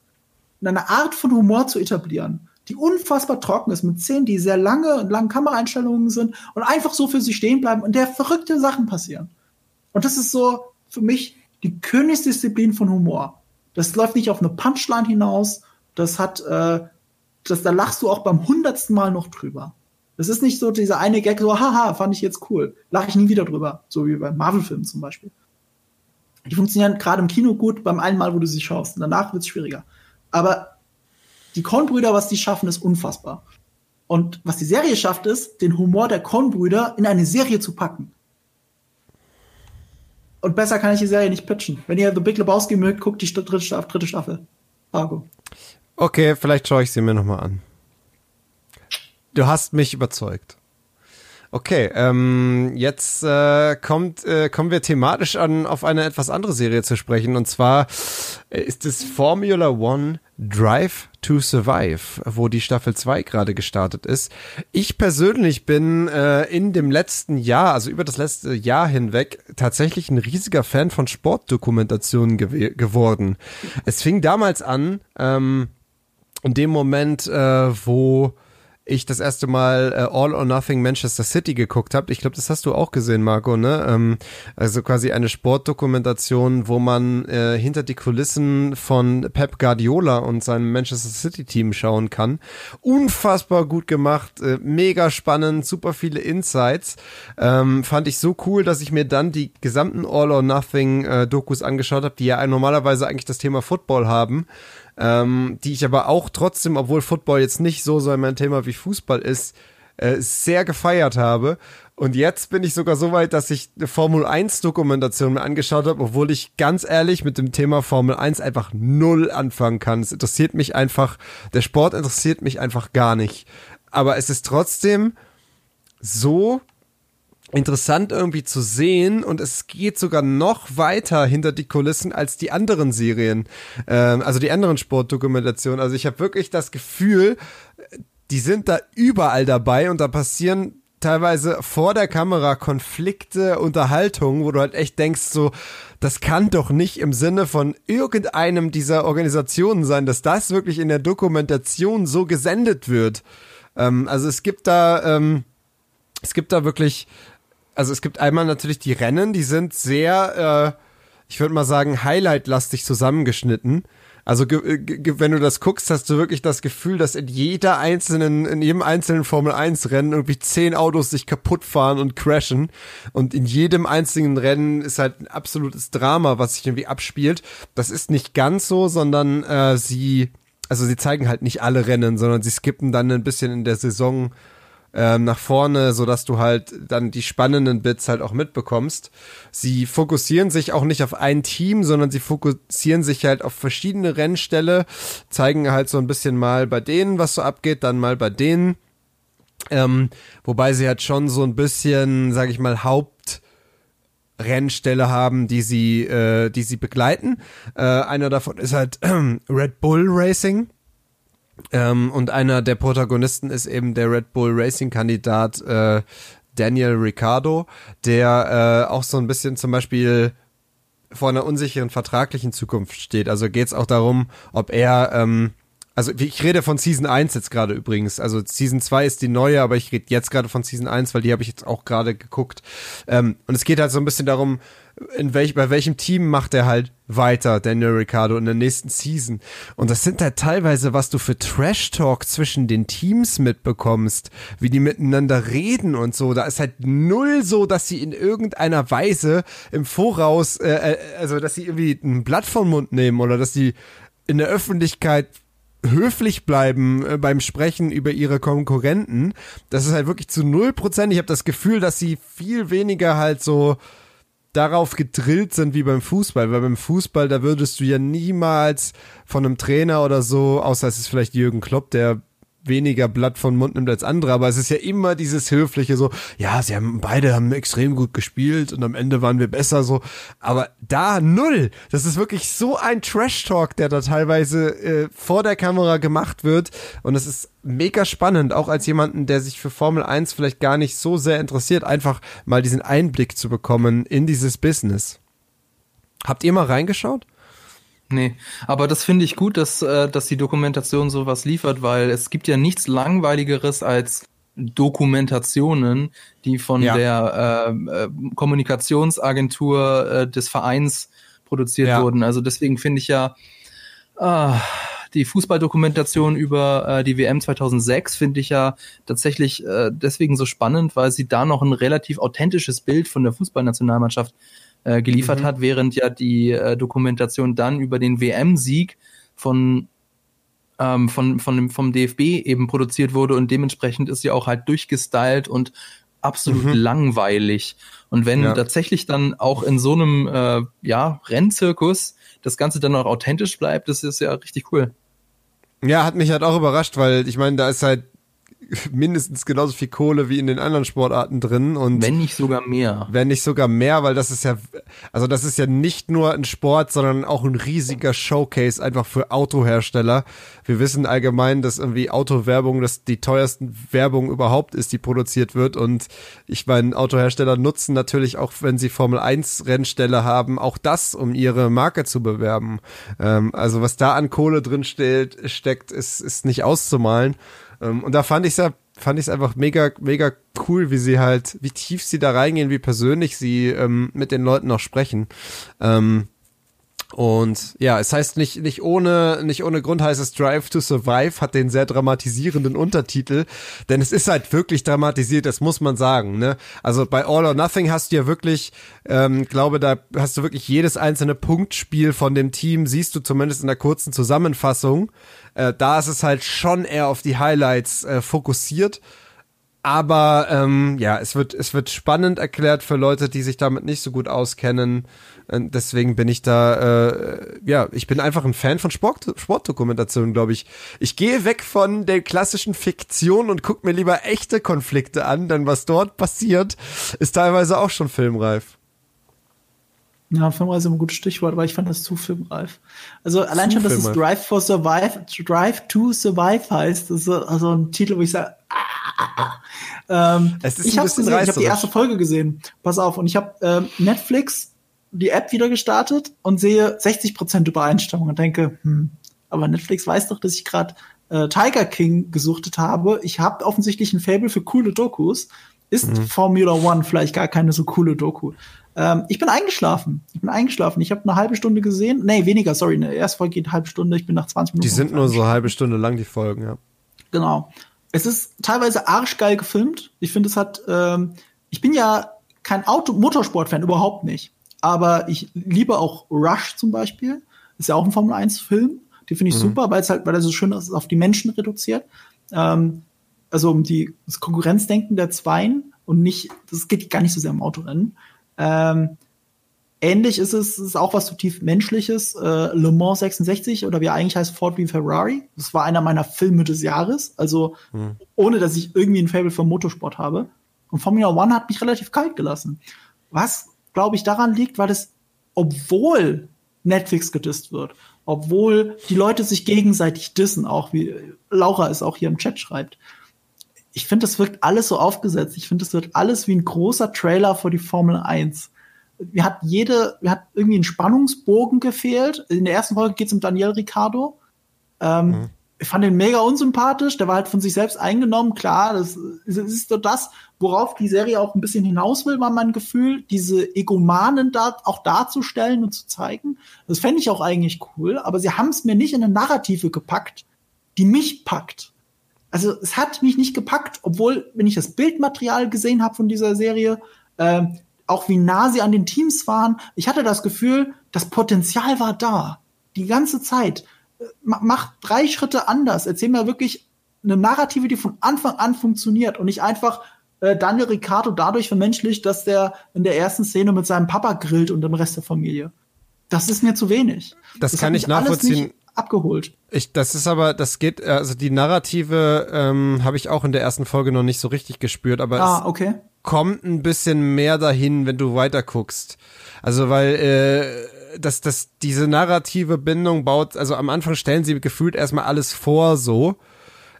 eine Art von Humor zu etablieren, die unfassbar trocken ist, mit Szenen, die sehr lange und langen Kameraeinstellungen sind und einfach so für sie stehen bleiben und der verrückte Sachen passieren. Und das ist so für mich die Königsdisziplin von Humor. Das läuft nicht auf eine Punchline hinaus, das hat, äh, das, da lachst du auch beim hundertsten Mal noch drüber. Das ist nicht so dieser eine Gag, so, haha, fand ich jetzt cool. Lache ich nie wieder drüber. So wie bei Marvel-Filmen zum Beispiel. Die funktionieren gerade im Kino gut beim einen Mal, wo du sie schaust. Danach wird es schwieriger. Aber die Kornbrüder, was die schaffen, ist unfassbar. Und was die Serie schafft, ist, den Humor der Kornbrüder in eine Serie zu packen. Und besser kann ich die Serie nicht pitchen. Wenn ihr The Big Lebowski mögt, guckt die dritte, Staffel. Dritte Staffel. Fargo. Okay, vielleicht schaue ich sie mir nochmal an. Du hast mich überzeugt. Okay, ähm, jetzt äh, kommt, äh, kommen wir thematisch an auf eine etwas andere Serie zu sprechen. Und zwar äh, ist es Formula One Drive to Survive, wo die Staffel 2 gerade gestartet ist. Ich persönlich bin äh, in dem letzten Jahr, also über das letzte Jahr hinweg, tatsächlich ein riesiger Fan von Sportdokumentationen gew geworden. Es fing damals an, ähm, in dem Moment, äh, wo ich das erste Mal äh, All or Nothing Manchester City geguckt habe. Ich glaube, das hast du auch gesehen, Marco, ne? Ähm, also quasi eine Sportdokumentation, wo man äh, hinter die Kulissen von Pep Guardiola und seinem Manchester City Team schauen kann. Unfassbar gut gemacht, äh, mega spannend, super viele Insights. Ähm, fand ich so cool, dass ich mir dann die gesamten All or Nothing äh, Dokus angeschaut habe, die ja normalerweise eigentlich das Thema Football haben ähm, die ich aber auch trotzdem, obwohl Football jetzt nicht so so mein Thema wie Fußball ist, äh, sehr gefeiert habe. Und jetzt bin ich sogar so weit, dass ich eine Formel 1 Dokumentation mir angeschaut habe, obwohl ich ganz ehrlich mit dem Thema Formel 1 einfach null anfangen kann. Es interessiert mich einfach, der Sport interessiert mich einfach gar nicht. Aber es ist trotzdem so interessant irgendwie zu sehen und es geht sogar noch weiter hinter die Kulissen als die anderen Serien, ähm, also die anderen Sportdokumentationen. Also ich habe wirklich das Gefühl, die sind da überall dabei und da passieren teilweise vor der Kamera Konflikte, Unterhaltungen, wo du halt echt denkst so, das kann doch nicht im Sinne von irgendeinem dieser Organisationen sein, dass das wirklich in der Dokumentation so gesendet wird. Ähm, also es gibt da, ähm, es gibt da wirklich also es gibt einmal natürlich die Rennen, die sind sehr, äh, ich würde mal sagen, highlight-lastig zusammengeschnitten. Also wenn du das guckst, hast du wirklich das Gefühl, dass in jeder einzelnen, in jedem einzelnen Formel 1 Rennen irgendwie zehn Autos sich kaputt fahren und crashen. Und in jedem einzelnen Rennen ist halt ein absolutes Drama, was sich irgendwie abspielt. Das ist nicht ganz so, sondern äh, sie, also sie zeigen halt nicht alle Rennen, sondern sie skippen dann ein bisschen in der Saison ähm, nach vorne, so dass du halt dann die spannenden Bits halt auch mitbekommst. Sie fokussieren sich auch nicht auf ein Team, sondern sie fokussieren sich halt auf verschiedene Rennställe, zeigen halt so ein bisschen mal bei denen, was so abgeht, dann mal bei denen. Ähm, wobei sie halt schon so ein bisschen, sag ich mal, Haupt Rennstelle haben, die sie, äh, die sie begleiten. Äh, einer davon ist halt äh, Red Bull Racing. Ähm, und einer der Protagonisten ist eben der Red Bull Racing-Kandidat äh, Daniel Ricciardo, der äh, auch so ein bisschen zum Beispiel vor einer unsicheren vertraglichen Zukunft steht. Also geht es auch darum, ob er ähm, also ich rede von Season 1 jetzt gerade übrigens. Also Season 2 ist die neue, aber ich rede jetzt gerade von Season 1, weil die habe ich jetzt auch gerade geguckt. Ähm, und es geht halt so ein bisschen darum, in welch, bei welchem Team macht er halt weiter, Daniel Ricciardo, in der nächsten Season. Und das sind halt teilweise, was du für Trash-Talk zwischen den Teams mitbekommst, wie die miteinander reden und so. Da ist halt null so, dass sie in irgendeiner Weise im Voraus, äh, äh also dass sie irgendwie ein Blatt vom Mund nehmen oder dass sie in der Öffentlichkeit höflich bleiben äh, beim Sprechen über ihre Konkurrenten. Das ist halt wirklich zu null Prozent. Ich habe das Gefühl, dass sie viel weniger halt so darauf gedrillt sind wie beim Fußball, weil beim Fußball, da würdest du ja niemals von einem Trainer oder so, außer es ist vielleicht Jürgen Klopp, der weniger Blatt von Mund nimmt als andere, aber es ist ja immer dieses höfliche so, ja, sie haben beide haben extrem gut gespielt und am Ende waren wir besser so, aber da null. Das ist wirklich so ein Trash Talk, der da teilweise äh, vor der Kamera gemacht wird und es ist mega spannend, auch als jemanden, der sich für Formel 1 vielleicht gar nicht so sehr interessiert, einfach mal diesen Einblick zu bekommen in dieses Business. Habt ihr mal reingeschaut? Nee, aber das finde ich gut, dass, äh, dass die Dokumentation sowas liefert, weil es gibt ja nichts Langweiligeres als Dokumentationen, die von ja. der äh, äh, Kommunikationsagentur äh, des Vereins produziert ja. wurden. Also deswegen finde ich ja äh, die Fußballdokumentation über äh, die WM 2006 finde ich ja tatsächlich äh, deswegen so spannend, weil sie da noch ein relativ authentisches Bild von der Fußballnationalmannschaft äh, geliefert mhm. hat, während ja die äh, Dokumentation dann über den WM-Sieg von ähm, von, von dem, vom DFB eben produziert wurde und dementsprechend ist sie auch halt durchgestylt und absolut mhm. langweilig. Und wenn ja. tatsächlich dann auch in so einem äh, ja, Rennzirkus das Ganze dann auch authentisch bleibt, das ist ja richtig cool. Ja, hat mich halt auch überrascht, weil ich meine, da ist halt mindestens genauso viel Kohle wie in den anderen Sportarten drin und wenn nicht sogar mehr. Wenn nicht sogar mehr, weil das ist ja also das ist ja nicht nur ein Sport, sondern auch ein riesiger Showcase einfach für Autohersteller. Wir wissen allgemein, dass irgendwie Autowerbung das die teuersten Werbung überhaupt ist, die produziert wird und ich meine Autohersteller nutzen natürlich auch, wenn sie Formel 1 Rennstelle haben, auch das, um ihre Marke zu bewerben. Ähm, also was da an Kohle drin steht, steckt, ist ist nicht auszumalen. Ähm, und da fand ich es fand ich es einfach mega, mega cool, wie sie halt, wie tief sie da reingehen, wie persönlich sie ähm, mit den Leuten noch sprechen. Ähm, und ja, es heißt nicht, nicht ohne, nicht ohne Grund heißt es Drive to Survive, hat den sehr dramatisierenden Untertitel, denn es ist halt wirklich dramatisiert, das muss man sagen, ne? Also bei All or Nothing hast du ja wirklich, ähm, glaube, da hast du wirklich jedes einzelne Punktspiel von dem Team, siehst du zumindest in der kurzen Zusammenfassung. Äh, da ist es halt schon eher auf die Highlights äh, fokussiert. Aber ähm, ja, es wird, es wird spannend erklärt für Leute, die sich damit nicht so gut auskennen. Und deswegen bin ich da, äh, ja, ich bin einfach ein Fan von Sport, Sportdokumentation, glaube ich. Ich gehe weg von der klassischen Fiktion und gucke mir lieber echte Konflikte an, denn was dort passiert, ist teilweise auch schon filmreif. Ja, filmreif ist ein gutes Stichwort, aber ich fand das zu filmreif. Also allein schon, dass es Drive for Survive, Drive to Survive heißt, das ist also ein Titel, wo ich sage, ah, ähm, es ist ich habe gesehen, ich habe die erste Folge gesehen. Pass auf, und ich habe ähm, Netflix die App wieder gestartet und sehe 60% Übereinstimmung und denke, hm, aber Netflix weiß doch, dass ich gerade äh, Tiger King gesuchtet habe. Ich habe offensichtlich ein Fable für coole Dokus. Ist mhm. Formula One vielleicht gar keine so coole Doku? Ähm, ich bin eingeschlafen. Ich bin eingeschlafen. Ich habe eine halbe Stunde gesehen. Nee, weniger, sorry. Eine erste Folge geht eine halbe Stunde. Ich bin nach 20 Minuten. Die sind nur so eine halbe Stunde lang, die Folgen, ja. Genau. Es ist teilweise arschgeil gefilmt. Ich finde, es hat, ähm, ich bin ja kein Auto Motorsport-Fan, überhaupt nicht. Aber ich liebe auch Rush zum Beispiel. Ist ja auch ein Formel 1-Film. Die finde ich mhm. super, weil es halt, weil er so schön ist, auf die Menschen reduziert. Ähm, also um die, das Konkurrenzdenken der Zweien und nicht, das geht gar nicht so sehr im Autorennen. Ähm, ähnlich ist es, ist auch was zutiefst Menschliches. Äh, Le Mans 66 oder wie er eigentlich heißt, Ford wie Ferrari. Das war einer meiner Filme des Jahres. Also hm. ohne, dass ich irgendwie ein Fable für Motorsport habe. Und Formula One hat mich relativ kalt gelassen. Was, glaube ich, daran liegt, weil es, obwohl Netflix gedisst wird. Obwohl die Leute sich gegenseitig dissen, auch wie Laura es auch hier im Chat schreibt. Ich finde, das wirkt alles so aufgesetzt. Ich finde, das wird alles wie ein großer Trailer für die Formel 1. Wir hat jede, wir hat irgendwie einen Spannungsbogen gefehlt. In der ersten Folge geht es um Daniel Ricciardo. Ähm, mhm ich fand ihn mega unsympathisch, der war halt von sich selbst eingenommen, klar, das, das ist so das, worauf die Serie auch ein bisschen hinaus will, war mein Gefühl, diese Egomanen da auch darzustellen und zu zeigen. Das fände ich auch eigentlich cool, aber sie haben es mir nicht in eine Narrative gepackt, die mich packt. Also es hat mich nicht gepackt, obwohl, wenn ich das Bildmaterial gesehen habe von dieser Serie, äh, auch wie nah sie an den Teams waren, ich hatte das Gefühl, das Potenzial war da. Die ganze Zeit mach drei Schritte anders. Erzähl mir wirklich eine Narrative, die von Anfang an funktioniert und nicht einfach äh, Daniel Ricciardo dadurch vermenschlicht, dass der in der ersten Szene mit seinem Papa grillt und dem Rest der Familie. Das ist mir zu wenig. Das, das kann ich nachvollziehen. abgeholt. Ich, das ist aber, das geht, also die Narrative ähm, habe ich auch in der ersten Folge noch nicht so richtig gespürt, aber ah, okay. es kommt ein bisschen mehr dahin, wenn du weiter guckst. Also weil äh, dass das diese narrative Bindung baut, also am Anfang stellen sie gefühlt erstmal alles vor so.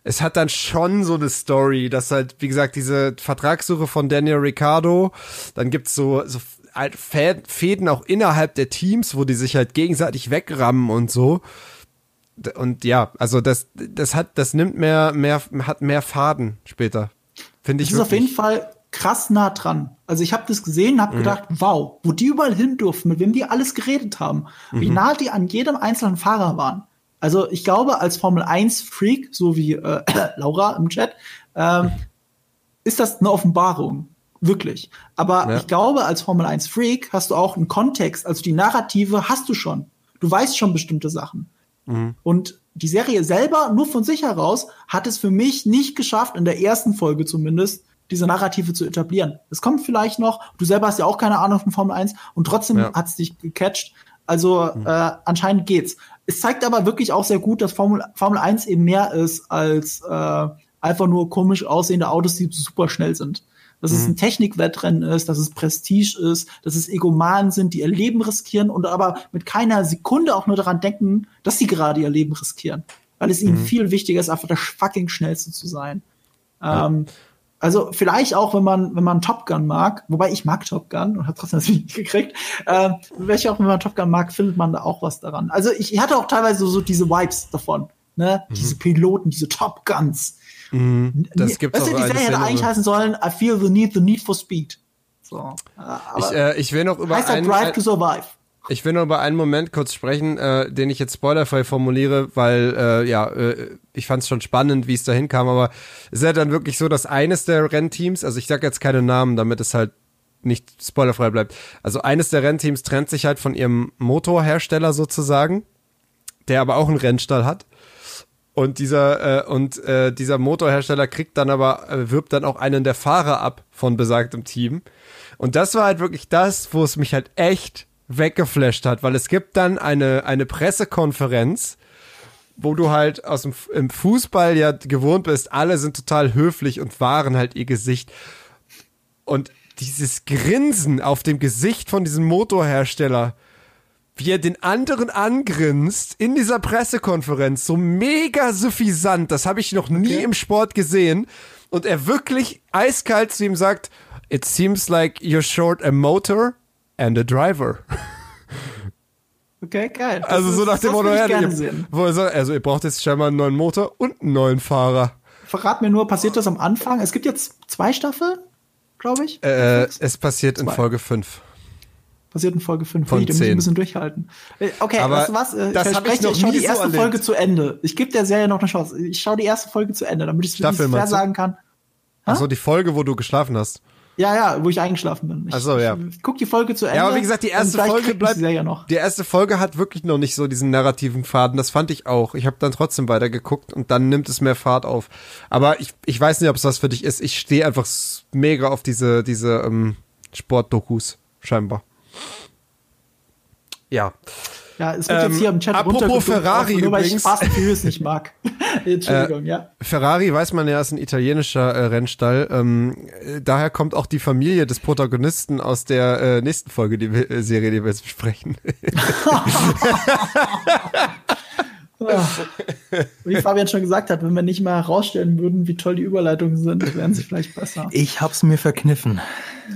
Es hat dann schon so eine Story, dass halt, wie gesagt, diese Vertragssuche von Daniel Ricciardo, dann gibt's so, so halt Fäden auch innerhalb der Teams, wo die sich halt gegenseitig wegrammen und so. Und ja, also das, das hat, das nimmt mehr, mehr, hat mehr Faden später. Finde ich. Das ist wirklich. auf jeden Fall krass nah dran. Also ich habe das gesehen, habe mhm. gedacht, wow, wo die überall hin durften, mit wem die alles geredet haben, mhm. wie nah die an jedem einzelnen Fahrer waren. Also ich glaube, als Formel 1 Freak, so wie äh, Laura im Chat, ähm, ist das eine Offenbarung. Wirklich. Aber ja. ich glaube, als Formel 1 Freak hast du auch einen Kontext, also die Narrative hast du schon. Du weißt schon bestimmte Sachen. Mhm. Und die Serie selber, nur von sich heraus, hat es für mich nicht geschafft, in der ersten Folge zumindest, diese Narrative zu etablieren. Es kommt vielleicht noch, du selber hast ja auch keine Ahnung von Formel 1 und trotzdem ja. hat es dich gecatcht. Also mhm. äh, anscheinend geht's. Es zeigt aber wirklich auch sehr gut, dass Formel, Formel 1 eben mehr ist als äh, einfach nur komisch aussehende Autos, die super schnell sind. Dass mhm. es ein Technikwettrennen ist, dass es Prestige ist, dass es Egomanen sind, die ihr Leben riskieren und aber mit keiner Sekunde auch nur daran denken, dass sie gerade ihr Leben riskieren. Weil es ihnen mhm. viel wichtiger ist, einfach der fucking Schnellste zu sein. Ja. Also vielleicht auch, wenn man, wenn man Top Gun mag, wobei ich mag Top Gun und habe trotzdem das nicht gekriegt, äh, welche auch, wenn man Top Gun mag, findet man da auch was daran. Also ich, ich hatte auch teilweise so diese Vibes davon, ne? Mhm. Diese Piloten, diese Top Guns. Mhm. Das gibt's weißt du, die Serie hätte eigentlich heißen sollen, I feel the need, the need for speed. So. ich, äh, ich will noch über heißt einen, Drive to Survive. Ich will nur über einen Moment kurz sprechen, äh, den ich jetzt spoilerfrei formuliere, weil äh, ja, äh, ich fand es schon spannend, wie es dahin kam, aber es ist ja dann wirklich so, dass eines der Rennteams, also ich sag jetzt keine Namen, damit es halt nicht spoilerfrei bleibt. Also eines der Rennteams trennt sich halt von ihrem Motorhersteller sozusagen, der aber auch einen Rennstall hat. Und dieser äh, und äh, dieser Motorhersteller kriegt dann aber äh, wirbt dann auch einen der Fahrer ab von besagtem Team. Und das war halt wirklich das, wo es mich halt echt weggeflasht hat, weil es gibt dann eine, eine Pressekonferenz, wo du halt aus dem im Fußball ja gewohnt bist, alle sind total höflich und wahren halt ihr Gesicht. Und dieses Grinsen auf dem Gesicht von diesem Motorhersteller, wie er den anderen angrinst in dieser Pressekonferenz, so mega suffisant, das habe ich noch nie okay. im Sport gesehen. Und er wirklich eiskalt zu ihm sagt, It seems like you're short a motor and a driver. Okay, geil. Das also so nach dem Motto, ja, also ihr braucht jetzt scheinbar einen neuen Motor und einen neuen Fahrer. Verrat mir nur, passiert das am Anfang? Es gibt jetzt zwei Staffeln, glaube ich. Äh, es passiert zwei. in Folge 5. Passiert in Folge 5. Von ich, muss ein bisschen durchhalten. Äh, okay, Aber weißt du was? Äh, das ich verspreche, ich, ich schaue die erste so Folge zu Ende. Ich gebe der Serie noch eine Chance. Ich schaue die erste Folge zu Ende, damit ich es fair sagen kann. Achso, die Folge, wo du geschlafen hast. Ja, ja, wo ich eingeschlafen bin. Ich, Ach ja. guck die Folge zu Ende. Ja, aber wie gesagt, die erste Folge bleibt. Die, ja noch. die erste Folge hat wirklich noch nicht so diesen narrativen Faden. Das fand ich auch. Ich habe dann trotzdem weitergeguckt und dann nimmt es mehr Fahrt auf. Aber ich, ich weiß nicht, ob es was für dich ist. Ich stehe einfach mega auf diese, diese ähm, Sportdokus, scheinbar. Ja. Ja, es wird ähm, jetzt hier im Chat Apropos Ferrari nur, übrigens. weil ich Fast Furious nicht mag. Entschuldigung, äh, ja. Ferrari weiß man ja, ist ein italienischer äh, Rennstall. Ähm, äh, daher kommt auch die Familie des Protagonisten aus der äh, nächsten Folge, die wir, äh, Serie, die wir jetzt besprechen. Wie Fabian schon gesagt hat, wenn wir nicht mal herausstellen würden, wie toll die Überleitungen sind, wären sie vielleicht besser. Ich hab's mir verkniffen.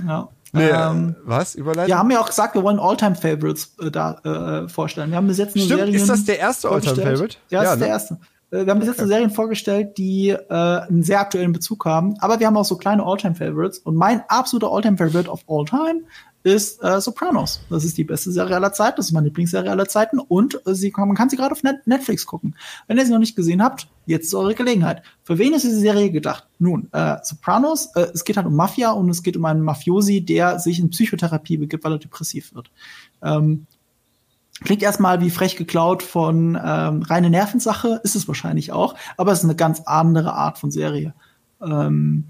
Ja. Nee, ähm, was? Überleitung? Wir haben ja auch gesagt, wir wollen Alltime-Favorites äh, da äh, vorstellen. Wir haben bis jetzt nur Stimmt, Serien ist das der erste Alltime-Favorite? Ja, das ja, ist ne? der erste. Äh, wir haben bis jetzt okay. Serien vorgestellt, die äh, einen sehr aktuellen Bezug haben, aber wir haben auch so kleine Alltime-Favorites. Und mein absoluter Alltime-Favorite of all time ist äh, Sopranos. Das ist die beste Serie aller Zeiten, das ist meine Lieblingsserie aller Zeiten und äh, sie, man kann sie gerade auf Net Netflix gucken. Wenn ihr sie noch nicht gesehen habt, jetzt ist eure Gelegenheit. Für wen ist diese Serie gedacht? Nun, äh, Sopranos, äh, es geht halt um Mafia und es geht um einen Mafiosi, der sich in Psychotherapie begibt, weil er depressiv wird. Ähm, Klingt erstmal wie frech geklaut von ähm, reine Nervensache, ist es wahrscheinlich auch, aber es ist eine ganz andere Art von Serie. Ähm,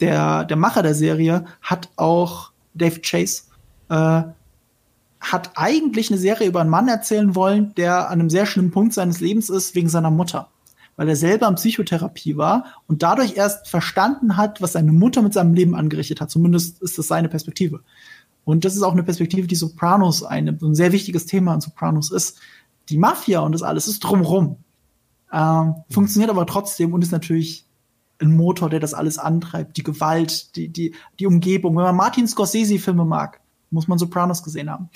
der, der Macher der Serie hat auch Dave Chase äh, hat eigentlich eine Serie über einen Mann erzählen wollen, der an einem sehr schlimmen Punkt seines Lebens ist wegen seiner Mutter. Weil er selber in Psychotherapie war und dadurch erst verstanden hat, was seine Mutter mit seinem Leben angerichtet hat. Zumindest ist das seine Perspektive. Und das ist auch eine Perspektive, die Sopranos einnimmt. ein sehr wichtiges Thema in Sopranos ist. Die Mafia und das alles ist drumrum. Ähm, funktioniert aber trotzdem und ist natürlich ein Motor, der das alles antreibt. Die Gewalt, die, die, die Umgebung. Wenn man Martin Scorsese-Filme mag, muss man Sopranos gesehen haben.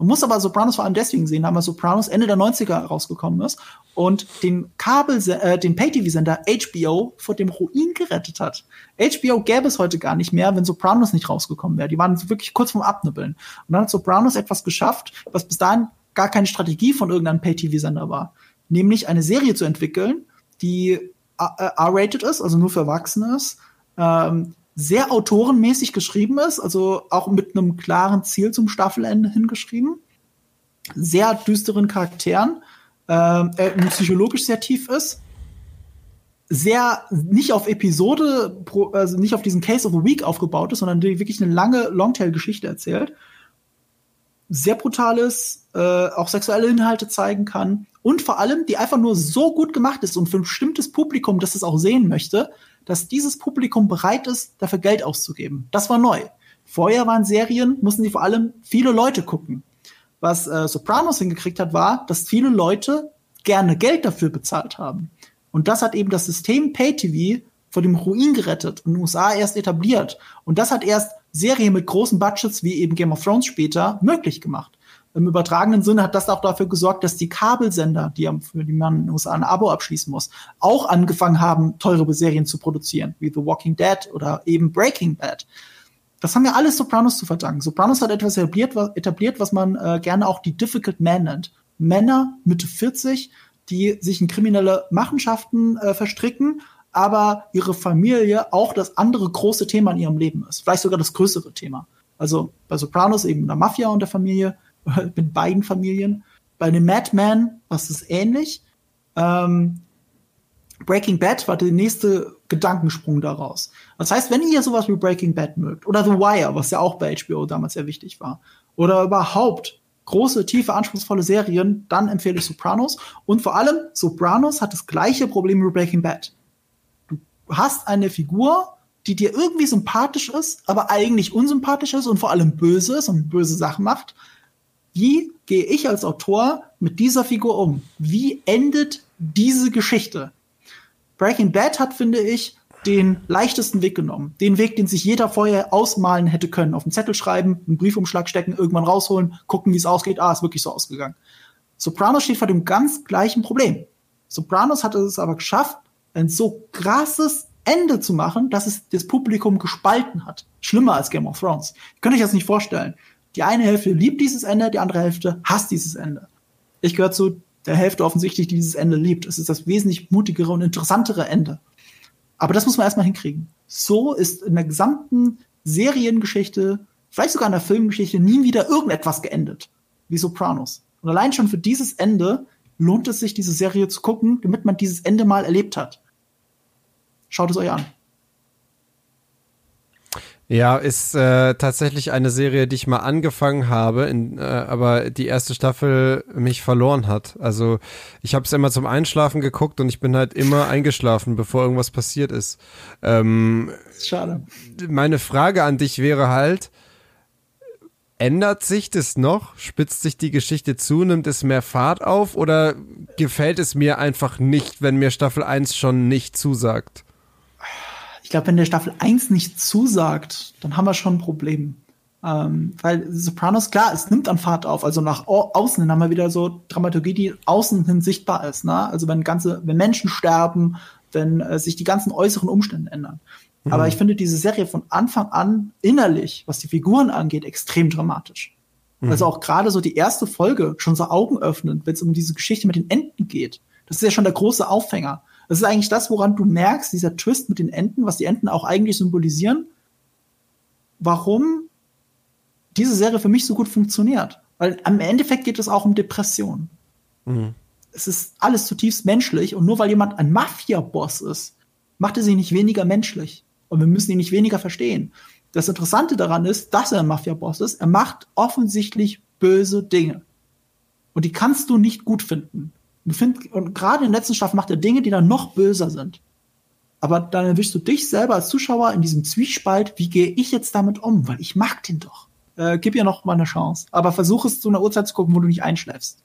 Man muss aber Sopranos vor allem deswegen sehen haben, weil Sopranos Ende der 90er rausgekommen ist und den Kabel, äh, den Pay-TV-Sender HBO vor dem Ruin gerettet hat. HBO gäbe es heute gar nicht mehr, wenn Sopranos nicht rausgekommen wäre. Die waren wirklich kurz vorm Abnibbeln. Und dann hat Sopranos etwas geschafft, was bis dahin gar keine Strategie von irgendeinem Pay-TV-Sender war. Nämlich eine Serie zu entwickeln, die äh, R-rated ist, also nur für Erwachsene ist, ähm, sehr autorenmäßig geschrieben ist, also auch mit einem klaren Ziel zum Staffelende hingeschrieben. Sehr düsteren Charakteren, äh, psychologisch sehr tief ist. Sehr nicht auf Episode, also nicht auf diesen Case of the Week aufgebaut ist, sondern die wirklich eine lange Longtail-Geschichte erzählt. Sehr brutales, äh, auch sexuelle Inhalte zeigen kann und vor allem, die einfach nur so gut gemacht ist und für ein bestimmtes Publikum, das es auch sehen möchte, dass dieses Publikum bereit ist, dafür Geld auszugeben. Das war neu. Vorher waren Serien, mussten sie vor allem viele Leute gucken. Was äh, Sopranos hingekriegt hat, war, dass viele Leute gerne Geld dafür bezahlt haben. Und das hat eben das System Pay-TV vor dem Ruin gerettet und in den USA erst etabliert. Und das hat erst Serien mit großen Budgets wie eben Game of Thrones später möglich gemacht. Im übertragenen Sinne hat das auch dafür gesorgt, dass die Kabelsender, die, für die man in den USA ein Abo abschließen muss, auch angefangen haben, teure Serien zu produzieren, wie The Walking Dead oder eben Breaking Bad. Das haben wir alles Sopranos zu verdanken. Sopranos hat etwas etabliert, was, etabliert, was man äh, gerne auch die Difficult Man nennt. Männer Mitte 40, die sich in kriminelle Machenschaften äh, verstricken, aber ihre Familie auch das andere große Thema in ihrem Leben ist. Vielleicht sogar das größere Thema. Also bei Sopranos eben der Mafia und der Familie, mit beiden Familien. Bei dem Madman war es ähnlich. Ähm, Breaking Bad war der nächste Gedankensprung daraus. Das heißt, wenn ihr sowas wie Breaking Bad mögt oder The Wire, was ja auch bei HBO damals sehr wichtig war, oder überhaupt große, tiefe, anspruchsvolle Serien, dann empfehle ich Sopranos. Und vor allem, Sopranos hat das gleiche Problem wie Breaking Bad. Du hast eine Figur, die dir irgendwie sympathisch ist, aber eigentlich unsympathisch ist und vor allem böse ist und böse Sachen macht. Wie gehe ich als Autor mit dieser Figur um? Wie endet diese Geschichte? Breaking Bad hat, finde ich, den leichtesten Weg genommen. Den Weg, den sich jeder vorher ausmalen hätte können. Auf einen Zettel schreiben, einen Briefumschlag stecken, irgendwann rausholen, gucken, wie es ausgeht. Ah, ist wirklich so ausgegangen. Sopranos steht vor dem ganz gleichen Problem. Sopranos hat es aber geschafft, ein so krasses Ende zu machen, dass es das Publikum gespalten hat. Schlimmer als Game of Thrones. Ihr könnt euch das nicht vorstellen. Die eine Hälfte liebt dieses Ende, die andere Hälfte hasst dieses Ende. Ich gehöre zu der Hälfte offensichtlich, die dieses Ende liebt. Es ist das wesentlich mutigere und interessantere Ende. Aber das muss man erstmal hinkriegen. So ist in der gesamten Seriengeschichte, vielleicht sogar in der Filmgeschichte, nie wieder irgendetwas geendet. Wie Sopranos. Und allein schon für dieses Ende lohnt es sich, diese Serie zu gucken, damit man dieses Ende mal erlebt hat. Schaut es euch an. Ja, ist äh, tatsächlich eine Serie, die ich mal angefangen habe, in, äh, aber die erste Staffel mich verloren hat. Also ich habe es immer zum Einschlafen geguckt und ich bin halt immer eingeschlafen, bevor irgendwas passiert ist. Ähm, Schade. Meine Frage an dich wäre halt, ändert sich das noch? Spitzt sich die Geschichte zu? Nimmt es mehr Fahrt auf? Oder gefällt es mir einfach nicht, wenn mir Staffel 1 schon nicht zusagt? Ich glaube, wenn der Staffel 1 nicht zusagt, dann haben wir schon ein Problem. Ähm, weil Sopranos, klar, es nimmt an Fahrt auf. Also nach außen hin haben wir wieder so Dramaturgie, die außen hin sichtbar ist. Ne? Also wenn ganze, wenn Menschen sterben, wenn äh, sich die ganzen äußeren Umstände ändern. Mhm. Aber ich finde diese Serie von Anfang an innerlich, was die Figuren angeht, extrem dramatisch. Mhm. Also auch gerade so die erste Folge schon so Augen öffnen, wenn es um diese Geschichte mit den Enten geht. Das ist ja schon der große Aufhänger. Das ist eigentlich das, woran du merkst, dieser Twist mit den Enten, was die Enten auch eigentlich symbolisieren, warum diese Serie für mich so gut funktioniert. Weil am Endeffekt geht es auch um Depression. Mhm. Es ist alles zutiefst menschlich und nur weil jemand ein Mafia-Boss ist, macht er sie nicht weniger menschlich. Und wir müssen ihn nicht weniger verstehen. Das Interessante daran ist, dass er ein Mafia-Boss ist. Er macht offensichtlich böse Dinge. Und die kannst du nicht gut finden. Find, und gerade in der letzten Staffel macht er Dinge, die dann noch böser sind. Aber dann erwischst du dich selber als Zuschauer in diesem Zwiespalt, wie gehe ich jetzt damit um? Weil ich mag den doch. Äh, gib ihr noch mal eine Chance. Aber versuch es zu einer Uhrzeit zu gucken, wo du nicht einschläfst.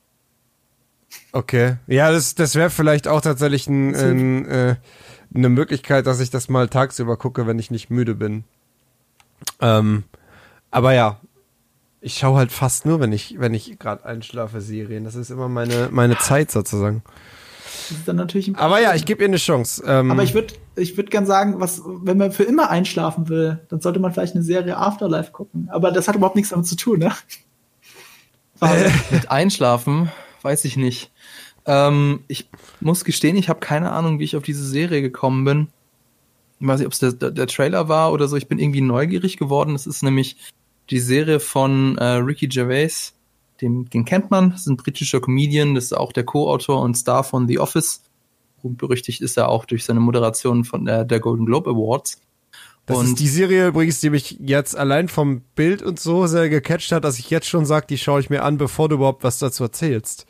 Okay. Ja, das, das wäre vielleicht auch tatsächlich ein, ein, äh, eine Möglichkeit, dass ich das mal tagsüber gucke, wenn ich nicht müde bin. Ähm, aber ja, ich schaue halt fast nur, wenn ich, wenn ich gerade einschlafe, Serien. Das ist immer meine, meine Zeit sozusagen. Das ist dann natürlich ein Aber ja, ich gebe ihr eine Chance. Ähm, Aber ich würde ich würd gern sagen, was, wenn man für immer einschlafen will, dann sollte man vielleicht eine Serie Afterlife gucken. Aber das hat überhaupt nichts damit zu tun, ne? Äh, mit Einschlafen, weiß ich nicht. Ähm, ich muss gestehen, ich habe keine Ahnung, wie ich auf diese Serie gekommen bin. Ich weiß nicht, ob es der, der, der, Trailer war oder so. Ich bin irgendwie neugierig geworden. Es ist nämlich die Serie von äh, Ricky Gervais, den, den kennt man, das ist ein britischer Comedian, das ist auch der Co-Autor und Star von The Office. Und berüchtigt ist er auch durch seine Moderation von der, der Golden Globe Awards. Das und ist die Serie übrigens, die mich jetzt allein vom Bild und so sehr gecatcht hat, dass ich jetzt schon sage, die schaue ich mir an, bevor du überhaupt was dazu erzählst.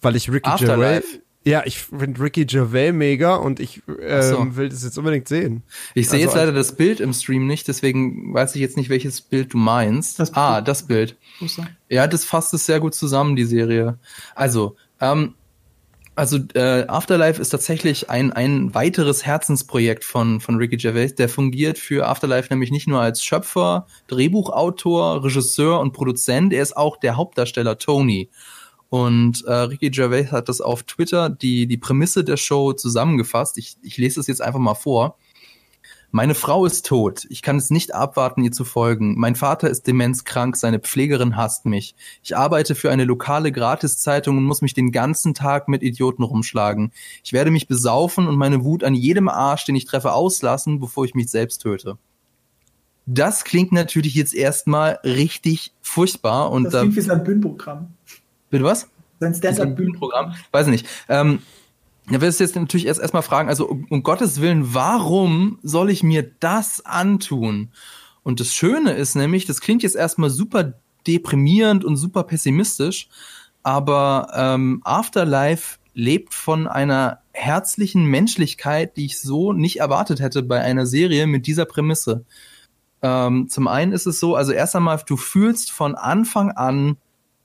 Weil ich Ricky Gervais ja, ich finde Ricky Gervais mega und ich ähm, so. will das jetzt unbedingt sehen. Ich sehe also, jetzt leider das Bild im Stream nicht, deswegen weiß ich jetzt nicht, welches Bild du meinst. Das ah, das Bild. Ja, das fasst es sehr gut zusammen, die Serie. Also, ähm, also äh, Afterlife ist tatsächlich ein, ein weiteres Herzensprojekt von, von Ricky Gervais. Der fungiert für Afterlife nämlich nicht nur als Schöpfer, Drehbuchautor, Regisseur und Produzent, er ist auch der Hauptdarsteller Tony. Und äh, Ricky Gervais hat das auf Twitter die, die Prämisse der Show zusammengefasst. Ich, ich lese es jetzt einfach mal vor. Meine Frau ist tot. Ich kann es nicht abwarten, ihr zu folgen. Mein Vater ist demenzkrank, seine Pflegerin hasst mich. Ich arbeite für eine lokale Gratiszeitung und muss mich den ganzen Tag mit Idioten rumschlagen. Ich werde mich besaufen und meine Wut an jedem Arsch, den ich treffe, auslassen, bevor ich mich selbst töte. Das klingt natürlich jetzt erstmal richtig furchtbar. Und das klingt wie sein Bühnenprogramm. Bitte was? Sein Stand-up-Bühnenprogramm. Weiß ich nicht. Ähm, da wirst du jetzt natürlich erst erstmal fragen, also um, um Gottes Willen, warum soll ich mir das antun? Und das Schöne ist nämlich, das klingt jetzt erstmal super deprimierend und super pessimistisch, aber ähm, Afterlife lebt von einer herzlichen Menschlichkeit, die ich so nicht erwartet hätte bei einer Serie mit dieser Prämisse. Ähm, zum einen ist es so, also erst einmal, du fühlst von Anfang an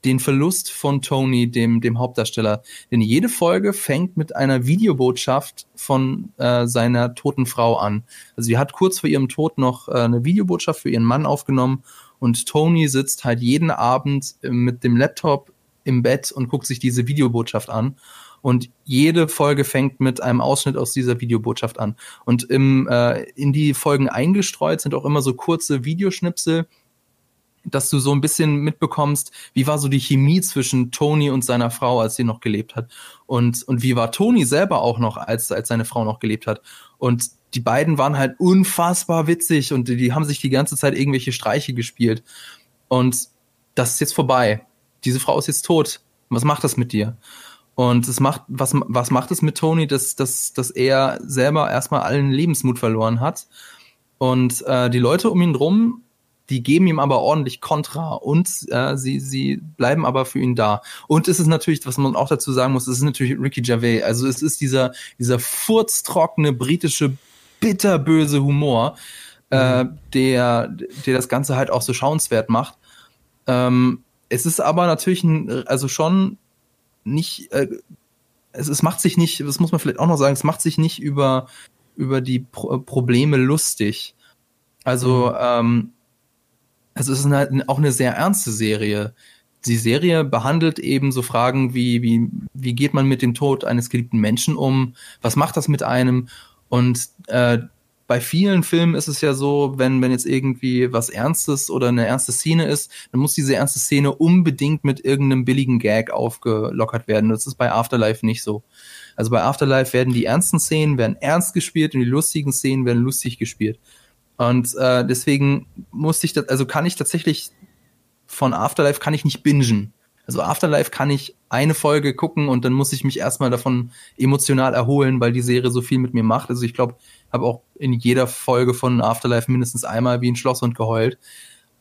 den Verlust von Tony, dem, dem Hauptdarsteller. Denn jede Folge fängt mit einer Videobotschaft von äh, seiner toten Frau an. Also sie hat kurz vor ihrem Tod noch äh, eine Videobotschaft für ihren Mann aufgenommen und Tony sitzt halt jeden Abend äh, mit dem Laptop im Bett und guckt sich diese Videobotschaft an. Und jede Folge fängt mit einem Ausschnitt aus dieser Videobotschaft an. Und im, äh, in die Folgen eingestreut sind auch immer so kurze Videoschnipsel, dass du so ein bisschen mitbekommst, wie war so die Chemie zwischen Tony und seiner Frau, als sie noch gelebt hat. Und, und wie war Tony selber auch noch, als, als seine Frau noch gelebt hat. Und die beiden waren halt unfassbar witzig und die, die haben sich die ganze Zeit irgendwelche Streiche gespielt. Und das ist jetzt vorbei. Diese Frau ist jetzt tot. Was macht das mit dir? Und es macht, was, was macht es mit Tony, dass, dass, dass er selber erstmal allen Lebensmut verloren hat Und äh, die Leute um ihn drum, die geben ihm aber ordentlich Kontra und äh, sie, sie bleiben aber für ihn da. Und es ist natürlich, was man auch dazu sagen muss, es ist natürlich Ricky Gervais. Also es ist dieser, dieser furztrockene britische, bitterböse Humor, äh, mhm. der, der das Ganze halt auch so schauenswert macht. Ähm, es ist aber natürlich ein, also schon nicht, äh, es, es macht sich nicht, das muss man vielleicht auch noch sagen, es macht sich nicht über, über die Pro Probleme lustig. Also, mhm. ähm, es ist eine, auch eine sehr ernste Serie. Die Serie behandelt eben so Fragen wie, wie, wie geht man mit dem Tod eines geliebten Menschen um? Was macht das mit einem? Und äh, bei vielen Filmen ist es ja so, wenn, wenn jetzt irgendwie was Ernstes oder eine ernste Szene ist, dann muss diese ernste Szene unbedingt mit irgendeinem billigen Gag aufgelockert werden. Das ist bei Afterlife nicht so. Also bei Afterlife werden die ernsten Szenen werden ernst gespielt und die lustigen Szenen werden lustig gespielt. Und äh, deswegen musste ich das, also kann ich tatsächlich von Afterlife kann ich nicht bingen. Also Afterlife kann ich eine Folge gucken und dann muss ich mich erstmal davon emotional erholen, weil die Serie so viel mit mir macht. Also ich glaube, habe auch in jeder Folge von Afterlife mindestens einmal wie ein Schlosshund geheult.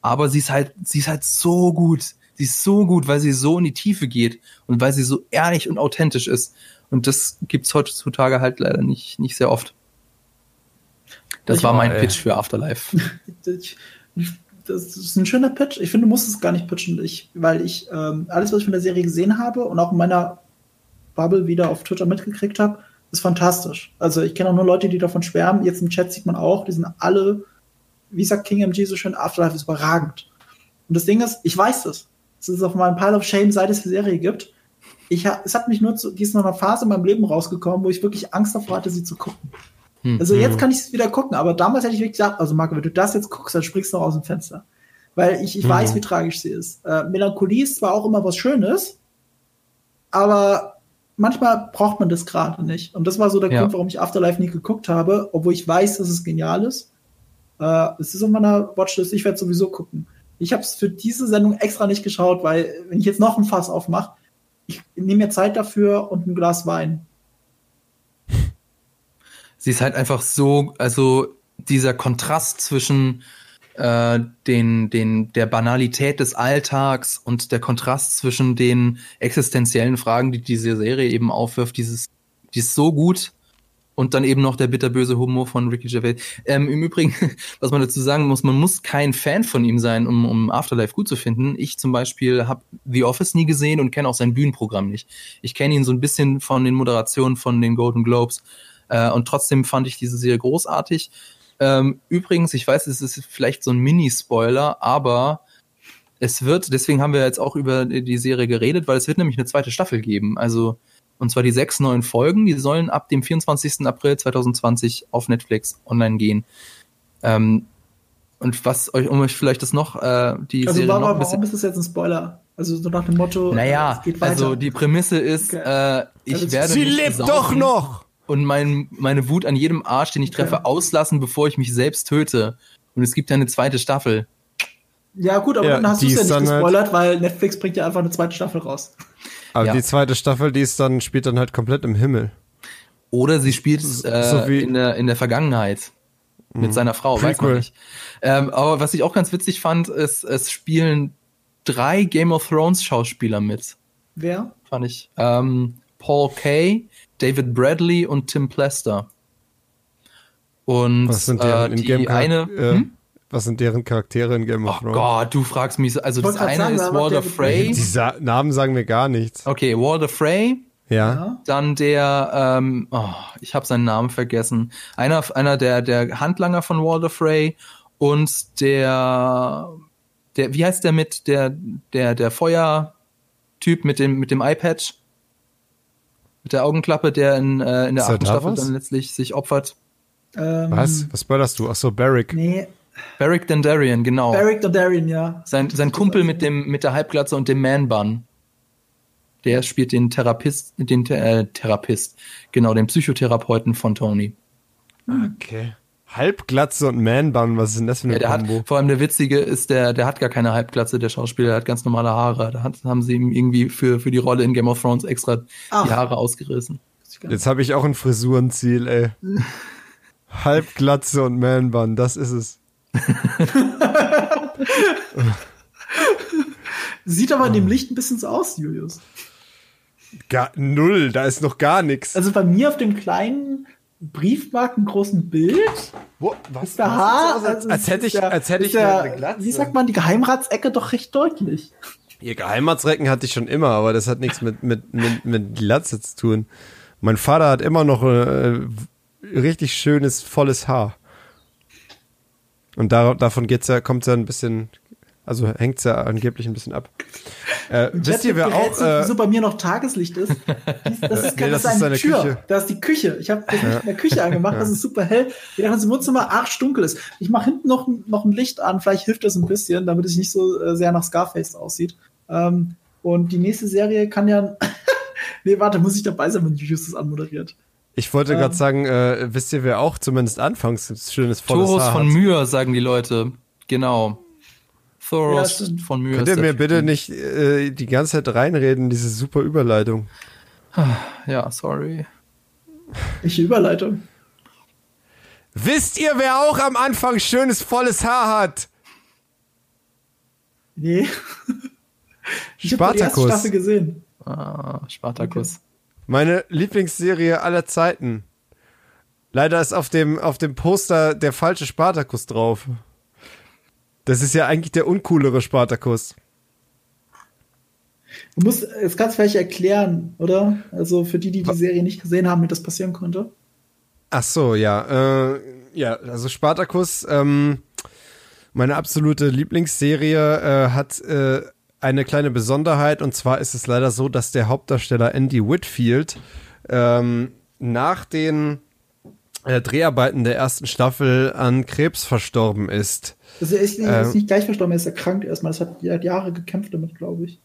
Aber sie ist halt, sie ist halt so gut. Sie ist so gut, weil sie so in die Tiefe geht und weil sie so ehrlich und authentisch ist. Und das gibt's heutzutage halt leider nicht, nicht sehr oft. Das ich war mein ey. Pitch für Afterlife. das ist ein schöner Pitch. Ich finde, du musst es gar nicht pitchen, ich, weil ich ähm, alles, was ich von der Serie gesehen habe und auch in meiner Bubble wieder auf Twitter mitgekriegt habe, ist fantastisch. Also ich kenne auch nur Leute, die davon schwärmen. Jetzt im Chat sieht man auch, die sind alle, wie sagt King MG so schön, Afterlife ist überragend. Und das Ding ist, ich weiß das. Es ist auf meinem Pile of Shame, seit es die Serie gibt. Ich, es hat mich nur zu, die ist noch einer Phase in meinem Leben rausgekommen, wo ich wirklich Angst davor hatte, sie zu gucken. Hm. Also jetzt hm. kann ich es wieder gucken, aber damals hätte ich wirklich gesagt, also Marco, wenn du das jetzt guckst, dann springst du noch aus dem Fenster. Weil ich, ich hm. weiß, wie tragisch sie ist. Äh, Melancholie ist zwar auch immer was Schönes, aber manchmal braucht man das gerade nicht. Und das war so der ja. Grund, warum ich Afterlife nie geguckt habe, obwohl ich weiß, dass es genial ist. Äh, es ist auf meiner Watchlist, ich werde sowieso gucken. Ich habe es für diese Sendung extra nicht geschaut, weil wenn ich jetzt noch ein Fass aufmache, ich nehme mir Zeit dafür und ein Glas Wein. Sie ist halt einfach so, also dieser Kontrast zwischen äh, den, den, der Banalität des Alltags und der Kontrast zwischen den existenziellen Fragen, die diese Serie eben aufwirft, dieses, die ist so gut. Und dann eben noch der bitterböse Humor von Ricky Gervais. Ähm, Im Übrigen, was man dazu sagen muss, man muss kein Fan von ihm sein, um, um Afterlife gut zu finden. Ich zum Beispiel habe The Office nie gesehen und kenne auch sein Bühnenprogramm nicht. Ich kenne ihn so ein bisschen von den Moderationen von den Golden Globes. Äh, und trotzdem fand ich diese Serie großartig. Ähm, übrigens, ich weiß, es ist vielleicht so ein Mini-Spoiler, aber es wird, deswegen haben wir jetzt auch über die Serie geredet, weil es wird nämlich eine zweite Staffel geben. Also, und zwar die sechs neuen Folgen, die sollen ab dem 24. April 2020 auf Netflix online gehen. Ähm, und was euch, um euch vielleicht das noch, äh, die also Serie warum, noch ein bisschen warum ist das jetzt ein Spoiler? Also so nach dem Motto, naja, äh, also die Prämisse ist, okay. äh, ich also werde Sie lebt doch noch! Und mein, meine Wut an jedem Arsch, den ich treffe, okay. auslassen, bevor ich mich selbst töte. Und es gibt ja eine zweite Staffel. Ja, gut, aber ja, dann hast du es ja nicht halt gespoilert, halt weil Netflix bringt ja einfach eine zweite Staffel raus. Aber ja. die zweite Staffel, die ist dann, spielt dann halt komplett im Himmel. Oder sie spielt äh, so in, der, in der Vergangenheit mit mhm. seiner Frau, Prequel. weiß man nicht. Ähm, aber was ich auch ganz witzig fand, ist, es spielen drei Game of Thrones Schauspieler mit. Wer? Fand ich. Ähm, Paul Kay, David Bradley und Tim Plester. Und was sind deren, äh, die Game eine. Äh, hm? Was sind deren Charaktere in Game of oh Thrones? Oh Gott, du fragst mich. Also das eine sagen, ist Walter Frey. Die Sa Namen sagen mir gar nichts. Okay, Walter Frey. Ja. Dann der, ähm, oh, ich habe seinen Namen vergessen. Einer, einer der, der Handlanger von Walter Frey und der, der, wie heißt der mit der, der, der Feuertyp mit dem, mit dem iPad? Mit der Augenklappe, der in, äh, in der achten Staffel dann letztlich sich opfert. Ähm, was? Was spoilerst du? Ach so, Barrick. Nee. Barrick Dendarian, genau. Barrick Dendarian, ja. Sein, sein Kumpel mit dem mit der Halbglatze und dem Man-Bun. Der spielt den Therapist, den äh, Therapist, genau, den Psychotherapeuten von Tony. Okay. Halbglatze und Man-Bun, was ist denn das für eine ja, der Kombo? Hat, vor allem der Witzige ist, der, der hat gar keine Halbglatze, der Schauspieler, der hat ganz normale Haare. Da hat, haben sie ihm irgendwie für, für die Rolle in Game of Thrones extra Ach. die Haare ausgerissen. Jetzt habe ich auch ein Frisurenziel, ey. Halbglatze und Man-Bun, das ist es. Sieht aber in dem Licht ein bisschen so aus, Julius. Gar, null, da ist noch gar nichts. Also bei mir auf dem kleinen Briefmarken großen Bild. Wo, was ist der Haar? als, als, hätte ich, der, als hätte ich der, eine Glatze. Wie sagt man, die Geheimratsecke doch recht deutlich. Ihr Geheimratsrecken hatte ich schon immer, aber das hat nichts mit, mit, mit, mit Glatze zu tun. Mein Vater hat immer noch äh, richtig schönes, volles Haar. Und da, davon geht's ja, kommt ja ein bisschen, also hängt's ja angeblich ein bisschen ab. Äh, wisst ihr, wer auch äh, so bei mir noch Tageslicht ist? Das ist, nee, das, das ist eine Tür. Küche. Das ist die Küche. Ich habe das Licht in der Küche angemacht. Ja. Das ist super hell. Während das Wohnzimmer arsch dunkel ist. Ich mache hinten noch, noch ein Licht an. Vielleicht hilft das ein bisschen, damit es nicht so äh, sehr nach Scarface aussieht. Ähm, und die nächste Serie kann ja. nee, warte, muss ich dabei sein, wenn Justus anmoderiert. Ich wollte ähm, gerade sagen, äh, wisst ihr, wer auch zumindest anfangs ein schönes volles Torus Haar von Mühe, sagen die Leute. Genau. Thoros ja, von Mühe. Könnt ihr mir bitte nicht äh, die ganze Zeit reinreden, diese super Überleitung? Ja, sorry. Welche Überleitung? Wisst ihr, wer auch am Anfang schönes, volles Haar hat? Nee. Ich Spartacus. die erste Staffel gesehen. Ah, Spartacus. Okay. Meine Lieblingsserie aller Zeiten. Leider ist auf dem, auf dem Poster der falsche Spartacus drauf. Das ist ja eigentlich der uncoolere Spartacus. Du musst es ganz vielleicht erklären, oder? Also für die, die die Serie nicht gesehen haben, wie das passieren konnte. Ach so, ja. Äh, ja, also Spartacus, ähm, meine absolute Lieblingsserie, äh, hat äh, eine kleine Besonderheit und zwar ist es leider so, dass der Hauptdarsteller Andy Whitfield ähm, nach den äh, Dreharbeiten der ersten Staffel an Krebs verstorben ist. Also er ist, ist ähm, nicht gleich verstorben, er ist erkrankt erstmal. Das hat, er hat Jahre gekämpft damit, glaube ich.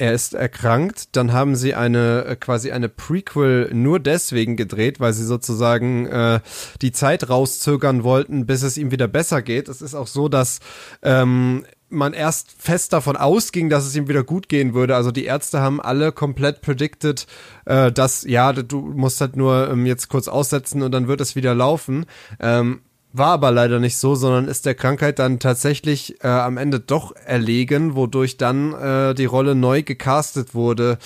Er ist erkrankt, dann haben sie eine äh, quasi eine Prequel nur deswegen gedreht, weil sie sozusagen äh, die Zeit rauszögern wollten, bis es ihm wieder besser geht. Es ist auch so, dass ähm, man erst fest davon ausging, dass es ihm wieder gut gehen würde. Also die Ärzte haben alle komplett predicted, äh, dass ja, du musst halt nur ähm, jetzt kurz aussetzen und dann wird es wieder laufen. Ähm, war aber leider nicht so, sondern ist der Krankheit dann tatsächlich äh, am Ende doch erlegen, wodurch dann äh, die Rolle neu gecastet wurde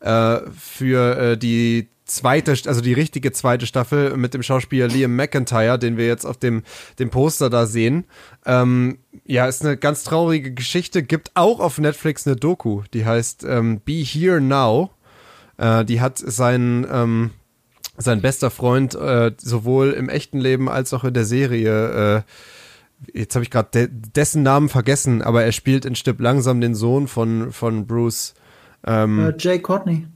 äh, für äh, die zweite, also die richtige zweite Staffel mit dem Schauspieler Liam McIntyre, den wir jetzt auf dem, dem Poster da sehen. Ähm, ja, ist eine ganz traurige Geschichte. Gibt auch auf Netflix eine Doku, die heißt ähm, Be Here Now. Äh, die hat sein, ähm, sein bester Freund äh, sowohl im echten Leben als auch in der Serie. Äh, jetzt habe ich gerade de dessen Namen vergessen, aber er spielt in Stipp langsam den Sohn von, von Bruce. Ähm, äh, Jay Courtney.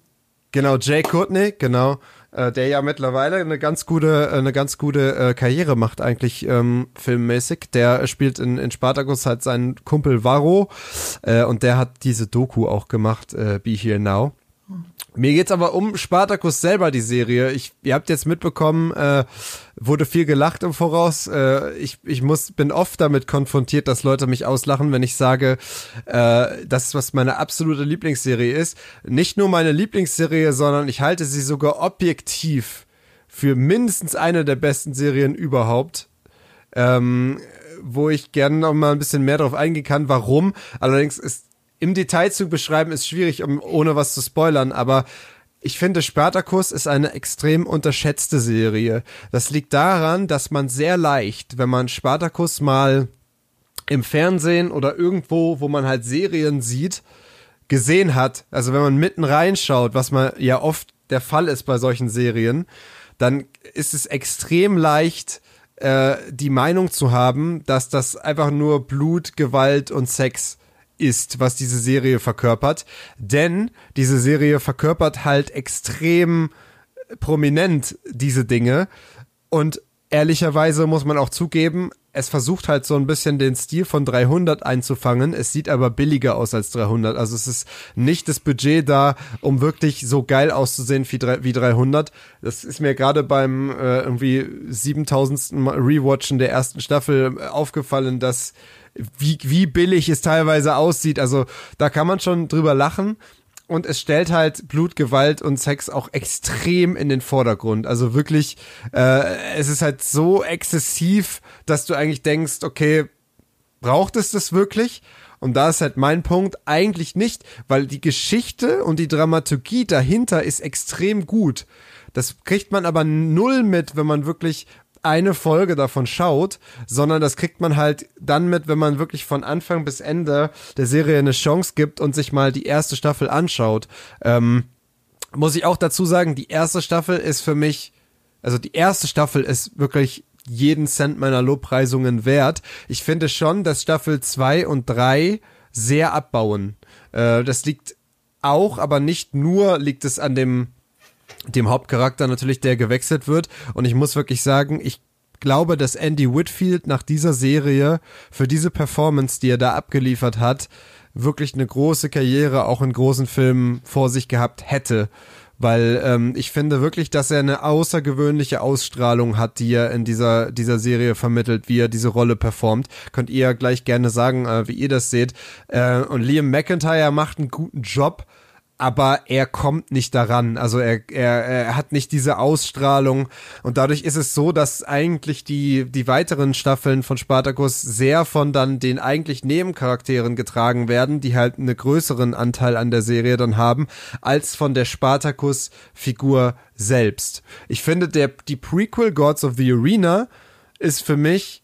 Genau, Jay Courtney, genau, äh, der ja mittlerweile eine ganz gute, äh, eine ganz gute äh, Karriere macht eigentlich ähm, filmmäßig. Der spielt in, in Spartacus halt seinen Kumpel Varro äh, und der hat diese Doku auch gemacht, äh, Be Here Now. Mir geht's aber um Spartacus selber, die Serie. Ich, ihr habt jetzt mitbekommen, äh, wurde viel gelacht im Voraus. Äh, ich, ich muss, bin oft damit konfrontiert, dass Leute mich auslachen, wenn ich sage, äh, das, was meine absolute Lieblingsserie ist. Nicht nur meine Lieblingsserie, sondern ich halte sie sogar objektiv für mindestens eine der besten Serien überhaupt. Ähm, wo ich gerne noch mal ein bisschen mehr drauf eingehen kann, warum. Allerdings ist im Detail zu beschreiben ist schwierig, um, ohne was zu spoilern, aber ich finde, Spartacus ist eine extrem unterschätzte Serie. Das liegt daran, dass man sehr leicht, wenn man Spartacus mal im Fernsehen oder irgendwo, wo man halt Serien sieht, gesehen hat, also wenn man mitten reinschaut, was man ja oft der Fall ist bei solchen Serien, dann ist es extrem leicht, äh, die Meinung zu haben, dass das einfach nur Blut, Gewalt und Sex ist, was diese Serie verkörpert. Denn diese Serie verkörpert halt extrem prominent diese Dinge. Und ehrlicherweise muss man auch zugeben, es versucht halt so ein bisschen den Stil von 300 einzufangen. Es sieht aber billiger aus als 300. Also es ist nicht das Budget da, um wirklich so geil auszusehen wie, wie 300. Das ist mir gerade beim äh, irgendwie 7000. Rewatchen der ersten Staffel aufgefallen, dass wie, wie billig es teilweise aussieht. Also da kann man schon drüber lachen. und es stellt halt Blut, Gewalt und Sex auch extrem in den Vordergrund. Also wirklich, äh, es ist halt so exzessiv, dass du eigentlich denkst, okay, braucht es das wirklich? Und da ist halt mein Punkt, eigentlich nicht, weil die Geschichte und die Dramaturgie dahinter ist extrem gut. Das kriegt man aber null mit, wenn man wirklich eine Folge davon schaut, sondern das kriegt man halt dann mit, wenn man wirklich von Anfang bis Ende der Serie eine Chance gibt und sich mal die erste Staffel anschaut. Ähm, muss ich auch dazu sagen, die erste Staffel ist für mich, also die erste Staffel ist wirklich jeden Cent meiner Lobpreisungen wert. Ich finde schon, dass Staffel 2 und 3 sehr abbauen. Äh, das liegt auch, aber nicht nur liegt es an dem dem Hauptcharakter natürlich, der gewechselt wird. Und ich muss wirklich sagen, ich glaube, dass Andy Whitfield nach dieser Serie für diese Performance, die er da abgeliefert hat, wirklich eine große Karriere auch in großen Filmen vor sich gehabt hätte. Weil ähm, ich finde wirklich, dass er eine außergewöhnliche Ausstrahlung hat, die er in dieser, dieser Serie vermittelt, wie er diese Rolle performt. Könnt ihr gleich gerne sagen, äh, wie ihr das seht. Äh, und Liam McIntyre macht einen guten Job aber er kommt nicht daran. Also er, er, er hat nicht diese Ausstrahlung und dadurch ist es so, dass eigentlich die, die weiteren Staffeln von Spartacus sehr von dann den eigentlich Nebencharakteren getragen werden, die halt einen größeren Anteil an der Serie dann haben, als von der Spartacus-Figur selbst. Ich finde, der, die Prequel Gods of the Arena ist für mich,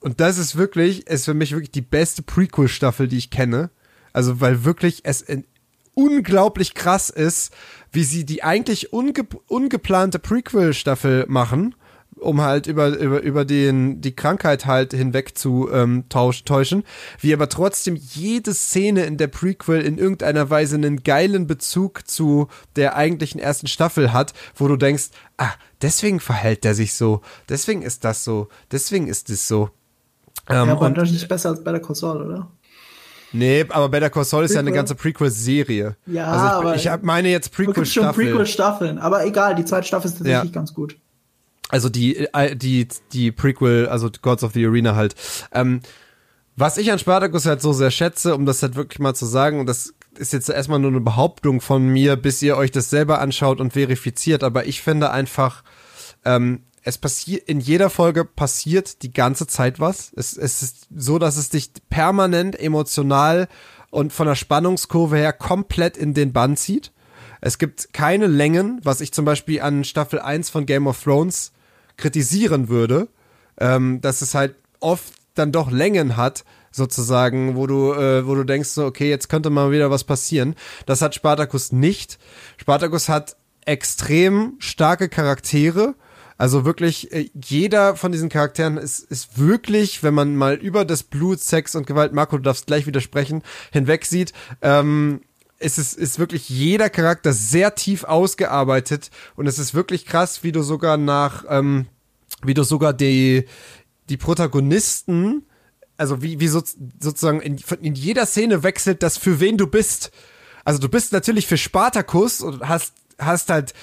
und das ist wirklich, ist für mich wirklich die beste Prequel-Staffel, die ich kenne. Also, weil wirklich es in unglaublich krass ist, wie sie die eigentlich unge ungeplante Prequel-Staffel machen, um halt über, über, über den, die Krankheit halt hinweg zu ähm, tausch, täuschen, wie aber trotzdem jede Szene in der Prequel in irgendeiner Weise einen geilen Bezug zu der eigentlichen ersten Staffel hat, wo du denkst, ah, deswegen verhält der sich so, deswegen ist das so, deswegen ist es so. Ähm, ja, aber und, nicht besser als bei der Konsole, oder? Nee, aber Better Call Saul ist ja eine ganze Prequel-Serie. Ja, also ich, aber ich hab meine jetzt Prequel-Staffel. Prequel-Staffeln, aber egal, die zweite Staffel ist tatsächlich ja. ganz gut. Also die, äh, die, die Prequel, also Gods of the Arena halt. Ähm, was ich an Spartacus halt so sehr schätze, um das halt wirklich mal zu sagen, und das ist jetzt erstmal nur eine Behauptung von mir, bis ihr euch das selber anschaut und verifiziert, aber ich finde einfach, ähm, es passiert, in jeder Folge passiert die ganze Zeit was. Es, es ist so, dass es dich permanent emotional und von der Spannungskurve her komplett in den Bann zieht. Es gibt keine Längen, was ich zum Beispiel an Staffel 1 von Game of Thrones kritisieren würde, ähm, dass es halt oft dann doch Längen hat, sozusagen, wo du, äh, wo du denkst, so, okay, jetzt könnte mal wieder was passieren. Das hat Spartacus nicht. Spartacus hat extrem starke Charaktere also wirklich, äh, jeder von diesen Charakteren ist, ist wirklich, wenn man mal über das Blut, Sex und Gewalt, Marco, du darfst gleich widersprechen, hinweg sieht, ähm, es ist, ist wirklich jeder Charakter sehr tief ausgearbeitet und es ist wirklich krass, wie du sogar nach, ähm, wie du sogar die, die Protagonisten, also wie, wie so, sozusagen in, in jeder Szene wechselt das, für wen du bist. Also du bist natürlich für Spartacus und hast hast halt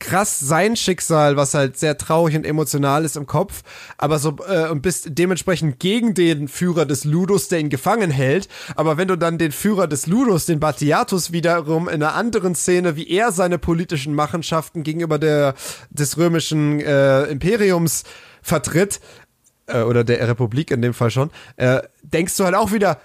krass sein Schicksal, was halt sehr traurig und emotional ist im Kopf, aber so äh, und bist dementsprechend gegen den Führer des Ludus, der ihn gefangen hält. Aber wenn du dann den Führer des Ludus, den Batiatus, wiederum in einer anderen Szene, wie er seine politischen Machenschaften gegenüber der des römischen äh, Imperiums vertritt, äh, oder der Republik in dem Fall schon, äh, denkst du halt auch wieder,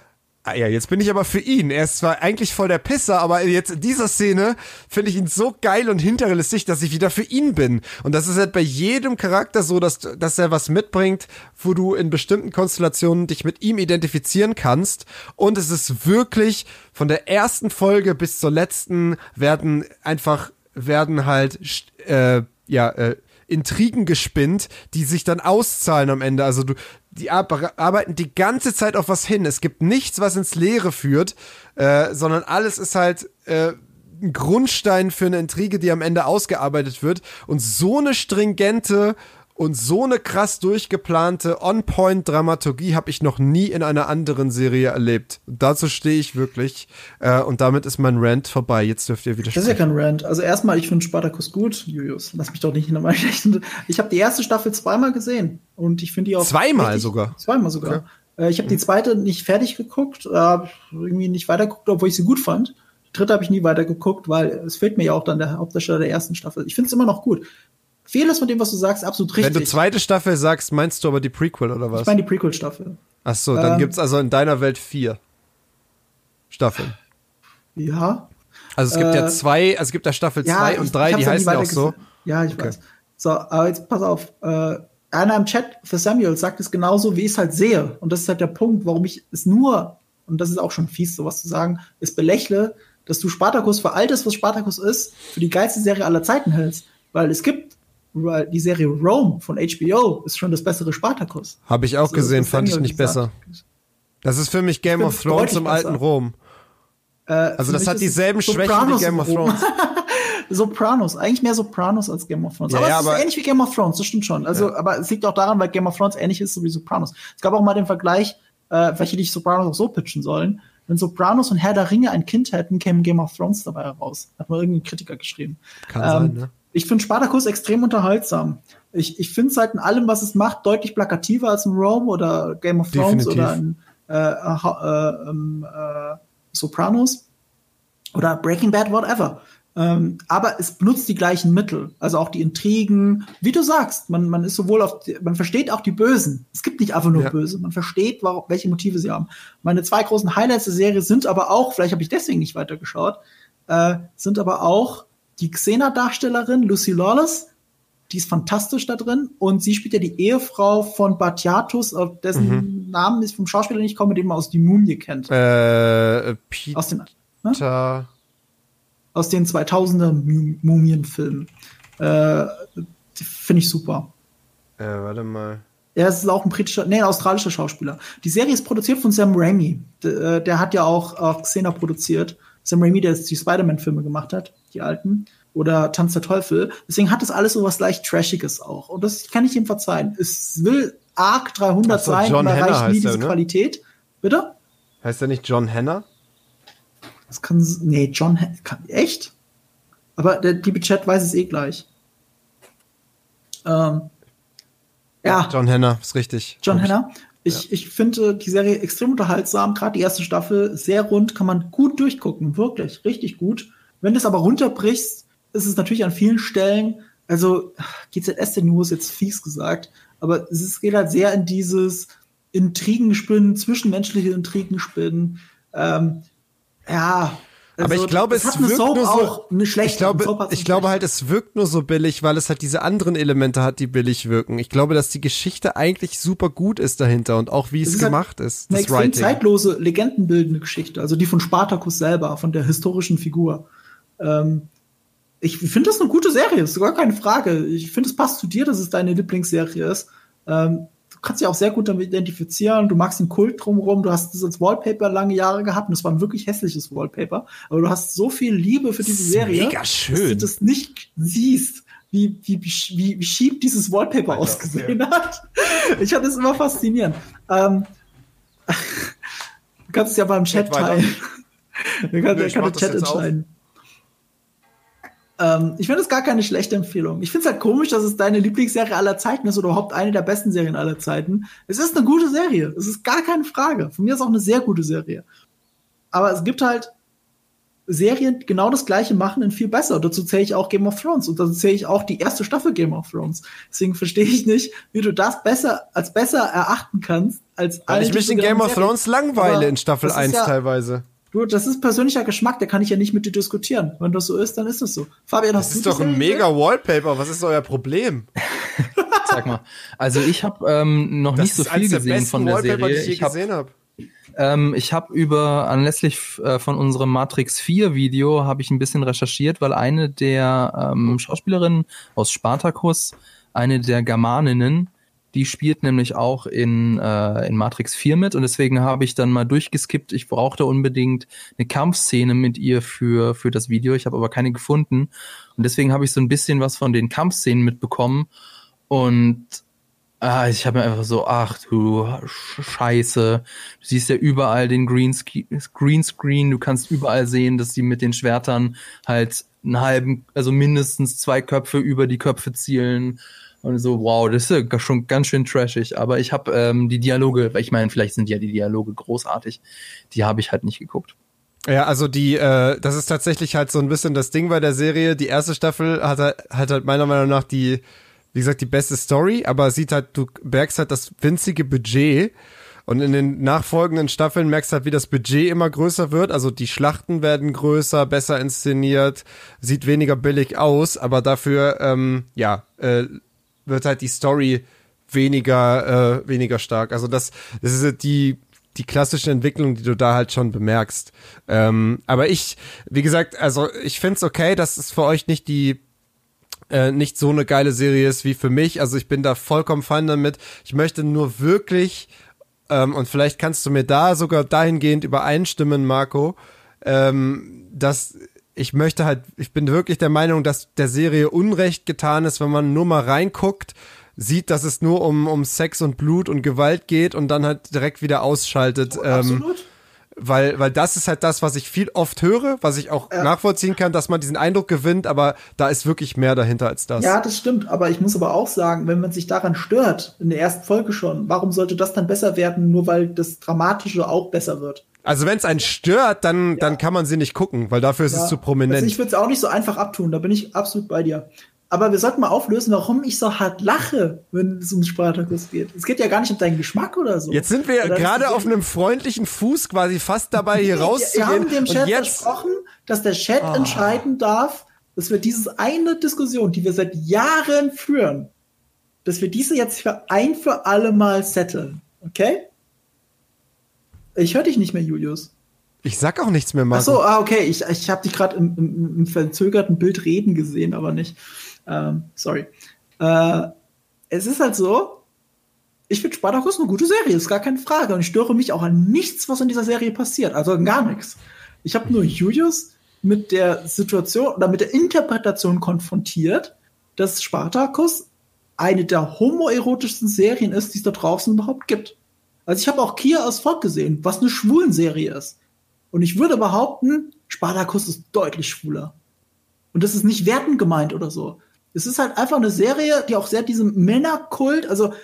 Ah ja, jetzt bin ich aber für ihn. Er ist zwar eigentlich voll der Pisser, aber jetzt in dieser Szene finde ich ihn so geil und hinterlistig, dass ich wieder für ihn bin. Und das ist halt bei jedem Charakter so, dass, dass er was mitbringt, wo du in bestimmten Konstellationen dich mit ihm identifizieren kannst. Und es ist wirklich von der ersten Folge bis zur letzten werden einfach, werden halt, äh, ja, äh, Intrigen gespinnt, die sich dann auszahlen am Ende. Also du, die arbeiten die ganze Zeit auf was hin. Es gibt nichts, was ins Leere führt, äh, sondern alles ist halt äh, ein Grundstein für eine Intrige, die am Ende ausgearbeitet wird. Und so eine stringente und so eine krass durchgeplante On-Point-Dramaturgie habe ich noch nie in einer anderen Serie erlebt. Und dazu stehe ich wirklich. Äh, und damit ist mein Rant vorbei. Jetzt dürft ihr wieder Das ist ja kein Rant. Also erstmal, ich finde Spartacus gut. Julius, lass mich doch nicht in der Meinung schlechten. Ich habe die erste Staffel zweimal gesehen. Und ich finde die auch. Zweimal richtig, sogar. Zweimal sogar. Okay. Äh, ich habe die zweite nicht fertig geguckt, äh, irgendwie nicht weitergeguckt, obwohl ich sie gut fand. dritte habe ich nie weiter geguckt, weil es fehlt mir ja auch dann der Hauptdarsteller der ersten Staffel. Ich finde es immer noch gut. Vieles von dem, was du sagst, absolut richtig. Wenn du zweite Staffel sagst, meinst du aber die Prequel oder was? Ich meine die Prequel-Staffel. Ach so, dann ähm, gibt's also in deiner Welt vier Staffeln. Ja. Also es gibt äh, ja zwei, also es gibt da Staffel ja, zwei und drei, die heißen ja auch so. Ja, ich okay. weiß. So, aber jetzt pass auf. Äh, einer im Chat für Samuel sagt es genauso, wie ich es halt sehe. Und das ist halt der Punkt, warum ich es nur, und das ist auch schon fies, sowas zu sagen, es belächle, dass du Spartacus für all das, was Spartacus ist, für die geilste Serie aller Zeiten hältst. Weil es gibt, die Serie Rome von HBO ist schon das bessere Spartacus. Habe ich auch also, gesehen, fand ich nicht besser. Das ist für mich Game of Thrones im alten Rom. Äh, also das hat dieselben Schwächen wie Game of Thrones. Sopranos, eigentlich mehr Sopranos als Game of Thrones. Ja, aber ja, es ist ähnlich wie Game of Thrones, das stimmt schon. Also, ja. aber es liegt auch daran, weil Game of Thrones ähnlich ist so wie Sopranos. Es gab auch mal den Vergleich, äh, welche die Sopranos auch so pitchen sollen. Wenn Sopranos und Herr der Ringe ein Kind hätten, kämen Game of Thrones dabei heraus. Hat mal irgendein Kritiker geschrieben. Kann ähm, sein, ne? Ich finde Spartacus extrem unterhaltsam. Ich, ich finde es halt in allem, was es macht, deutlich plakativer als in Rome oder Game of Thrones Definitiv. oder in äh, äh, ähm, äh, Sopranos oder Breaking Bad, whatever. Ähm, aber es benutzt die gleichen Mittel, also auch die Intrigen. Wie du sagst, man, man ist sowohl auf, die, man versteht auch die Bösen. Es gibt nicht einfach nur ja. Böse, man versteht, warum, welche Motive sie haben. Meine zwei großen Highlights der Serie sind aber auch, vielleicht habe ich deswegen nicht weitergeschaut, äh, sind aber auch die Xena-Darstellerin Lucy Lawless, die ist fantastisch da drin und sie spielt ja die Ehefrau von Batiatus, auf dessen mhm. Namen ich vom Schauspieler nicht komme, den man aus Die Mumie kennt. Äh, Peter. Aus den, ne? aus den 2000er Mumienfilmen. Äh, Finde ich super. Äh, warte mal. Er ist auch ein britischer, nee, ein australischer Schauspieler. Die Serie ist produziert von Sam Raimi. Der, äh, der hat ja auch, auch Xena produziert. Sam Raimi, der jetzt die Spider-Man-Filme gemacht hat, die alten. Oder Tanz der Teufel. Deswegen hat das alles so was leicht Trashiges auch. Und das kann ich ihm verzeihen. Es will arc 300 so, sein John und erreicht nie diese ne? Qualität. Bitte? Heißt er nicht John Henner? Das kann, nee, John, kann, echt? Aber der liebe Chat weiß es eh gleich. Ähm, ja. John Henner, ist richtig. John Henner. Ich, ja. ich finde die Serie extrem unterhaltsam, gerade die erste Staffel sehr rund, kann man gut durchgucken, wirklich, richtig gut. Wenn du es aber runterbrichst, ist es natürlich an vielen Stellen, also GZS News jetzt fies gesagt, aber es geht halt sehr in dieses Intrigenspinnen, zwischenmenschliche Intrigenspinnen. Ähm, ja. Also, aber ich glaube, es wirkt nur so. Eine schlechte, ich glaube, ich glaube halt, es wirkt nur so billig, weil es halt diese anderen Elemente hat, die billig wirken. Ich glaube, dass die Geschichte eigentlich super gut ist dahinter und auch wie es, es ist halt gemacht halt ist. Eine extrem Writing. zeitlose, legendenbildende Geschichte. Also die von Spartacus selber, von der historischen Figur. Ähm, ich finde das eine gute Serie, ist gar keine Frage. Ich finde, es passt zu dir, dass es deine Lieblingsserie ist. Ähm, du kannst dich auch sehr gut damit identifizieren. Du magst den Kult drumherum. Du hast das als Wallpaper lange Jahre gehabt und es war ein wirklich hässliches Wallpaper. Aber du hast so viel Liebe für diese Serie, mega schön. dass du das nicht siehst. Wie, wie, wie, wie schieb dieses Wallpaper Alter, ausgesehen ja. hat. Ich fand es immer faszinierend. Ähm, du kannst es ja beim Chat teilen. Du kannst, Nö, kann der Chat entscheiden. Auf. Ähm, ich finde es gar keine schlechte Empfehlung. Ich finde es halt komisch, dass es deine Lieblingsserie aller Zeiten ist oder überhaupt eine der besten Serien aller Zeiten. Es ist eine gute Serie. Es ist gar keine Frage. Von mir ist auch eine sehr gute Serie. Aber es gibt halt Serien, die genau das gleiche machen, in viel besser. Und dazu zähle ich auch Game of Thrones. Und dazu zähle ich auch die erste Staffel Game of Thrones. Deswegen verstehe ich nicht, wie du das besser als besser erachten kannst, als Weil ich mich in Game of Thrones langweile in Staffel 1 ja, teilweise. Du, das ist persönlicher Geschmack, da kann ich ja nicht mit dir diskutieren. Wenn das so ist, dann ist das so. Fabian, hast das du ist doch ein mega Wallpaper. Was ist euer Problem? Sag mal. Also ich habe ähm, noch das nicht so viel gesehen von der Wallpaper, Serie. Die ich, ich gesehen habe. Ähm, ich habe über anlässlich äh, von unserem Matrix 4 Video habe ich ein bisschen recherchiert, weil eine der ähm, Schauspielerinnen aus Spartacus, eine der Germaninnen, die spielt nämlich auch in, äh, in Matrix 4 mit und deswegen habe ich dann mal durchgeskippt. Ich brauchte unbedingt eine Kampfszene mit ihr für, für das Video. Ich habe aber keine gefunden. Und deswegen habe ich so ein bisschen was von den Kampfszenen mitbekommen. Und ah, ich habe mir einfach so, ach du Scheiße. Du siehst ja überall den Greenscreen. Du kannst überall sehen, dass die mit den Schwertern halt einen halben, also mindestens zwei Köpfe über die Köpfe zielen und so, wow, das ist ja schon ganz schön trashig. Aber ich habe ähm, die Dialoge, weil ich meine, vielleicht sind ja die Dialoge großartig, die habe ich halt nicht geguckt. Ja, also die, äh, das ist tatsächlich halt so ein bisschen das Ding bei der Serie. Die erste Staffel hat, hat halt meiner Meinung nach die, wie gesagt, die beste Story, aber sieht halt, du merkst halt das winzige Budget. Und in den nachfolgenden Staffeln merkst du halt, wie das Budget immer größer wird. Also die Schlachten werden größer, besser inszeniert, sieht weniger billig aus, aber dafür, ähm, ja, äh, wird halt die Story weniger, äh, weniger stark. Also das, das ist die, die klassische Entwicklung, die du da halt schon bemerkst. Ähm, aber ich, wie gesagt, also ich find's okay, dass es für euch nicht die äh, nicht so eine geile Serie ist wie für mich. Also ich bin da vollkommen fein damit. Ich möchte nur wirklich, ähm, und vielleicht kannst du mir da sogar dahingehend übereinstimmen, Marco, ähm, dass ich möchte halt, ich bin wirklich der Meinung, dass der Serie Unrecht getan ist, wenn man nur mal reinguckt sieht, dass es nur um, um Sex und Blut und Gewalt geht und dann halt direkt wieder ausschaltet. Oh, ähm, weil, weil das ist halt das, was ich viel oft höre, was ich auch ja. nachvollziehen kann, dass man diesen Eindruck gewinnt, aber da ist wirklich mehr dahinter als das. Ja, das stimmt, aber ich muss aber auch sagen, wenn man sich daran stört, in der ersten Folge schon, warum sollte das dann besser werden, nur weil das Dramatische auch besser wird? Also wenn es einen stört, dann, ja. dann kann man sie nicht gucken, weil dafür ist ja. es zu prominent. Also ich würde es auch nicht so einfach abtun, da bin ich absolut bei dir. Aber wir sollten mal auflösen, warum ich so hart lache, wenn es um Spartacus geht. Es geht ja gar nicht um deinen Geschmack oder so. Jetzt sind wir gerade auf einem freundlichen Fuß quasi fast dabei, hier rauszugehen. Wir haben dem Chat versprochen, dass der Chat oh. entscheiden darf, dass wir diese eine Diskussion, die wir seit Jahren führen, dass wir diese jetzt für ein für alle Mal setteln. Okay? Ich höre dich nicht mehr, Julius. Ich sag auch nichts mehr, Marco. Ach so, ah, okay. Ich, ich habe dich gerade im, im, im verzögerten Bild reden gesehen, aber nicht. Ähm, sorry. Äh, es ist halt so, ich finde Spartacus eine gute Serie, ist gar keine Frage. Und ich störe mich auch an nichts, was in dieser Serie passiert. Also gar nichts. Ich habe nur Julius mit der Situation oder mit der Interpretation konfrontiert, dass Spartacus eine der homoerotischsten Serien ist, die es da draußen überhaupt gibt. Also ich habe auch Kia aus Volk gesehen, was eine schwulen Serie ist. Und ich würde behaupten, Spartacus ist deutlich schwuler. Und das ist nicht wertend gemeint oder so. Es ist halt einfach eine Serie, die auch sehr diesem Männerkult, also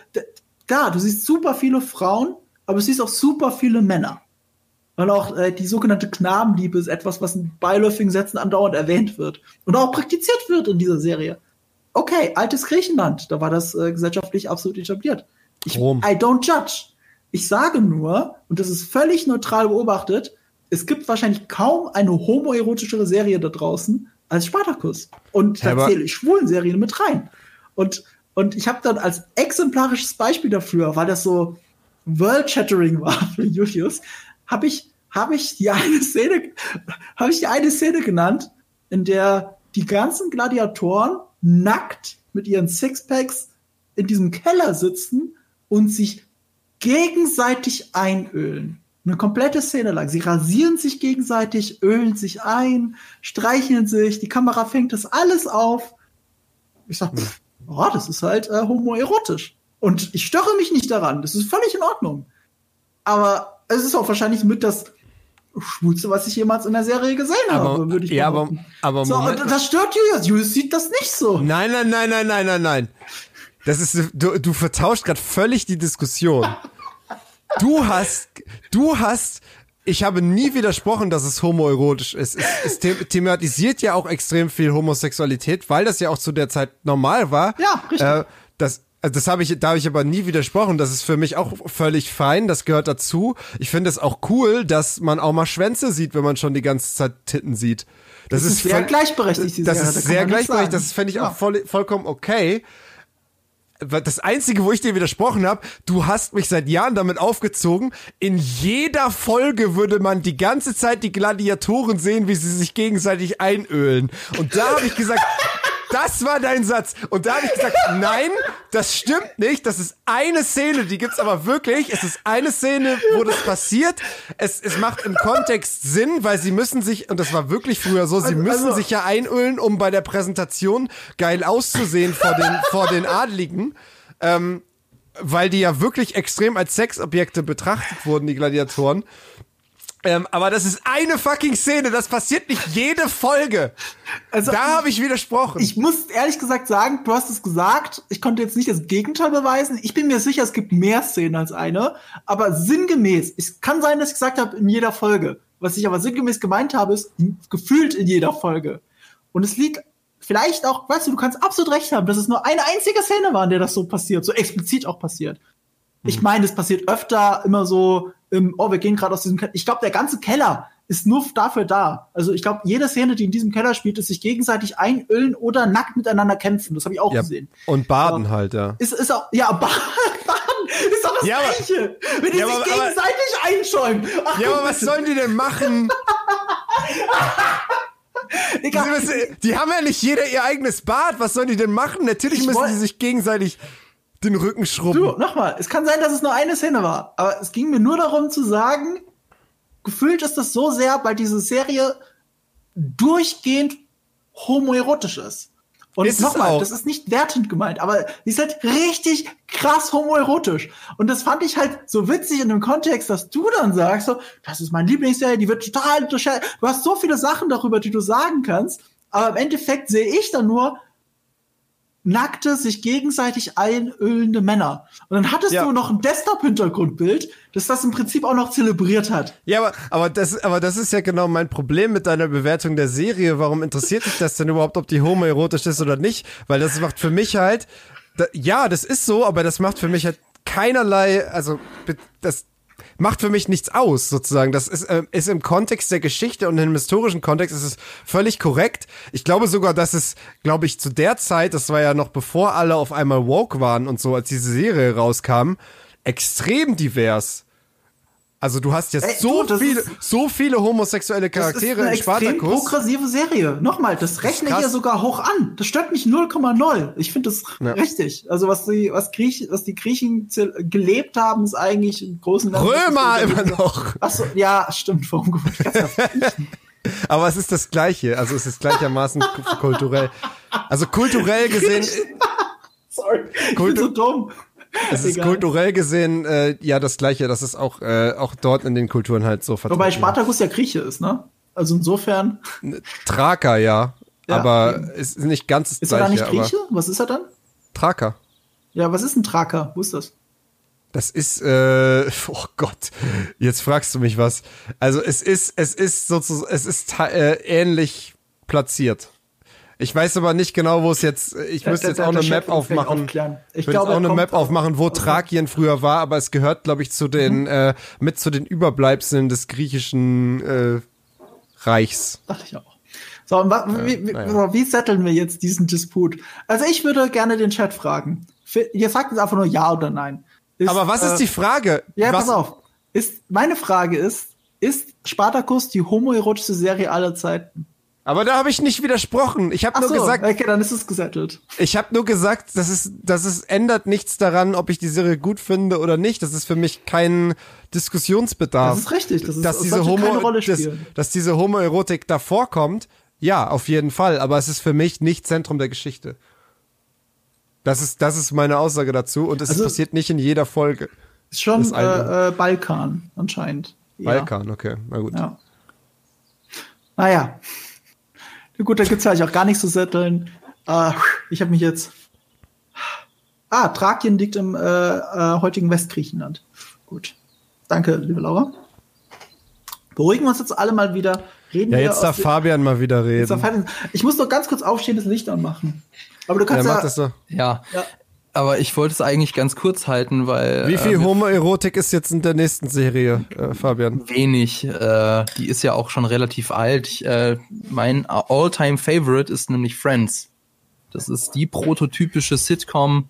klar, du siehst super viele Frauen, aber du siehst auch super viele Männer. Weil auch äh, die sogenannte Knabenliebe ist etwas, was in beiläufigen Sätzen andauernd erwähnt wird und auch praktiziert wird in dieser Serie. Okay, altes Griechenland, da war das äh, gesellschaftlich absolut etabliert. Ich, I don't judge. Ich sage nur, und das ist völlig neutral beobachtet, es gibt wahrscheinlich kaum eine homoerotischere Serie da draußen als Spartacus. Und da zähle ich schwulen Serien mit rein. Und, und ich habe dann als exemplarisches Beispiel dafür, weil das so world-shattering war für Julius, habe ich, hab ich die eine Szene, habe ich die eine Szene genannt, in der die ganzen Gladiatoren nackt mit ihren Sixpacks in diesem Keller sitzen und sich gegenseitig einölen. Eine komplette Szene lang. Sie rasieren sich gegenseitig, ölen sich ein, streicheln sich, die Kamera fängt das alles auf. Ich sag, pff, oh, das ist halt äh, homoerotisch. Und ich störe mich nicht daran. Das ist völlig in Ordnung. Aber es ist auch wahrscheinlich mit das Schwulste, was ich jemals in der Serie gesehen aber, habe, würde ich ja, aber, aber so, das stört Julius. Julius sieht das nicht so. Nein, nein, nein, nein, nein, nein, nein. Das ist, du, du vertauscht gerade völlig die Diskussion. Du hast, du hast, ich habe nie widersprochen, dass es homoerotisch ist. Es, es thematisiert ja auch extrem viel Homosexualität, weil das ja auch zu der Zeit normal war. Ja, richtig. Äh, das, also das habe ich, da habe ich aber nie widersprochen. Das ist für mich auch völlig fein. Das gehört dazu. Ich finde es auch cool, dass man auch mal Schwänze sieht, wenn man schon die ganze Zeit Titten sieht. Das, das ist, ist sehr gleichberechtigt. Das ist sehr gleichberechtigt. Das fände ich ja. auch voll, vollkommen okay das Einzige, wo ich dir widersprochen habe, du hast mich seit Jahren damit aufgezogen, in jeder Folge würde man die ganze Zeit die Gladiatoren sehen, wie sie sich gegenseitig einölen. Und da habe ich gesagt, das war dein Satz. Und da habe ich gesagt, nein, das stimmt nicht. Das ist eine Szene, die gibt's aber wirklich. Es ist eine Szene, wo das passiert. Es, es macht im Kontext Sinn, weil sie müssen sich, und das war wirklich früher so, sie also, müssen also, sich ja einölen, um bei der Präsentation geil auszusehen vor den, vor den Adligen. Ähm, weil die ja wirklich extrem als Sexobjekte betrachtet wurden, die Gladiatoren. Ähm, aber das ist eine fucking Szene, das passiert nicht jede Folge. Also, da habe ich widersprochen. Ich muss ehrlich gesagt sagen, du hast es gesagt, ich konnte jetzt nicht das Gegenteil beweisen. Ich bin mir sicher, es gibt mehr Szenen als eine, aber sinngemäß. Es kann sein, dass ich gesagt habe, in jeder Folge. Was ich aber sinngemäß gemeint habe, ist gefühlt in jeder Folge. Und es liegt vielleicht auch, weißt du, du kannst absolut recht haben, dass es nur eine einzige Szene war, in der das so passiert, so explizit auch passiert. Ich hm. meine, es passiert öfter immer so, im, oh, wir gehen gerade aus diesem Keller. Ich glaube, der ganze Keller ist nur dafür da. Also ich glaube, jede Szene, die in diesem Keller spielt, ist sich gegenseitig einölen oder nackt miteinander kämpfen. Das habe ich auch ja, gesehen. Und baden aber halt, ja. Ist, ist auch, ja, baden, ist doch das ja, Gleiche. Wenn die ja, sich aber, gegenseitig aber, einschäumen. Ach, ja, aber was sollen die denn machen? Egal. Die haben ja nicht jeder ihr eigenes Bad. Was sollen die denn machen? Natürlich ich müssen sie sich gegenseitig den Rücken schrubben. Du, nochmal, es kann sein, dass es nur eine Szene war, aber es ging mir nur darum zu sagen, gefühlt ist das so sehr, weil diese Serie durchgehend homoerotisch ist. Und nochmal, das ist nicht wertend gemeint, aber die ist halt richtig krass homoerotisch. Und das fand ich halt so witzig in dem Kontext, dass du dann sagst, so, das ist meine Lieblingsserie, die wird total unterschätzt. Du hast so viele Sachen darüber, die du sagen kannst, aber im Endeffekt sehe ich dann nur, nackte, sich gegenseitig einölende Männer. Und dann hattest ja. du noch ein Desktop-Hintergrundbild, das das im Prinzip auch noch zelebriert hat. Ja, aber, aber, das, aber das ist ja genau mein Problem mit deiner Bewertung der Serie. Warum interessiert dich das denn überhaupt, ob die homoerotisch ist oder nicht? Weil das macht für mich halt, da, ja, das ist so, aber das macht für mich halt keinerlei, also das, macht für mich nichts aus, sozusagen. Das ist, äh, ist im Kontext der Geschichte und im historischen Kontext ist es völlig korrekt. Ich glaube sogar, dass es, glaube ich, zu der Zeit, das war ja noch bevor alle auf einmal woke waren und so, als diese Serie rauskam, extrem divers. Also du hast jetzt Ey, so du, viele, so viele homosexuelle Charaktere in Spartacus. Das ist eine progressive Serie. Nochmal, das rechne ich ja sogar hoch an. Das stört mich 0,0. Ich finde das ja. richtig. Also was die, was Griech, was die Griechen gelebt haben, ist eigentlich im großen Land. Römer immer noch. Achso, ja, stimmt. Warum Aber es ist das Gleiche. Also es ist gleichermaßen kulturell. Also kulturell gesehen. Sorry. Ich bin so dumm. Es ist kulturell gesehen äh, ja das Gleiche, dass es auch, äh, auch dort in den Kulturen halt so vertreten Wobei Spartacus ja Grieche ist, ne? Also insofern. Thraker, ja. ja aber eben. ist nicht ganz das ist. Ist er da nicht Grieche? Was ist er dann? Thraker. Ja, was ist ein Thraker? Wo ist das? Das ist, äh, oh Gott, jetzt fragst du mich was. Also es ist, es ist sozusagen, es ist äh, ähnlich platziert. Ich weiß aber nicht genau, wo es jetzt. Ich müsste jetzt auch eine Map aufmachen. Ich würde auch eine Map aufmachen, wo Thrakien früher war, aber es gehört, glaube ich, zu den mhm. äh, mit zu den Überbleibseln des griechischen äh, Reichs. Dachte ich auch. So, und wie, wie, ja. wie setteln wir jetzt diesen Disput? Also ich würde gerne den Chat fragen. Ihr sagt jetzt einfach nur ja oder nein. Ist, aber was ist äh, die Frage? Ja, was? pass auf. Ist, meine Frage ist, ist Spartacus die homoerotische Serie aller Zeiten? Aber da habe ich nicht widersprochen. Ich habe nur so, gesagt. Okay, dann ist es gesettelt. Ich habe nur gesagt, dass es, dass es ändert nichts daran, ob ich die Serie gut finde oder nicht. Das ist für mich kein Diskussionsbedarf. Das ist richtig. Das ist, dass diese Homo, keine Rolle dass, dass diese Homoerotik davor kommt. Ja, auf jeden Fall. Aber es ist für mich nicht Zentrum der Geschichte. Das ist, das ist meine Aussage dazu. Und es also, passiert nicht in jeder Folge. Ist schon äh, äh, Balkan anscheinend. Balkan, ja. okay, na gut. Ja. Naja. Gut, da gibt's eigentlich auch gar nichts zu setteln. Uh, ich habe mich jetzt. Ah, Thrakien liegt im äh, äh, heutigen Westgriechenland. Gut. Danke, liebe Laura. Beruhigen wir uns jetzt alle mal wieder. Reden ja, jetzt darf Fabian mal wieder reden. Ich muss noch ganz kurz aufstehen, das Licht anmachen. Aber du kannst ja. Ja, so. ja. ja. Aber ich wollte es eigentlich ganz kurz halten, weil. Wie viel äh, Homoerotik ist jetzt in der nächsten Serie, äh, Fabian? Wenig. Äh, die ist ja auch schon relativ alt. Ich, äh, mein All-Time-Favorite ist nämlich Friends. Das ist die prototypische Sitcom.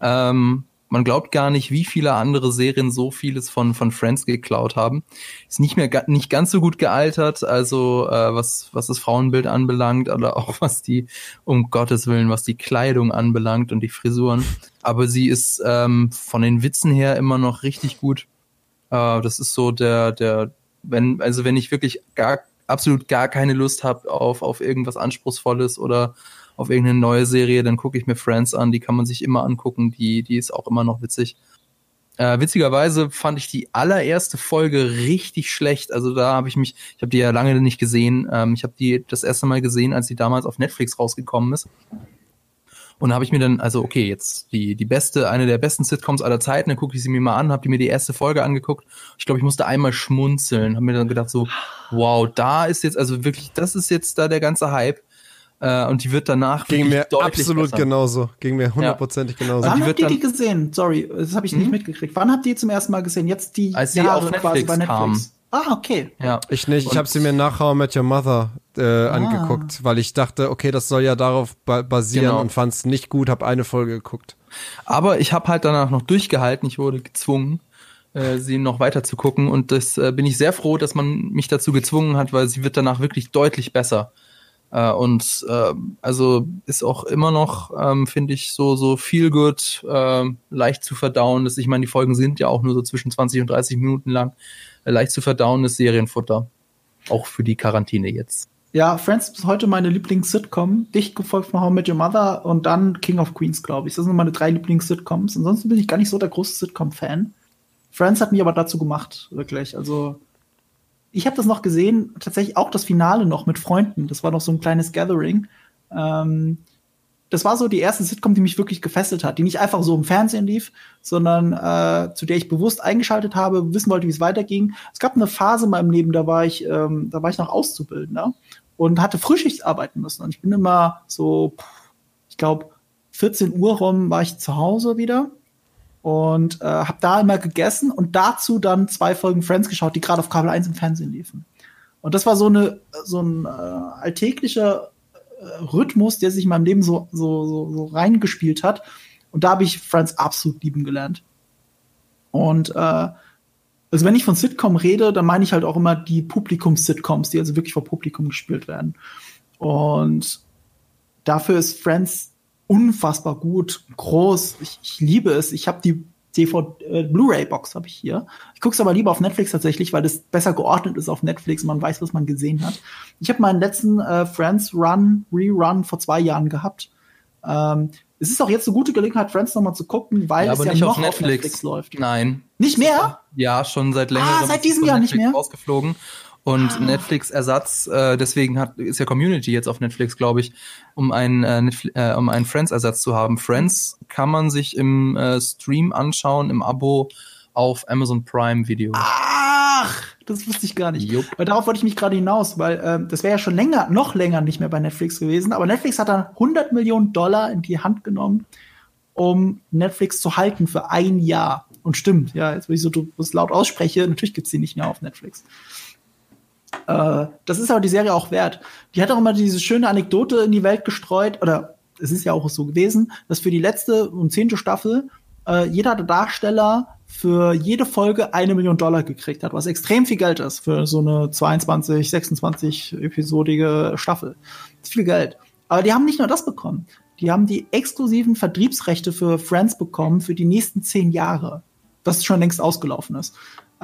Ähm, man glaubt gar nicht, wie viele andere Serien so vieles von, von Friends geklaut haben. Ist nicht mehr nicht ganz so gut gealtert, also äh, was, was das Frauenbild anbelangt, oder auch was die, um Gottes Willen, was die Kleidung anbelangt und die Frisuren. Aber sie ist ähm, von den Witzen her immer noch richtig gut. Äh, das ist so der, der, wenn, also wenn ich wirklich gar, absolut gar keine Lust habe auf, auf irgendwas Anspruchsvolles oder auf irgendeine neue Serie, dann gucke ich mir Friends an, die kann man sich immer angucken, die, die ist auch immer noch witzig. Äh, witzigerweise fand ich die allererste Folge richtig schlecht. Also da habe ich mich, ich habe die ja lange nicht gesehen. Ähm, ich habe die das erste Mal gesehen, als sie damals auf Netflix rausgekommen ist. Und habe ich mir dann, also okay, jetzt die, die beste, eine der besten Sitcoms aller Zeiten, dann gucke ich sie mir mal an, habe mir die erste Folge angeguckt. Ich glaube, ich musste einmal schmunzeln, habe mir dann gedacht so, wow, da ist jetzt, also wirklich, das ist jetzt da der ganze Hype. Äh, und die wird danach Ging mir absolut besser. genauso. Ging mir hundertprozentig ja. genauso. Wann habt ihr die gesehen? Sorry, das habe ich nicht mhm. mitgekriegt. Wann habt ihr die zum ersten Mal gesehen? Jetzt die Als Jahre auf Netflix quasi bei Netflix. Kam. Ah, okay. Ja. Ich nicht. Ich habe sie mir nach How I Met Your Mother äh, ah. angeguckt, weil ich dachte, okay, das soll ja darauf ba basieren genau. und fand es nicht gut, habe eine Folge geguckt. Aber ich habe halt danach noch durchgehalten. Ich wurde gezwungen, äh, sie noch weiter zu gucken und das äh, bin ich sehr froh, dass man mich dazu gezwungen hat, weil sie wird danach wirklich deutlich besser. Äh, und äh, also ist auch immer noch, ähm, finde ich, so so viel gut, äh, leicht zu verdauen. Ich meine, die Folgen sind ja auch nur so zwischen 20 und 30 Minuten lang leicht zu verdauendes Serienfutter. Auch für die Quarantäne jetzt. Ja, Friends ist heute meine Lieblings-Sitcom. Dicht gefolgt von How I Met Your Mother und dann King of Queens, glaube ich. Das sind meine drei Lieblings-Sitcoms. Ansonsten bin ich gar nicht so der große Sitcom-Fan. Friends hat mich aber dazu gemacht, wirklich. Also, ich habe das noch gesehen, tatsächlich auch das Finale noch mit Freunden. Das war noch so ein kleines Gathering. Ähm, das war so die erste Sitcom, die mich wirklich gefesselt hat, die nicht einfach so im Fernsehen lief, sondern äh, zu der ich bewusst eingeschaltet habe, wissen wollte, wie es weiterging. Es gab eine Phase in meinem Leben, da war ich, ähm, da war ich noch Auszubildender und hatte Frühschicht arbeiten müssen. Und ich bin immer so, ich glaube, 14 Uhr rum war ich zu Hause wieder und äh, habe da immer gegessen und dazu dann zwei Folgen Friends geschaut, die gerade auf Kabel 1 im Fernsehen liefen. Und das war so eine so ein äh, alltäglicher Rhythmus, der sich in meinem Leben so, so, so, so reingespielt hat. Und da habe ich Friends absolut lieben gelernt. Und äh, also wenn ich von Sitcom rede, dann meine ich halt auch immer die Publikums-Sitcoms, die also wirklich vor Publikum gespielt werden. Und dafür ist Friends unfassbar gut, groß. Ich, ich liebe es. Ich habe die DVD, äh, Blu-ray-Box habe ich hier. Ich gucke es aber lieber auf Netflix tatsächlich, weil das besser geordnet ist auf Netflix und man weiß, was man gesehen hat. Ich habe meinen letzten äh, Friends Run, Rerun vor zwei Jahren gehabt. Ähm, es ist auch jetzt eine gute Gelegenheit, Friends nochmal zu gucken, weil ja, es ja noch auf Netflix. auf Netflix. läuft. Nein. Nicht mehr? Ja, schon seit längerem. Ah, seit diesem Jahr nicht mehr. Rausgeflogen. Und ah. Netflix-Ersatz, äh, deswegen hat, ist ja Community jetzt auf Netflix, glaube ich, um einen, äh, äh, um einen Friends-Ersatz zu haben. Friends kann man sich im äh, Stream anschauen, im Abo auf Amazon Prime Video. Ach, das wusste ich gar nicht. Jupp. Weil darauf wollte ich mich gerade hinaus, weil äh, das wäre ja schon länger, noch länger nicht mehr bei Netflix gewesen. Aber Netflix hat dann 100 Millionen Dollar in die Hand genommen, um Netflix zu halten für ein Jahr. Und stimmt, ja, jetzt, wenn ich so das laut ausspreche, natürlich gibt's die nicht mehr auf Netflix. Äh, das ist aber die Serie auch wert. Die hat auch immer diese schöne Anekdote in die Welt gestreut, oder es ist ja auch so gewesen, dass für die letzte und zehnte Staffel äh, jeder der Darsteller für jede Folge eine Million Dollar gekriegt hat, was extrem viel Geld ist für so eine 22, 26 episodige Staffel. Das ist viel Geld. Aber die haben nicht nur das bekommen. Die haben die exklusiven Vertriebsrechte für Friends bekommen für die nächsten zehn Jahre. Was schon längst ausgelaufen ist.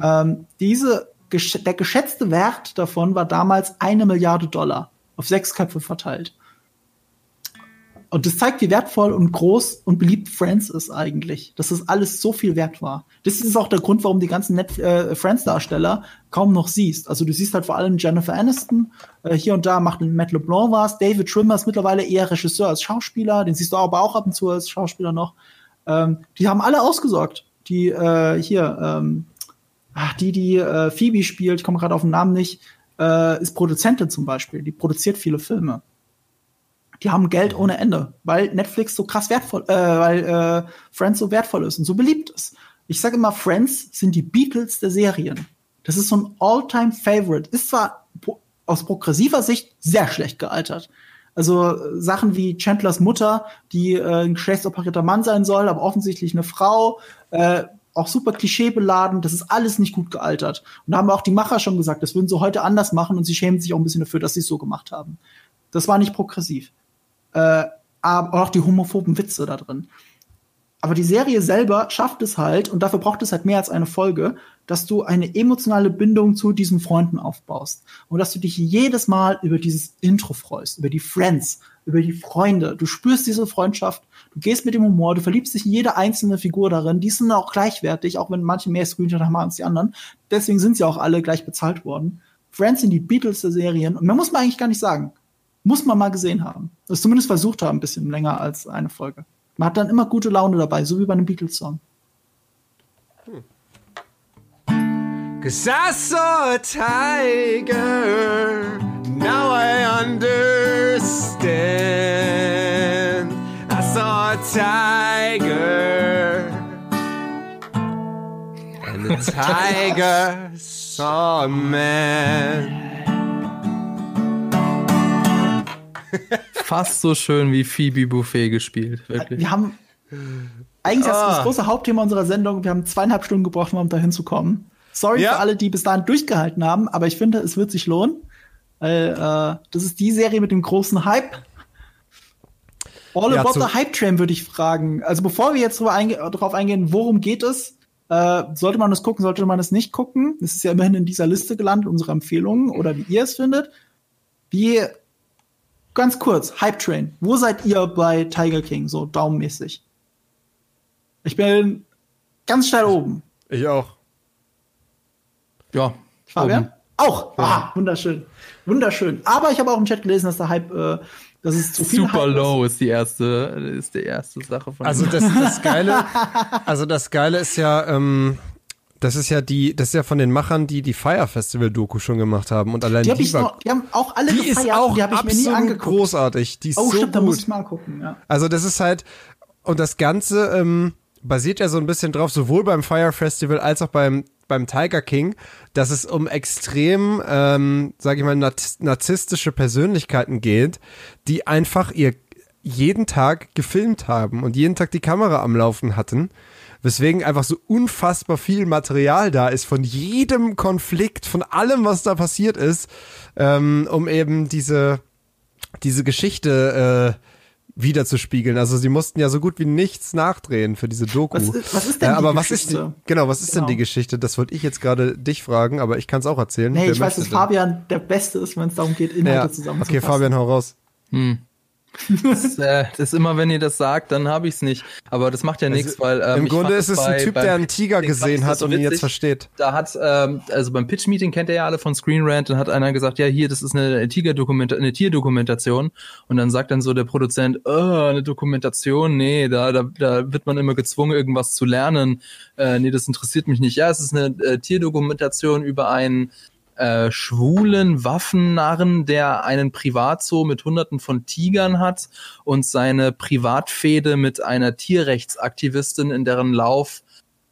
Ähm, diese der geschätzte Wert davon war damals eine Milliarde Dollar auf sechs Köpfe verteilt. Und das zeigt, wie wertvoll und groß und beliebt Friends ist eigentlich, dass das alles so viel wert war. Das ist auch der Grund, warum die ganzen äh, Friends-Darsteller kaum noch siehst. Also du siehst halt vor allem Jennifer Aniston, äh, hier und da macht Matt LeBlanc was, David Schwimmer ist mittlerweile eher Regisseur als Schauspieler, den siehst du aber auch ab und zu als Schauspieler noch. Ähm, die haben alle ausgesorgt. Die äh, hier, ähm, ach, die, die äh, Phoebe spielt, ich komme gerade auf den Namen nicht, äh, ist Produzentin zum Beispiel. Die produziert viele Filme. Die haben Geld ohne Ende, weil Netflix so krass wertvoll, äh, weil äh, Friends so wertvoll ist und so beliebt ist. Ich sage immer, Friends sind die Beatles der Serien. Das ist so ein All-Time-Favorite. Ist zwar aus progressiver Sicht sehr schlecht gealtert. Also äh, Sachen wie Chandlers Mutter, die äh, ein geschlechtsoperierter Mann sein soll, aber offensichtlich eine Frau. Äh, auch super klischeebeladen, das ist alles nicht gut gealtert. Und da haben auch die Macher schon gesagt, das würden sie heute anders machen und sie schämen sich auch ein bisschen dafür, dass sie es so gemacht haben. Das war nicht progressiv. Äh, aber auch die homophoben Witze da drin. Aber die Serie selber schafft es halt, und dafür braucht es halt mehr als eine Folge, dass du eine emotionale Bindung zu diesen Freunden aufbaust. Und dass du dich jedes Mal über dieses Intro freust, über die Friends, über die Freunde. Du spürst diese Freundschaft, du gehst mit dem Humor, du verliebst dich in jede einzelne Figur darin. Die sind auch gleichwertig, auch wenn manche mehr Screenshot haben als die anderen. Deswegen sind sie auch alle gleich bezahlt worden. Friends sind die Beatles der Serien. Und man muss man eigentlich gar nicht sagen. Muss man mal gesehen haben. Das zumindest versucht haben, ein bisschen länger als eine Folge. Man hat dann immer gute Laune dabei, so wie bei einem Beatles-Song. Hm. Cause I saw a tiger, now I understand. Saw a tiger, and the tiger saw a man. Fast so schön wie Phoebe Buffet gespielt, wirklich. Wir haben eigentlich ah. das, das große Hauptthema unserer Sendung. Wir haben zweieinhalb Stunden gebraucht, um da hinzukommen. Sorry ja. für alle, die bis dahin durchgehalten haben, aber ich finde, es wird sich lohnen. Weil, äh, das ist die Serie mit dem großen Hype. All ja, about the Hype Train würde ich fragen. Also bevor wir jetzt einge darauf eingehen, worum geht es, äh, sollte man es gucken, sollte man es nicht gucken. Es ist ja immerhin in dieser Liste gelandet, unsere Empfehlungen oder wie ihr es findet. Wie ganz kurz, Hype Train. Wo seid ihr bei Tiger King, so daumenmäßig? Ich bin ganz steil oben. Ich auch. Ja. Fabian? Oben. Auch. Ja. Ah, wunderschön. Wunderschön. Aber ich habe auch im Chat gelesen, dass der Hype, äh, dass es zu viel Super Hype low ist. ist die erste, ist die erste Sache von. Also das, das Geile, also das Geile ist ja, ähm, das ist ja die, das ist ja von den Machern, die die Fire Festival Doku schon gemacht haben und allein die, die, war, noch, die haben auch alle die gefeiert, ist auch die habe ich mir nie angeguckt. großartig. Die ist oh, so stimmt, gut. da muss ich mal gucken. Ja. Also das ist halt und das Ganze ähm, basiert ja so ein bisschen drauf, sowohl beim Fire Festival als auch beim beim Tiger King, dass es um extrem, ähm, sage ich mal, narzisstische Persönlichkeiten geht, die einfach ihr jeden Tag gefilmt haben und jeden Tag die Kamera am Laufen hatten. Weswegen einfach so unfassbar viel Material da ist von jedem Konflikt, von allem, was da passiert ist, ähm, um eben diese, diese Geschichte äh, wiederzuspiegeln. Also sie mussten ja so gut wie nichts nachdrehen für diese Doku. Was ist, was ist denn äh, aber die was Geschichte? ist genau, was ist genau. denn die genau. Geschichte? Das wollte ich jetzt gerade dich fragen, aber ich kann es auch erzählen. Nee, Wer ich weiß, dass denn? Fabian der Beste ist, wenn es darum geht, Inhalte ja. zusammenzufassen. Okay, Fabian, hau raus. Hm. Das, äh, das, ist immer, wenn ihr das sagt, dann habe ich es nicht. Aber das macht ja also, nichts, weil ähm, im Grunde ist es ein Typ, der einen Tiger gesehen hat so und ihn jetzt versteht. Da hat ähm, also beim Pitch Meeting kennt ihr ja alle von Screen Rant und hat einer gesagt, ja hier, das ist eine Tiger eine Tierdokumentation und dann sagt dann so der Produzent, oh, eine Dokumentation, nee, da, da da wird man immer gezwungen irgendwas zu lernen. Äh, nee, das interessiert mich nicht. Ja, es ist eine äh, Tierdokumentation über einen äh, schwulen Waffennarren, der einen Privatzoo mit hunderten von Tigern hat und seine Privatfehde mit einer Tierrechtsaktivistin, in deren Lauf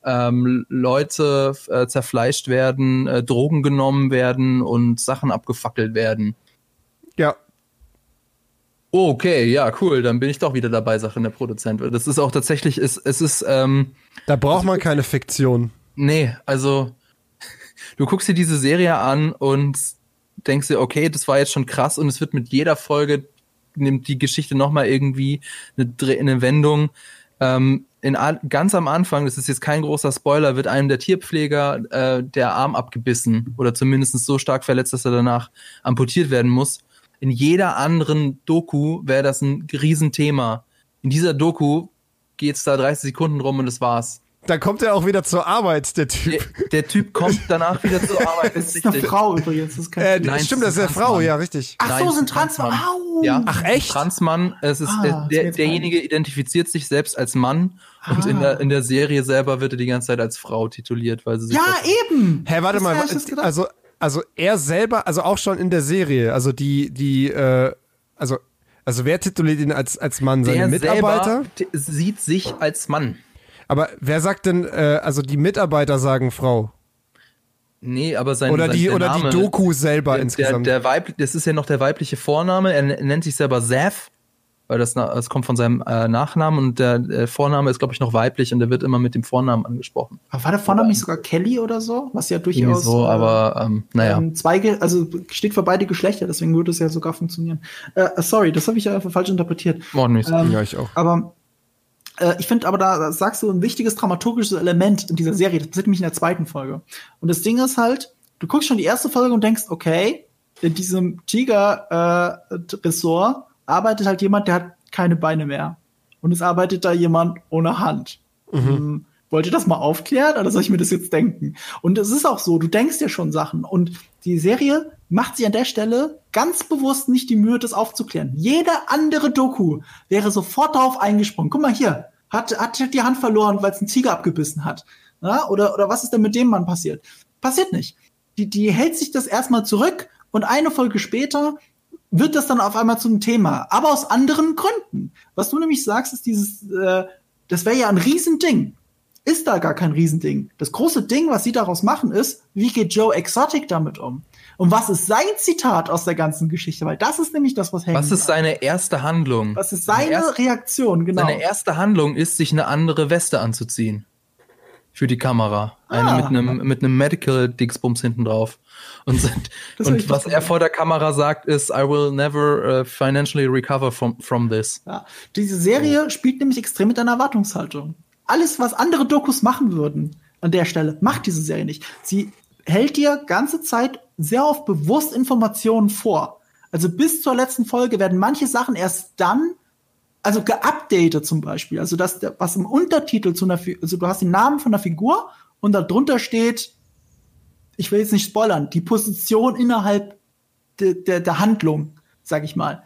ähm, Leute äh, zerfleischt werden, äh, Drogen genommen werden und Sachen abgefackelt werden. Ja. Okay, ja, cool. Dann bin ich doch wieder dabei, sagt der Produzent. Das ist auch tatsächlich, es, es ist. Ähm, da braucht man keine Fiktion. Nee, also du guckst dir diese Serie an und denkst dir, okay, das war jetzt schon krass und es wird mit jeder Folge nimmt die Geschichte nochmal irgendwie eine, eine Wendung. Ähm, in, ganz am Anfang, das ist jetzt kein großer Spoiler, wird einem der Tierpfleger äh, der Arm abgebissen oder zumindest so stark verletzt, dass er danach amputiert werden muss. In jeder anderen Doku wäre das ein Riesenthema. In dieser Doku geht's da 30 Sekunden rum und das war's. Da kommt er auch wieder zur Arbeit, der Typ. Der, der Typ kommt danach wieder zur Arbeit. Das ist eine Frau übrigens. Das ist kein äh, Nein, stimmt, das ist eine Frau, ja, richtig. Ach so, sind Transmann. Au. Ja. Ach echt? Transmann. Es ist ah, äh, der, derjenige identifiziert sich selbst als Mann ah. und in der in der Serie selber wird er die ganze Zeit als Frau tituliert, weil sie sich Ja, eben. Hä, warte mal, also also er selber, also auch schon in der Serie, also die die äh, also also wer tituliert ihn als als Mann, seine der Mitarbeiter? Selber sieht sich als Mann. Aber wer sagt denn, äh, also die Mitarbeiter sagen Frau? Nee, aber sein oder die sein, oder Name, die Doku selber der, insgesamt. Der, der Weib, das ist ja noch der weibliche Vorname. Er nennt sich selber Zaf, weil das, das kommt von seinem äh, Nachnamen und der, der Vorname ist glaube ich noch weiblich und der wird immer mit dem Vornamen angesprochen. Aber war der Vorname aber, nicht sogar Kelly oder so? Was ja durchaus so, aber ähm, naja. Ähm, zwei, also steht für beide Geschlechter, deswegen würde es ja sogar funktionieren. Äh, sorry, das habe ich ja falsch interpretiert. Oh, nicht. Ähm, ja, ich auch. Aber äh, ich finde aber, da sagst du ein wichtiges dramaturgisches Element in dieser Serie. Das passiert nämlich in der zweiten Folge. Und das Ding ist halt, du guckst schon die erste Folge und denkst, okay, in diesem Tiger-Ressort äh, arbeitet halt jemand, der hat keine Beine mehr. Und es arbeitet da jemand ohne Hand. Mhm. Ähm, Wollt ihr das mal aufklären oder soll ich mir das jetzt denken? Und es ist auch so, du denkst dir schon Sachen. Und die Serie macht sich an der Stelle ganz bewusst nicht die Mühe, das aufzuklären. Jede andere Doku wäre sofort darauf eingesprungen. Guck mal hier, hat, hat die Hand verloren, weil es ein Tiger abgebissen hat. Ja? Oder, oder was ist denn mit dem Mann passiert? Passiert nicht. Die, die hält sich das erstmal zurück und eine Folge später wird das dann auf einmal zum Thema, aber aus anderen Gründen. Was du nämlich sagst, ist dieses, äh, das wäre ja ein Riesending ist da gar kein Riesending. Das große Ding, was sie daraus machen, ist, wie geht Joe Exotic damit um? Und was ist sein Zitat aus der ganzen Geschichte? Weil das ist nämlich das, was hängt. Was ist seine erste Handlung? Was ist seine erste, Reaktion, genau? Seine erste Handlung ist, sich eine andere Weste anzuziehen. Für die Kamera. Eine ah. mit einem, mit einem Medical Dingsbums hinten drauf. Und, und was er vor der Kamera sagt, ist, I will never uh, financially recover from, from this. Ja. Diese Serie spielt nämlich extrem mit deiner Erwartungshaltung alles, was andere Dokus machen würden an der Stelle, macht diese Serie nicht. Sie hält dir ganze Zeit sehr oft bewusst Informationen vor. Also bis zur letzten Folge werden manche Sachen erst dann, also geupdatet zum Beispiel. Also das, was im Untertitel zu einer, also du hast den Namen von der Figur und darunter steht, ich will jetzt nicht spoilern, die Position innerhalb de, de, der Handlung, sag ich mal.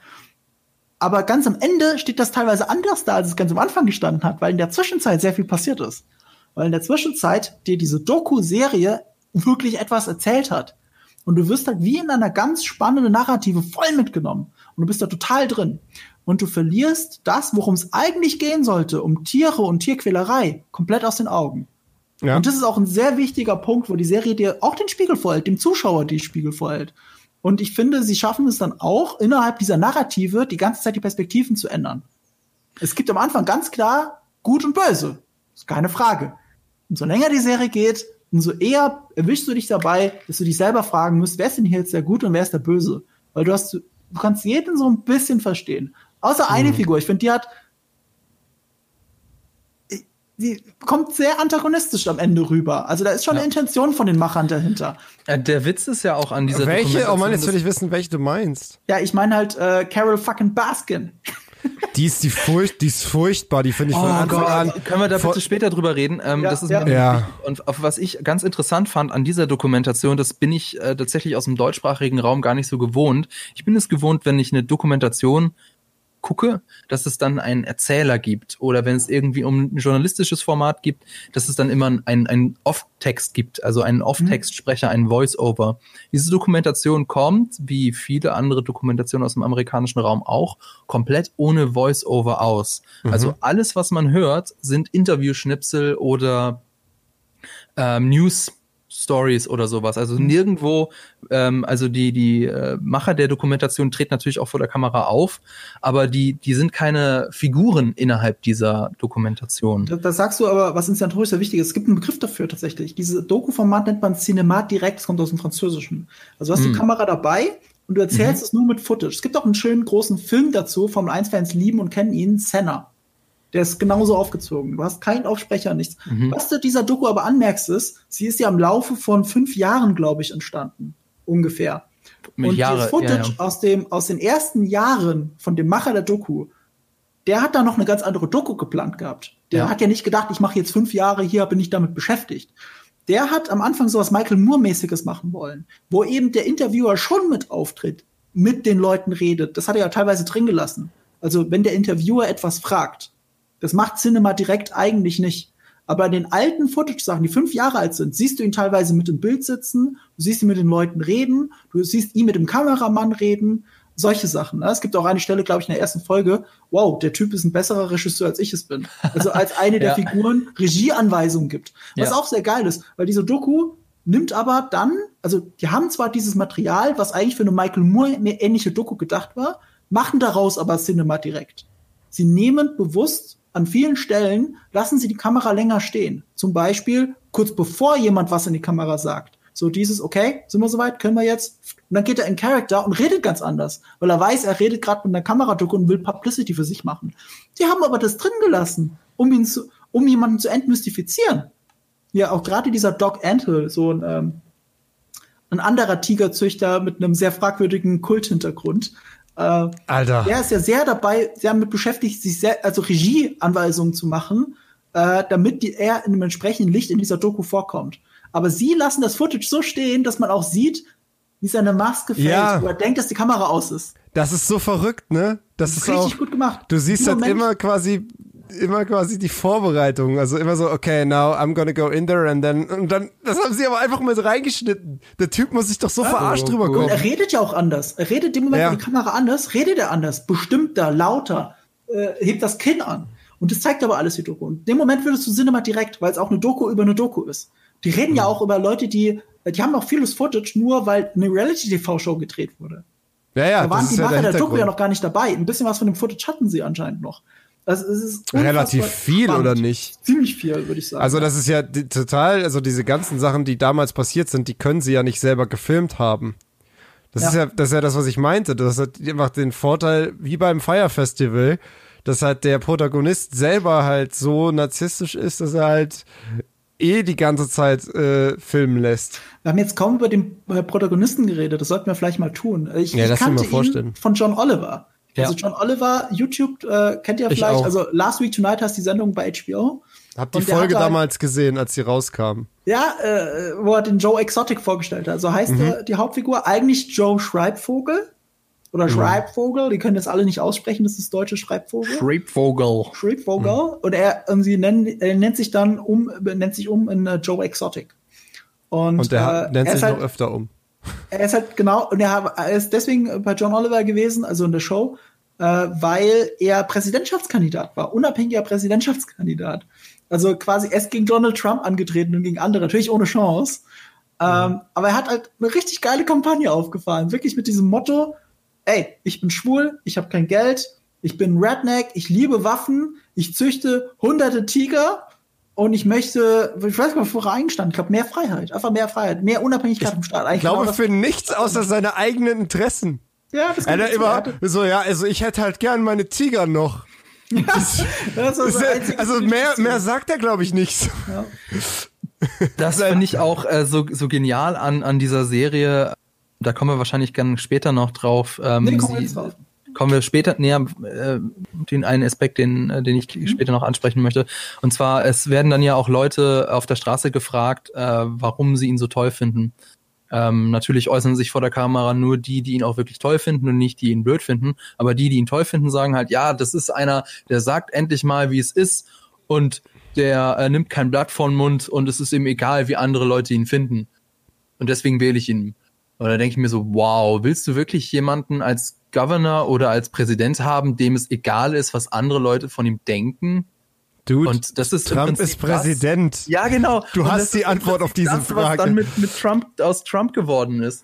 Aber ganz am Ende steht das teilweise anders da, als es ganz am Anfang gestanden hat, weil in der Zwischenzeit sehr viel passiert ist. Weil in der Zwischenzeit dir diese Doku-Serie wirklich etwas erzählt hat. Und du wirst halt wie in einer ganz spannenden Narrative voll mitgenommen. Und du bist da total drin. Und du verlierst das, worum es eigentlich gehen sollte, um Tiere und Tierquälerei, komplett aus den Augen. Ja. Und das ist auch ein sehr wichtiger Punkt, wo die Serie dir auch den Spiegel vorhält, dem Zuschauer den Spiegel vorhält. Und ich finde, sie schaffen es dann auch, innerhalb dieser Narrative die ganze Zeit die Perspektiven zu ändern. Es gibt am Anfang ganz klar Gut und Böse. Ist keine Frage. Und so länger die Serie geht, umso eher erwischst du dich dabei, dass du dich selber fragen musst, wer ist denn hier jetzt der Gute und wer ist der Böse? Weil du hast, du kannst jeden so ein bisschen verstehen. Außer eine mhm. Figur. Ich finde, die hat die kommt sehr antagonistisch am Ende rüber. Also da ist schon ja. eine Intention von den Machern dahinter. Ja, der Witz ist ja auch an dieser Welche? Oh Mann, jetzt will ich wissen, welche du meinst. Ja, ich meine halt äh, Carol fucking Baskin. Die ist die Furcht, die ist furchtbar, die finde ich oh von Anfang Gott. an. Können wir da bitte später drüber reden? Ähm, ja, das ist ja. ja. Und auf was ich ganz interessant fand an dieser Dokumentation, das bin ich äh, tatsächlich aus dem deutschsprachigen Raum gar nicht so gewohnt. Ich bin es gewohnt, wenn ich eine Dokumentation gucke, dass es dann einen Erzähler gibt oder wenn es irgendwie um ein journalistisches Format gibt, dass es dann immer ein, ein Off-Text gibt, also einen Off-Text-Sprecher, einen Voice-Over. Diese Dokumentation kommt, wie viele andere Dokumentationen aus dem amerikanischen Raum auch, komplett ohne Voice-Over aus. Mhm. Also alles, was man hört, sind Interview-Schnipsel oder ähm, News- Stories oder sowas. Also nirgendwo, ähm, also die, die äh, Macher der Dokumentation treten natürlich auch vor der Kamera auf, aber die, die sind keine Figuren innerhalb dieser Dokumentation. Das, das sagst du aber, was inszenatorisch sehr wichtig ist. Es gibt einen Begriff dafür tatsächlich. Diese Doku-Format nennt man Cinemat direkt, das kommt aus dem Französischen. Also du hast mhm. die Kamera dabei und du erzählst mhm. es nur mit Footage. Es gibt auch einen schönen großen Film dazu, Formel 1-Fans lieben und kennen ihn, Senna. Der ist genauso aufgezogen. Du hast keinen Aufsprecher, nichts. Mhm. Was du dieser Doku aber anmerkst, ist, sie ist ja im Laufe von fünf Jahren, glaube ich, entstanden. Ungefähr. Mit und Jahre, das Footage ja, ja. Aus, dem, aus den ersten Jahren von dem Macher der Doku, der hat da noch eine ganz andere Doku geplant gehabt. Der ja. hat ja nicht gedacht, ich mache jetzt fünf Jahre hier, bin ich damit beschäftigt. Der hat am Anfang sowas Michael Moore-mäßiges machen wollen, wo eben der Interviewer schon mit auftritt, mit den Leuten redet. Das hat er ja teilweise drin gelassen. Also wenn der Interviewer etwas fragt, das macht Cinema direkt eigentlich nicht. Aber in den alten Footage-Sachen, die fünf Jahre alt sind, siehst du ihn teilweise mit dem Bild sitzen, du siehst ihn mit den Leuten reden, du siehst ihn mit dem Kameramann reden, solche Sachen. Ne? Es gibt auch eine Stelle, glaube ich, in der ersten Folge, wow, der Typ ist ein besserer Regisseur, als ich es bin. Also als eine der ja. Figuren Regieanweisungen gibt. Was ja. auch sehr geil ist, weil diese Doku nimmt aber dann, also die haben zwar dieses Material, was eigentlich für eine Michael Moore ähnliche Doku gedacht war, machen daraus aber Cinema direkt. Sie nehmen bewusst an vielen Stellen lassen sie die Kamera länger stehen. Zum Beispiel kurz bevor jemand was in die Kamera sagt. So dieses, okay, sind wir soweit, können wir jetzt? Und dann geht er in Character und redet ganz anders, weil er weiß, er redet gerade mit einer Kameraducke und will Publicity für sich machen. Die haben aber das drin gelassen, um ihn zu, um jemanden zu entmystifizieren. Ja, auch gerade dieser Doc Antle, so ein, ähm, ein anderer Tigerzüchter mit einem sehr fragwürdigen Kulthintergrund, äh, Alter. Der ist ja sehr dabei, sehr damit beschäftigt, sich sehr, also Regieanweisungen zu machen, äh, damit die, er in einem entsprechenden Licht in dieser Doku vorkommt. Aber sie lassen das Footage so stehen, dass man auch sieht, wie seine Maske fällt, ja. wo er denkt, dass die Kamera aus ist. Das ist so verrückt, ne? Das, das ist, richtig auch, gut gemacht. Du siehst halt immer quasi immer quasi die Vorbereitung, also immer so, okay, now I'm gonna go in there and then und dann, das haben sie aber einfach mal so reingeschnitten. Der Typ muss sich doch so ja, verarscht drüber kommen. Und er redet ja auch anders. Er redet im Moment, ja. wo die Kamera anders, redet er anders, bestimmter, lauter, äh, hebt das Kinn an. Und das zeigt aber alles die Doku. Und in dem Moment würdest du Cinema direkt, weil es auch eine Doku über eine Doku ist. Die reden mhm. ja auch über Leute, die die haben auch vieles Footage, nur weil eine Reality-TV-Show gedreht wurde. Ja, ja, da waren die Macher ja der, der Doku ja noch gar nicht dabei. Ein bisschen was von dem Footage hatten sie anscheinend noch. Also es ist relativ viel spannend. oder nicht? Ziemlich viel, würde ich sagen. Also das ist ja total, also diese ganzen Sachen, die damals passiert sind, die können sie ja nicht selber gefilmt haben. Das ja. ist ja, das ist ja das, was ich meinte. Das hat einfach den Vorteil, wie beim Fire Festival, dass halt der Protagonist selber halt so narzisstisch ist, dass er halt eh die ganze Zeit äh, filmen lässt. Wir haben jetzt kaum über den äh, Protagonisten geredet, das sollten wir vielleicht mal tun. Ich, ja, ich kannte ihn von John Oliver. Ja. Also John Oliver, YouTube, äh, kennt ihr vielleicht, also Last Week Tonight hast die Sendung bei HBO. Hab die Folge halt, damals gesehen, als sie rauskam. Ja, äh, wo er den Joe Exotic vorgestellt hat. So heißt mhm. der, die Hauptfigur eigentlich Joe Schreibvogel oder mhm. Schreibvogel, die können das alle nicht aussprechen, das ist deutsche Schreibvogel. Schreibvogel. Schreibvogel. Mhm. Und er, und sie nennen, er nennt sich dann um, nennt sich um in uh, Joe Exotic. Und, und der äh, nennt sich halt, noch öfter um. Er ist halt genau, und er, ist deswegen bei John Oliver gewesen, also in der Show, äh, weil er Präsidentschaftskandidat war, unabhängiger Präsidentschaftskandidat. Also quasi erst gegen Donald Trump angetreten und gegen andere, natürlich ohne Chance. Ähm, mhm. aber er hat halt eine richtig geile Kampagne aufgefahren, wirklich mit diesem Motto, ey, ich bin schwul, ich habe kein Geld, ich bin Redneck, ich liebe Waffen, ich züchte hunderte Tiger und ich möchte, ich weiß nicht, was vorher eingestanden, ich glaube, mehr Freiheit, einfach mehr Freiheit, mehr Unabhängigkeit ich vom Staat. Eigentlich ich glaube, genau für nichts außer seine eigenen Interessen. Ja, das kann er immer so, ja, also ich hätte halt gern meine Tiger noch. Ja, das ist das also mehr, mehr sagt er, glaube ich, nicht. Ja. Das finde ich auch äh, so, so genial an, an dieser Serie da kommen wir wahrscheinlich ganz später noch drauf. Ähm, nee, sie, drauf. Kommen wir später näher, äh, den einen Aspekt, den, äh, den ich mhm. später noch ansprechen möchte. Und zwar, es werden dann ja auch Leute auf der Straße gefragt, äh, warum sie ihn so toll finden. Ähm, natürlich äußern sich vor der Kamera nur die, die ihn auch wirklich toll finden und nicht die ihn blöd finden. Aber die, die ihn toll finden, sagen halt, ja, das ist einer, der sagt endlich mal, wie es ist und der äh, nimmt kein Blatt vor den Mund und es ist ihm egal, wie andere Leute ihn finden. Und deswegen wähle ich ihn. Und da denke ich mir so, wow, willst du wirklich jemanden als Governor oder als Präsident haben, dem es egal ist, was andere Leute von ihm denken? Dude, und das ist Trump ist Präsident. Das, ja, genau. Du und hast die Antwort auf diese das, Frage. Was dann mit, mit Trump aus Trump geworden ist.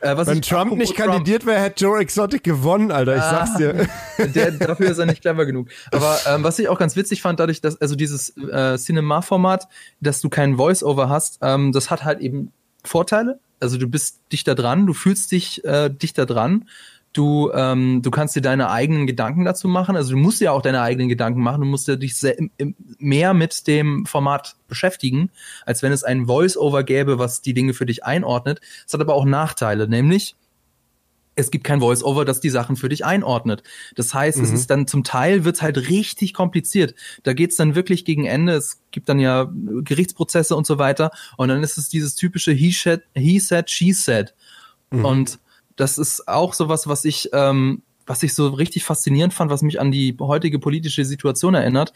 Äh, Wenn Trump nicht Trump, kandidiert wäre, hätte Joe Exotic gewonnen, Alter. Ich ah, sag's dir. Der, dafür ist er nicht clever genug. Aber ähm, was ich auch ganz witzig fand, dadurch, dass also dieses äh, Cinema-Format, dass du keinen Voice-Over hast, ähm, das hat halt eben Vorteile also du bist dichter dran, du fühlst dich äh, dichter dran. Du, ähm, du kannst dir deine eigenen Gedanken dazu machen. Also du musst ja auch deine eigenen Gedanken machen. Du musst ja dich sehr, mehr mit dem Format beschäftigen, als wenn es ein Voice-Over gäbe, was die Dinge für dich einordnet. Es hat aber auch Nachteile, nämlich es gibt kein Voice-Over, das die Sachen für dich einordnet. Das heißt, mhm. es ist dann zum Teil wird's halt richtig kompliziert. Da geht's dann wirklich gegen Ende. Es gibt dann ja Gerichtsprozesse und so weiter. Und dann ist es dieses typische He said, he said she said. Mhm. Und das ist auch sowas, was ich, ähm, was ich so richtig faszinierend fand, was mich an die heutige politische Situation erinnert.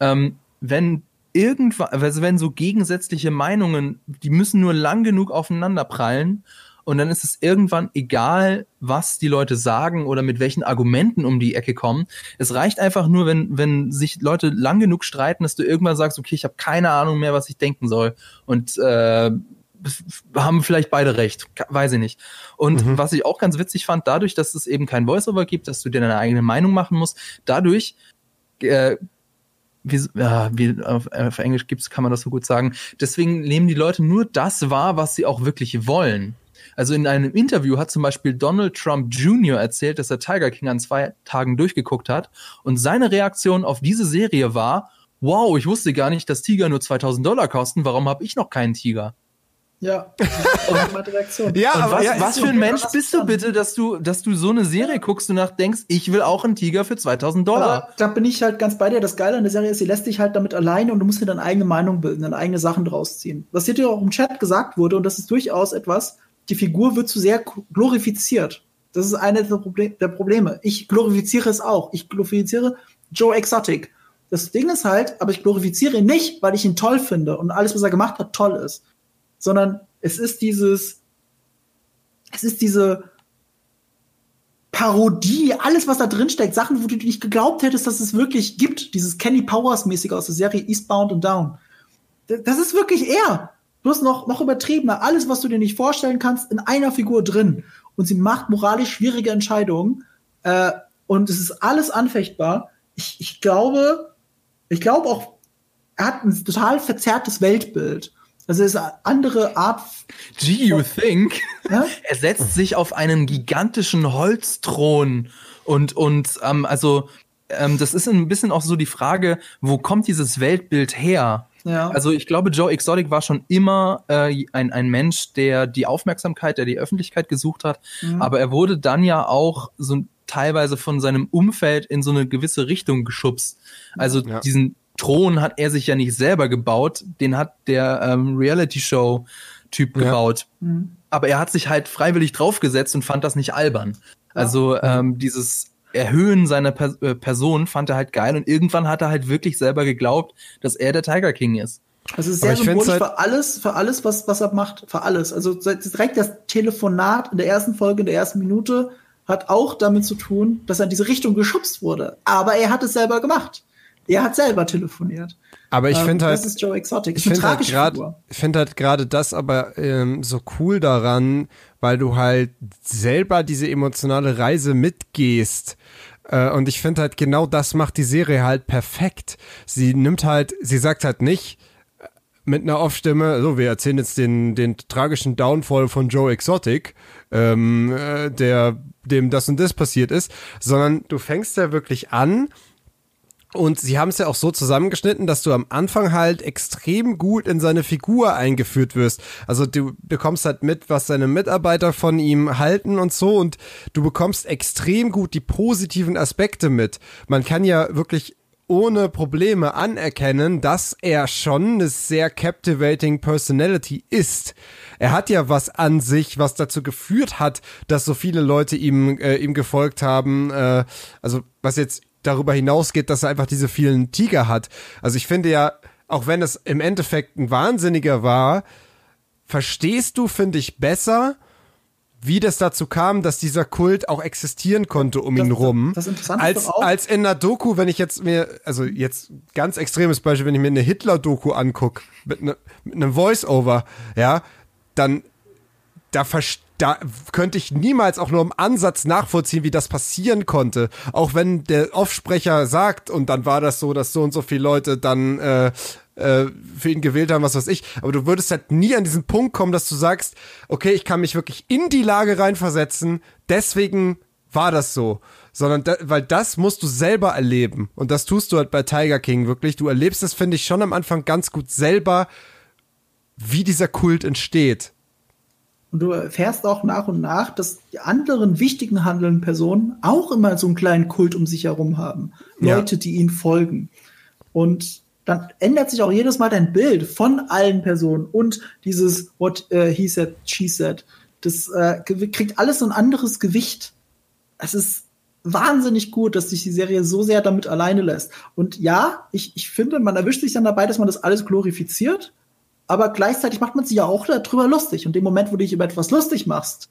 Ähm, wenn irgendwann, also wenn so gegensätzliche Meinungen, die müssen nur lang genug aufeinander prallen und dann ist es irgendwann egal, was die Leute sagen oder mit welchen Argumenten um die Ecke kommen. Es reicht einfach nur, wenn, wenn sich Leute lang genug streiten, dass du irgendwann sagst, okay, ich habe keine Ahnung mehr, was ich denken soll. Und äh, haben vielleicht beide recht, weiß ich nicht. Und mhm. was ich auch ganz witzig fand, dadurch, dass es eben kein Voiceover gibt, dass du dir deine eigene Meinung machen musst, dadurch äh, wie, äh, wie auf, auf Englisch gibt's, kann man das so gut sagen. Deswegen nehmen die Leute nur das wahr, was sie auch wirklich wollen. Also in einem Interview hat zum Beispiel Donald Trump Jr. erzählt, dass er Tiger King an zwei Tagen durchgeguckt hat und seine Reaktion auf diese Serie war, wow, ich wusste gar nicht, dass Tiger nur 2000 Dollar kosten, warum habe ich noch keinen Tiger? Ja. ja, aber was, ja, was für ein Mensch bist du bitte, dass du, dass du so eine Serie guckst und nach denkst, ich will auch einen Tiger für 2000 Dollar. Aber da bin ich halt ganz bei dir. Das Geile an der Serie ist, sie lässt dich halt damit alleine und du musst dir deine eigene Meinung bilden, deine eigene Sachen draus ziehen. Was hier auch im Chat gesagt wurde, und das ist durchaus etwas, die Figur wird zu sehr glorifiziert. Das ist eine der, Proble der Probleme. Ich glorifiziere es auch. Ich glorifiziere Joe Exotic. Das Ding ist halt, aber ich glorifiziere ihn nicht, weil ich ihn toll finde und alles, was er gemacht hat, toll ist sondern es ist dieses, es ist diese Parodie, alles, was da drin steckt, Sachen, wo du nicht geglaubt hättest, dass es wirklich gibt, dieses Kenny Powers-mäßige aus der Serie Eastbound and Down. Das ist wirklich er. Bloß noch, noch übertriebener. Alles, was du dir nicht vorstellen kannst, in einer Figur drin. Und sie macht moralisch schwierige Entscheidungen. Äh, und es ist alles anfechtbar. Ich, ich glaube, ich glaube auch, er hat ein total verzerrtes Weltbild. Also es ist eine andere Art. Do you think? Ja? Er setzt sich auf einen gigantischen Holzthron und und ähm, also ähm, das ist ein bisschen auch so die Frage, wo kommt dieses Weltbild her? Ja. Also ich glaube, Joe Exotic war schon immer äh, ein, ein Mensch, der die Aufmerksamkeit, der die Öffentlichkeit gesucht hat, mhm. aber er wurde dann ja auch so teilweise von seinem Umfeld in so eine gewisse Richtung geschubst. Also ja. diesen Thron hat er sich ja nicht selber gebaut, den hat der ähm, Reality-Show-Typ ja. gebaut. Mhm. Aber er hat sich halt freiwillig draufgesetzt und fand das nicht albern. Also ähm, dieses Erhöhen seiner per äh, Person fand er halt geil und irgendwann hat er halt wirklich selber geglaubt, dass er der Tiger King ist. Also sehr symbolisch halt für alles, für alles, was, was er macht, für alles. Also direkt das Telefonat in der ersten Folge, in der ersten Minute, hat auch damit zu tun, dass er in diese Richtung geschubst wurde. Aber er hat es selber gemacht. Er hat selber telefoniert. Aber ich finde ähm, halt, das ist Joe Exotic. Ich finde halt gerade, ich finde halt gerade das aber ähm, so cool daran, weil du halt selber diese emotionale Reise mitgehst. Äh, und ich finde halt genau das macht die Serie halt perfekt. Sie nimmt halt, sie sagt halt nicht äh, mit einer Off-Stimme, so wir erzählen jetzt den den tragischen Downfall von Joe Exotic, ähm, äh, der dem das und das passiert ist, sondern du fängst ja wirklich an und sie haben es ja auch so zusammengeschnitten, dass du am Anfang halt extrem gut in seine Figur eingeführt wirst. Also du bekommst halt mit, was seine Mitarbeiter von ihm halten und so und du bekommst extrem gut die positiven Aspekte mit. Man kann ja wirklich ohne Probleme anerkennen, dass er schon eine sehr captivating Personality ist. Er hat ja was an sich, was dazu geführt hat, dass so viele Leute ihm äh, ihm gefolgt haben. Äh, also was jetzt darüber hinausgeht, dass er einfach diese vielen Tiger hat. Also ich finde ja, auch wenn es im Endeffekt ein Wahnsinniger war, verstehst du, finde ich, besser, wie das dazu kam, dass dieser Kult auch existieren konnte um das, ihn rum. Das, das als, als in einer Doku, wenn ich jetzt mir, also jetzt ganz extremes Beispiel, wenn ich mir eine Hitler-Doku angucke, mit, ne, mit einem Voice-Over, ja, dann da verstehe da könnte ich niemals auch nur im Ansatz nachvollziehen, wie das passieren konnte. Auch wenn der Offsprecher sagt, und dann war das so, dass so und so viele Leute dann äh, äh, für ihn gewählt haben, was weiß ich. Aber du würdest halt nie an diesen Punkt kommen, dass du sagst, okay, ich kann mich wirklich in die Lage reinversetzen, deswegen war das so. Sondern, da, weil das musst du selber erleben. Und das tust du halt bei Tiger King wirklich. Du erlebst es, finde ich, schon am Anfang ganz gut selber, wie dieser Kult entsteht. Und du erfährst auch nach und nach, dass die anderen wichtigen handelnden Personen auch immer so einen kleinen Kult um sich herum haben. Ja. Leute, die ihnen folgen. Und dann ändert sich auch jedes Mal dein Bild von allen Personen und dieses What uh, he said, she said. Das äh, kriegt alles so ein anderes Gewicht. Es ist wahnsinnig gut, dass sich die Serie so sehr damit alleine lässt. Und ja, ich, ich finde, man erwischt sich dann dabei, dass man das alles glorifiziert aber gleichzeitig macht man sich ja auch darüber lustig. Und im Moment, wo du dich über etwas lustig machst,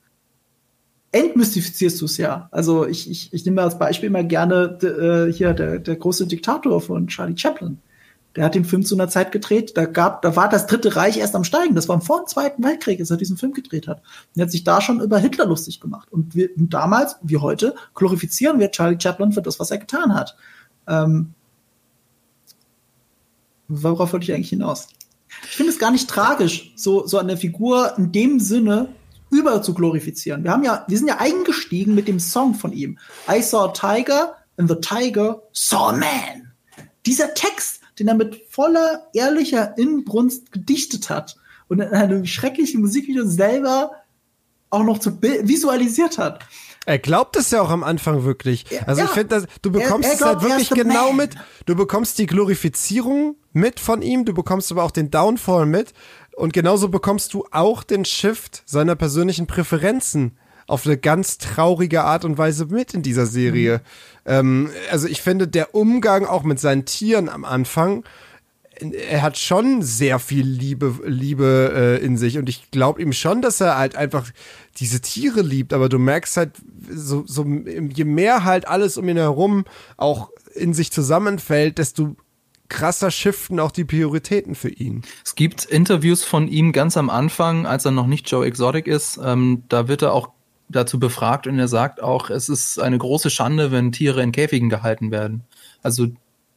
entmystifizierst du es ja. Also ich, ich, ich nehme als Beispiel mal gerne äh, hier der, der große Diktator von Charlie Chaplin. Der hat den Film zu einer Zeit gedreht, da gab, da war das Dritte Reich erst am Steigen. Das war vor dem Zweiten Weltkrieg, als er diesen Film gedreht hat. Und er hat sich da schon über Hitler lustig gemacht. Und wir und damals, wie heute, glorifizieren wir Charlie Chaplin für das, was er getan hat. Ähm, worauf wollte ich eigentlich hinaus? Ich finde es gar nicht tragisch, so, so eine Figur in dem Sinne über zu glorifizieren. Wir haben ja, wir sind ja eingestiegen mit dem Song von ihm. I saw a tiger and the tiger saw a man. Dieser Text, den er mit voller ehrlicher Inbrunst gedichtet hat, und in einem schrecklichen Musikvideo selber auch noch zu visualisiert hat. Er glaubt es ja auch am Anfang wirklich. Also ja, ich finde, du bekommst er, er es halt wirklich genau man. mit. Du bekommst die Glorifizierung mit von ihm, du bekommst aber auch den Downfall mit. Und genauso bekommst du auch den Shift seiner persönlichen Präferenzen auf eine ganz traurige Art und Weise mit in dieser Serie. Mhm. Ähm, also ich finde, der Umgang auch mit seinen Tieren am Anfang, er hat schon sehr viel Liebe, Liebe äh, in sich und ich glaube ihm schon, dass er halt einfach diese Tiere liebt, aber du merkst halt, so, so je mehr halt alles um ihn herum auch in sich zusammenfällt, desto krasser shiften auch die Prioritäten für ihn. Es gibt Interviews von ihm ganz am Anfang, als er noch nicht Joe Exotic ist. Ähm, da wird er auch dazu befragt und er sagt auch, es ist eine große Schande, wenn Tiere in Käfigen gehalten werden. Also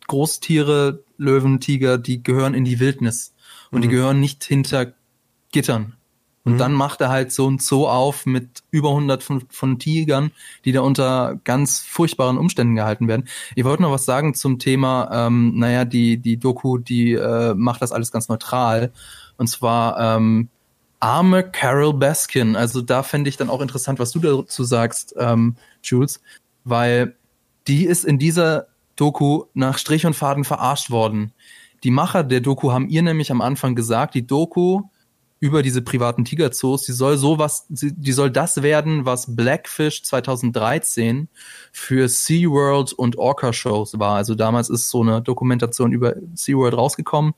Großtiere, Löwen, Tiger, die gehören in die Wildnis und mhm. die gehören nicht hinter Gittern. Und mhm. dann macht er halt so ein Zoo auf mit über 100 von, von, Tigern, die da unter ganz furchtbaren Umständen gehalten werden. Ich wollte noch was sagen zum Thema, ähm, naja, die, die Doku, die äh, macht das alles ganz neutral. Und zwar ähm, arme Carol Baskin. Also da fände ich dann auch interessant, was du dazu sagst, ähm, Jules, weil die ist in dieser Doku nach Strich und Faden verarscht worden. Die Macher der Doku haben ihr nämlich am Anfang gesagt, die Doku über diese privaten Tigerzoos, die soll sowas, die soll das werden, was Blackfish 2013 für SeaWorld und Orca Shows war. Also damals ist so eine Dokumentation über SeaWorld rausgekommen.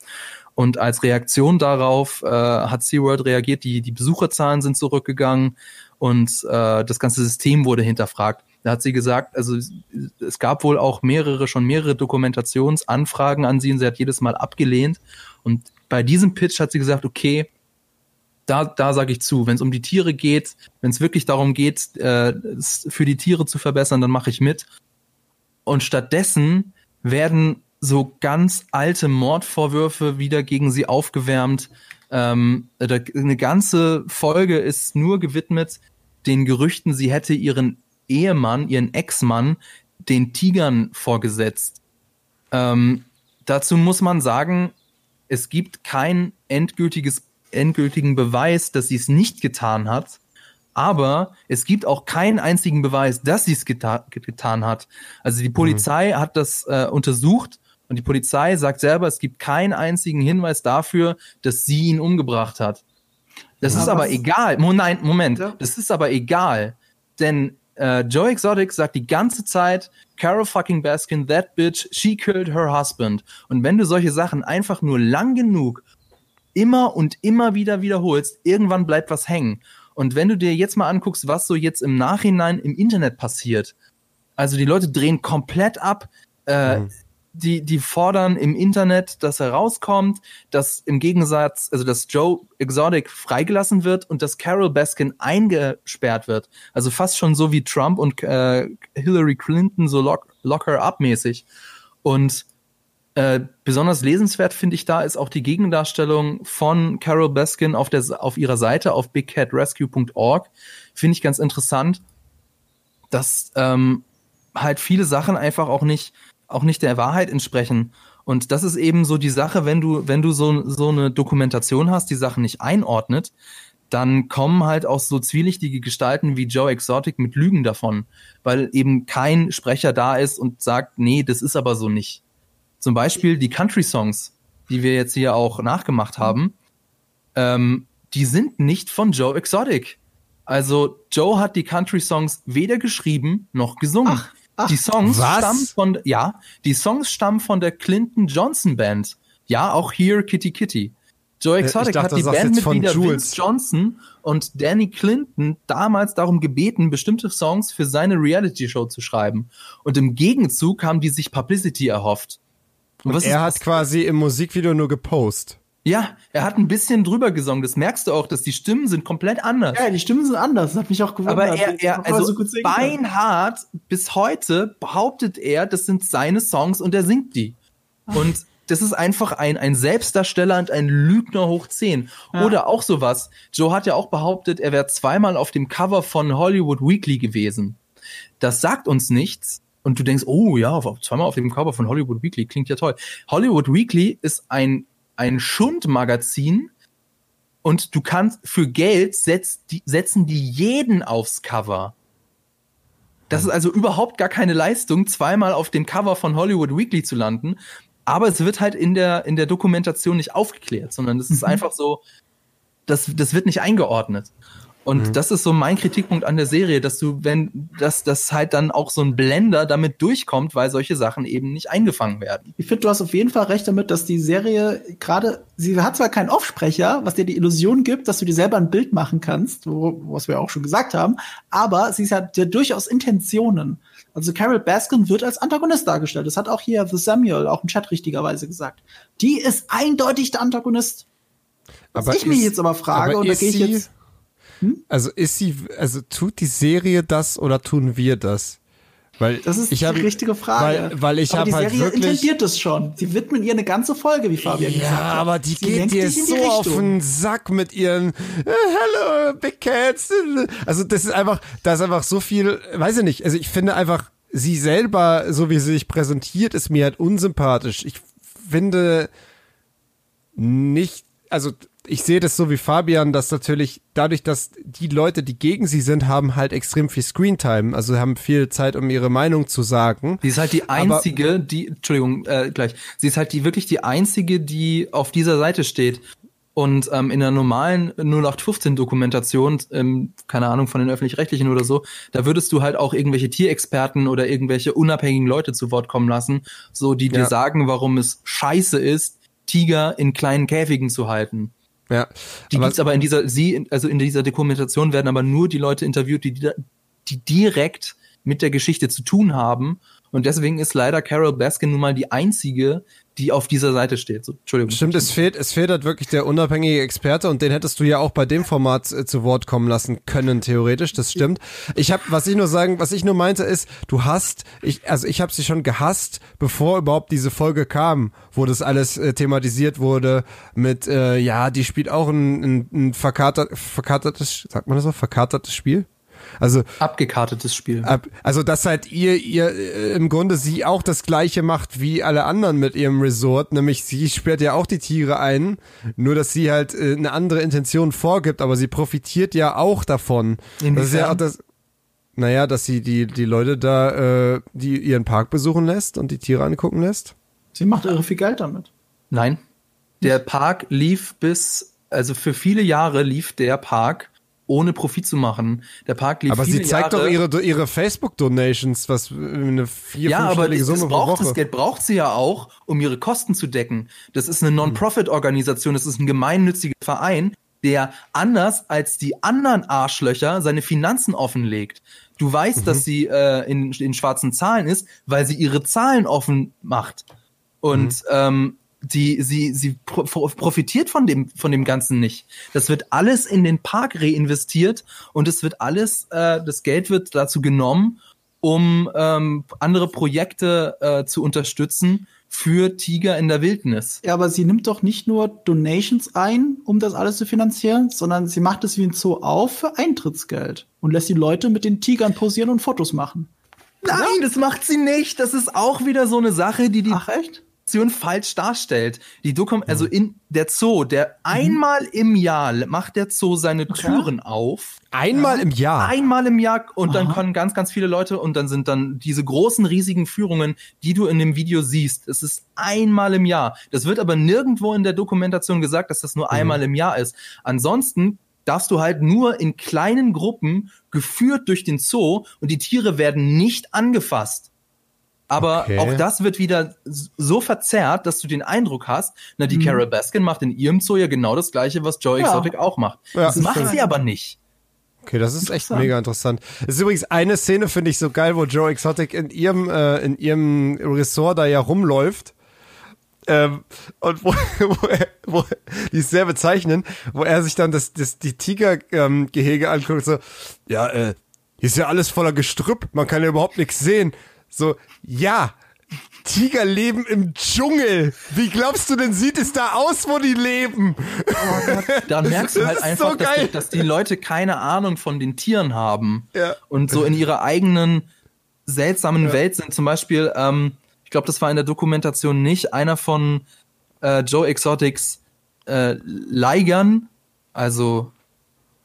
Und als Reaktion darauf äh, hat SeaWorld reagiert, die, die Besucherzahlen sind zurückgegangen und äh, das ganze System wurde hinterfragt. Da hat sie gesagt, also es gab wohl auch mehrere, schon mehrere Dokumentationsanfragen an sie und sie hat jedes Mal abgelehnt. Und bei diesem Pitch hat sie gesagt, okay, da, da sage ich zu. Wenn es um die Tiere geht, wenn es wirklich darum geht, äh, für die Tiere zu verbessern, dann mache ich mit. Und stattdessen werden so ganz alte Mordvorwürfe wieder gegen sie aufgewärmt. Ähm, eine ganze Folge ist nur gewidmet den Gerüchten, sie hätte ihren Ehemann, ihren Ex-Mann, den Tigern vorgesetzt. Ähm, dazu muss man sagen, es gibt kein endgültiges endgültigen Beweis, dass sie es nicht getan hat. Aber es gibt auch keinen einzigen Beweis, dass sie es geta getan hat. Also die Polizei mhm. hat das äh, untersucht und die Polizei sagt selber, es gibt keinen einzigen Hinweis dafür, dass sie ihn umgebracht hat. Das ja, ist aber egal. Nein, Moment. Ja. Das ist aber egal. Denn äh, Joe Exotic sagt die ganze Zeit, Carol fucking Baskin, that bitch, she killed her husband. Und wenn du solche Sachen einfach nur lang genug immer und immer wieder wiederholst, irgendwann bleibt was hängen. Und wenn du dir jetzt mal anguckst, was so jetzt im Nachhinein im Internet passiert, also die Leute drehen komplett ab, äh, mhm. Die, die fordern im Internet, dass er rauskommt, dass im Gegensatz, also dass Joe Exotic freigelassen wird und dass Carol Baskin eingesperrt wird. Also fast schon so wie Trump und äh, Hillary Clinton so lock, locker up mäßig. Und äh, besonders lesenswert finde ich da ist auch die Gegendarstellung von Carol Baskin auf, der, auf ihrer Seite auf bigcatrescue.org. Finde ich ganz interessant, dass ähm, halt viele Sachen einfach auch nicht, auch nicht der Wahrheit entsprechen. Und das ist eben so die Sache, wenn du, wenn du so, so eine Dokumentation hast, die Sachen nicht einordnet, dann kommen halt auch so zwielichtige Gestalten wie Joe Exotic mit Lügen davon, weil eben kein Sprecher da ist und sagt, nee, das ist aber so nicht. Zum Beispiel die Country-Songs, die wir jetzt hier auch nachgemacht haben, ähm, die sind nicht von Joe Exotic. Also Joe hat die Country-Songs weder geschrieben noch gesungen. Ach, ach, die Songs was? stammen von ja, die Songs stammen von der Clinton Johnson Band. Ja, auch Here Kitty Kitty. Joe äh, Exotic dachte, hat die Bandmitglieder Vince Johnson und Danny Clinton damals darum gebeten, bestimmte Songs für seine Reality-Show zu schreiben. Und im Gegenzug haben die sich Publicity erhofft. Und, und er hat quasi im Musikvideo nur gepostet. Ja, er hat ein bisschen drüber gesungen. Das merkst du auch, dass die Stimmen sind komplett anders. Ja, die Stimmen sind anders. Das hat mich auch gewundert. Aber er, er also so beinhart bis heute behauptet er, das sind seine Songs und er singt die. Und das ist einfach ein, ein Selbstdarsteller und ein Lügner hoch 10. Ja. Oder auch sowas. Joe hat ja auch behauptet, er wäre zweimal auf dem Cover von Hollywood Weekly gewesen. Das sagt uns nichts, und du denkst, oh ja, zweimal auf dem Cover von Hollywood Weekly, klingt ja toll. Hollywood Weekly ist ein, ein Schundmagazin, Und du kannst für Geld setzt die, setzen die jeden aufs Cover. Das ist also überhaupt gar keine Leistung, zweimal auf dem Cover von Hollywood Weekly zu landen. Aber es wird halt in der, in der Dokumentation nicht aufgeklärt, sondern es ist mhm. einfach so, das, das wird nicht eingeordnet. Und mhm. das ist so mein Kritikpunkt an der Serie, dass du, wenn, dass das halt dann auch so ein Blender damit durchkommt, weil solche Sachen eben nicht eingefangen werden. Ich finde, du hast auf jeden Fall recht damit, dass die Serie gerade, sie hat zwar keinen Offsprecher, was dir die Illusion gibt, dass du dir selber ein Bild machen kannst, wo, was wir auch schon gesagt haben, aber sie hat ja durchaus Intentionen. Also Carol Baskin wird als Antagonist dargestellt. Das hat auch hier The Samuel auch im Chat richtigerweise gesagt. Die ist eindeutig der Antagonist. Was aber ich ist, mich jetzt aber frage, aber und da gehe ich jetzt hm? Also ist sie, also tut die Serie das oder tun wir das? Weil das ist ich hab, die richtige Frage. Weil, weil ich habe halt Serie wirklich intendiert es schon. Sie widmen ihr eine ganze Folge, wie Fabian ja, gesagt hat. Ja, aber die Sie geht dir so auf den Sack mit ihren äh, Hello Big Cats. Also das ist einfach, da ist einfach so viel, weiß ich nicht. Also ich finde einfach sie selber, so wie sie sich präsentiert, ist mir halt unsympathisch. Ich finde nicht, also ich sehe das so wie Fabian, dass natürlich dadurch, dass die Leute, die gegen sie sind, haben halt extrem viel Screentime, also haben viel Zeit, um ihre Meinung zu sagen. Sie ist halt die einzige, Aber, die, Entschuldigung, äh, gleich, sie ist halt die wirklich die einzige, die auf dieser Seite steht. Und ähm, in der normalen 0815-Dokumentation, ähm, keine Ahnung, von den öffentlich-rechtlichen oder so, da würdest du halt auch irgendwelche Tierexperten oder irgendwelche unabhängigen Leute zu Wort kommen lassen, so die ja. dir sagen, warum es scheiße ist, Tiger in kleinen Käfigen zu halten. Ja. Die aber gibt's aber in dieser, sie, also in dieser Dokumentation werden aber nur die Leute interviewt, die, die direkt mit der Geschichte zu tun haben. Und deswegen ist leider Carol Baskin nun mal die einzige, die auf dieser Seite steht. So, Entschuldigung. Stimmt, es fehlt, es fehlt halt wirklich der unabhängige Experte und den hättest du ja auch bei dem Format äh, zu Wort kommen lassen können, theoretisch. Das stimmt. Ich habe, was ich nur sagen, was ich nur meinte ist, du hast, ich, also ich habe sie schon gehasst, bevor überhaupt diese Folge kam, wo das alles äh, thematisiert wurde mit, äh, ja, die spielt auch ein, ein, ein verkater, verkatertes, sagt man das so, verkatertes Spiel? Also abgekartetes Spiel. Ab, also dass halt ihr ihr äh, im Grunde sie auch das gleiche macht wie alle anderen mit ihrem Resort, nämlich sie sperrt ja auch die Tiere ein, nur dass sie halt äh, eine andere Intention vorgibt, aber sie profitiert ja auch davon. Inwiefern? Das ist ja auch das naja, dass sie die, die Leute da, äh, die ihren Park besuchen lässt und die Tiere angucken lässt. Sie macht irre viel Geld damit. Nein. Der Park lief bis, also für viele Jahre lief der Park ohne Profit zu machen. Der Park lief Aber sie zeigt Jahre. doch ihre, ihre Facebook-Donations, was eine vier, ja, aber das, Summe das braucht, Das Geld braucht sie ja auch, um ihre Kosten zu decken. Das ist eine Non-Profit-Organisation, das ist ein gemeinnütziger Verein, der anders als die anderen Arschlöcher seine Finanzen offenlegt. Du weißt, mhm. dass sie äh, in, in schwarzen Zahlen ist, weil sie ihre Zahlen offen macht. Und mhm. ähm, die, sie, sie profitiert von dem, von dem Ganzen nicht. Das wird alles in den Park reinvestiert und es wird alles, äh, das Geld wird dazu genommen, um ähm, andere Projekte äh, zu unterstützen für Tiger in der Wildnis. Ja, aber sie nimmt doch nicht nur Donations ein, um das alles zu finanzieren, sondern sie macht es wie ein Zoo auf für Eintrittsgeld und lässt die Leute mit den Tigern posieren und Fotos machen. Nein, das macht sie nicht. Das ist auch wieder so eine Sache, die die Ach, echt? Falsch darstellt. Die Dokum mhm. also in der Zoo, der mhm. einmal im Jahr macht der Zoo seine Türen okay. auf. Einmal im Jahr. Einmal im Jahr und Aha. dann können ganz, ganz viele Leute und dann sind dann diese großen, riesigen Führungen, die du in dem Video siehst. Es ist einmal im Jahr. Das wird aber nirgendwo in der Dokumentation gesagt, dass das nur mhm. einmal im Jahr ist. Ansonsten darfst du halt nur in kleinen Gruppen geführt durch den Zoo und die Tiere werden nicht angefasst. Aber okay. auch das wird wieder so verzerrt, dass du den Eindruck hast, na, die mhm. Carol Baskin macht in ihrem Zoo ja genau das gleiche, was Joe ja. Exotic auch macht. Ja, das macht stimmt. sie aber nicht. Okay, das ist echt mega interessant. Das ist übrigens eine Szene, finde ich so geil, wo Joe Exotic in ihrem, äh, in ihrem Ressort da ja rumläuft. Ähm, und wo, wo, er, wo, die ist sehr bezeichnend, wo er sich dann das, das, die Tigergehege ähm, anguckt, so, ja, äh, hier ist ja alles voller Gestrüpp, man kann ja überhaupt nichts sehen. So, ja, Tiger leben im Dschungel. Wie glaubst du denn, sieht es da aus, wo die leben? Oh da merkst du halt einfach, so dass, die, dass, die, Leute keine Ahnung von den Tieren haben ja. und so in ihrer eigenen seltsamen ja. Welt sind. Zum Beispiel, ähm, ich glaube, das war in der Dokumentation nicht, einer von äh, Joe Exotics äh, Leigern also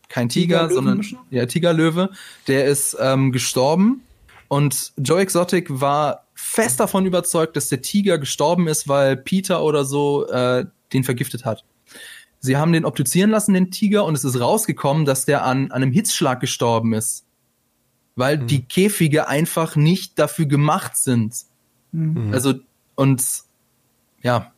kein Tiger, Tiger sondern ja Tigerlöwe, der ist ähm, gestorben und Joe Exotic war fest davon überzeugt, dass der Tiger gestorben ist, weil Peter oder so äh, den vergiftet hat. Sie haben den obduzieren lassen, den Tiger, und es ist rausgekommen, dass der an, an einem Hitzschlag gestorben ist. Weil mhm. die Käfige einfach nicht dafür gemacht sind. Mhm. Also, und ja.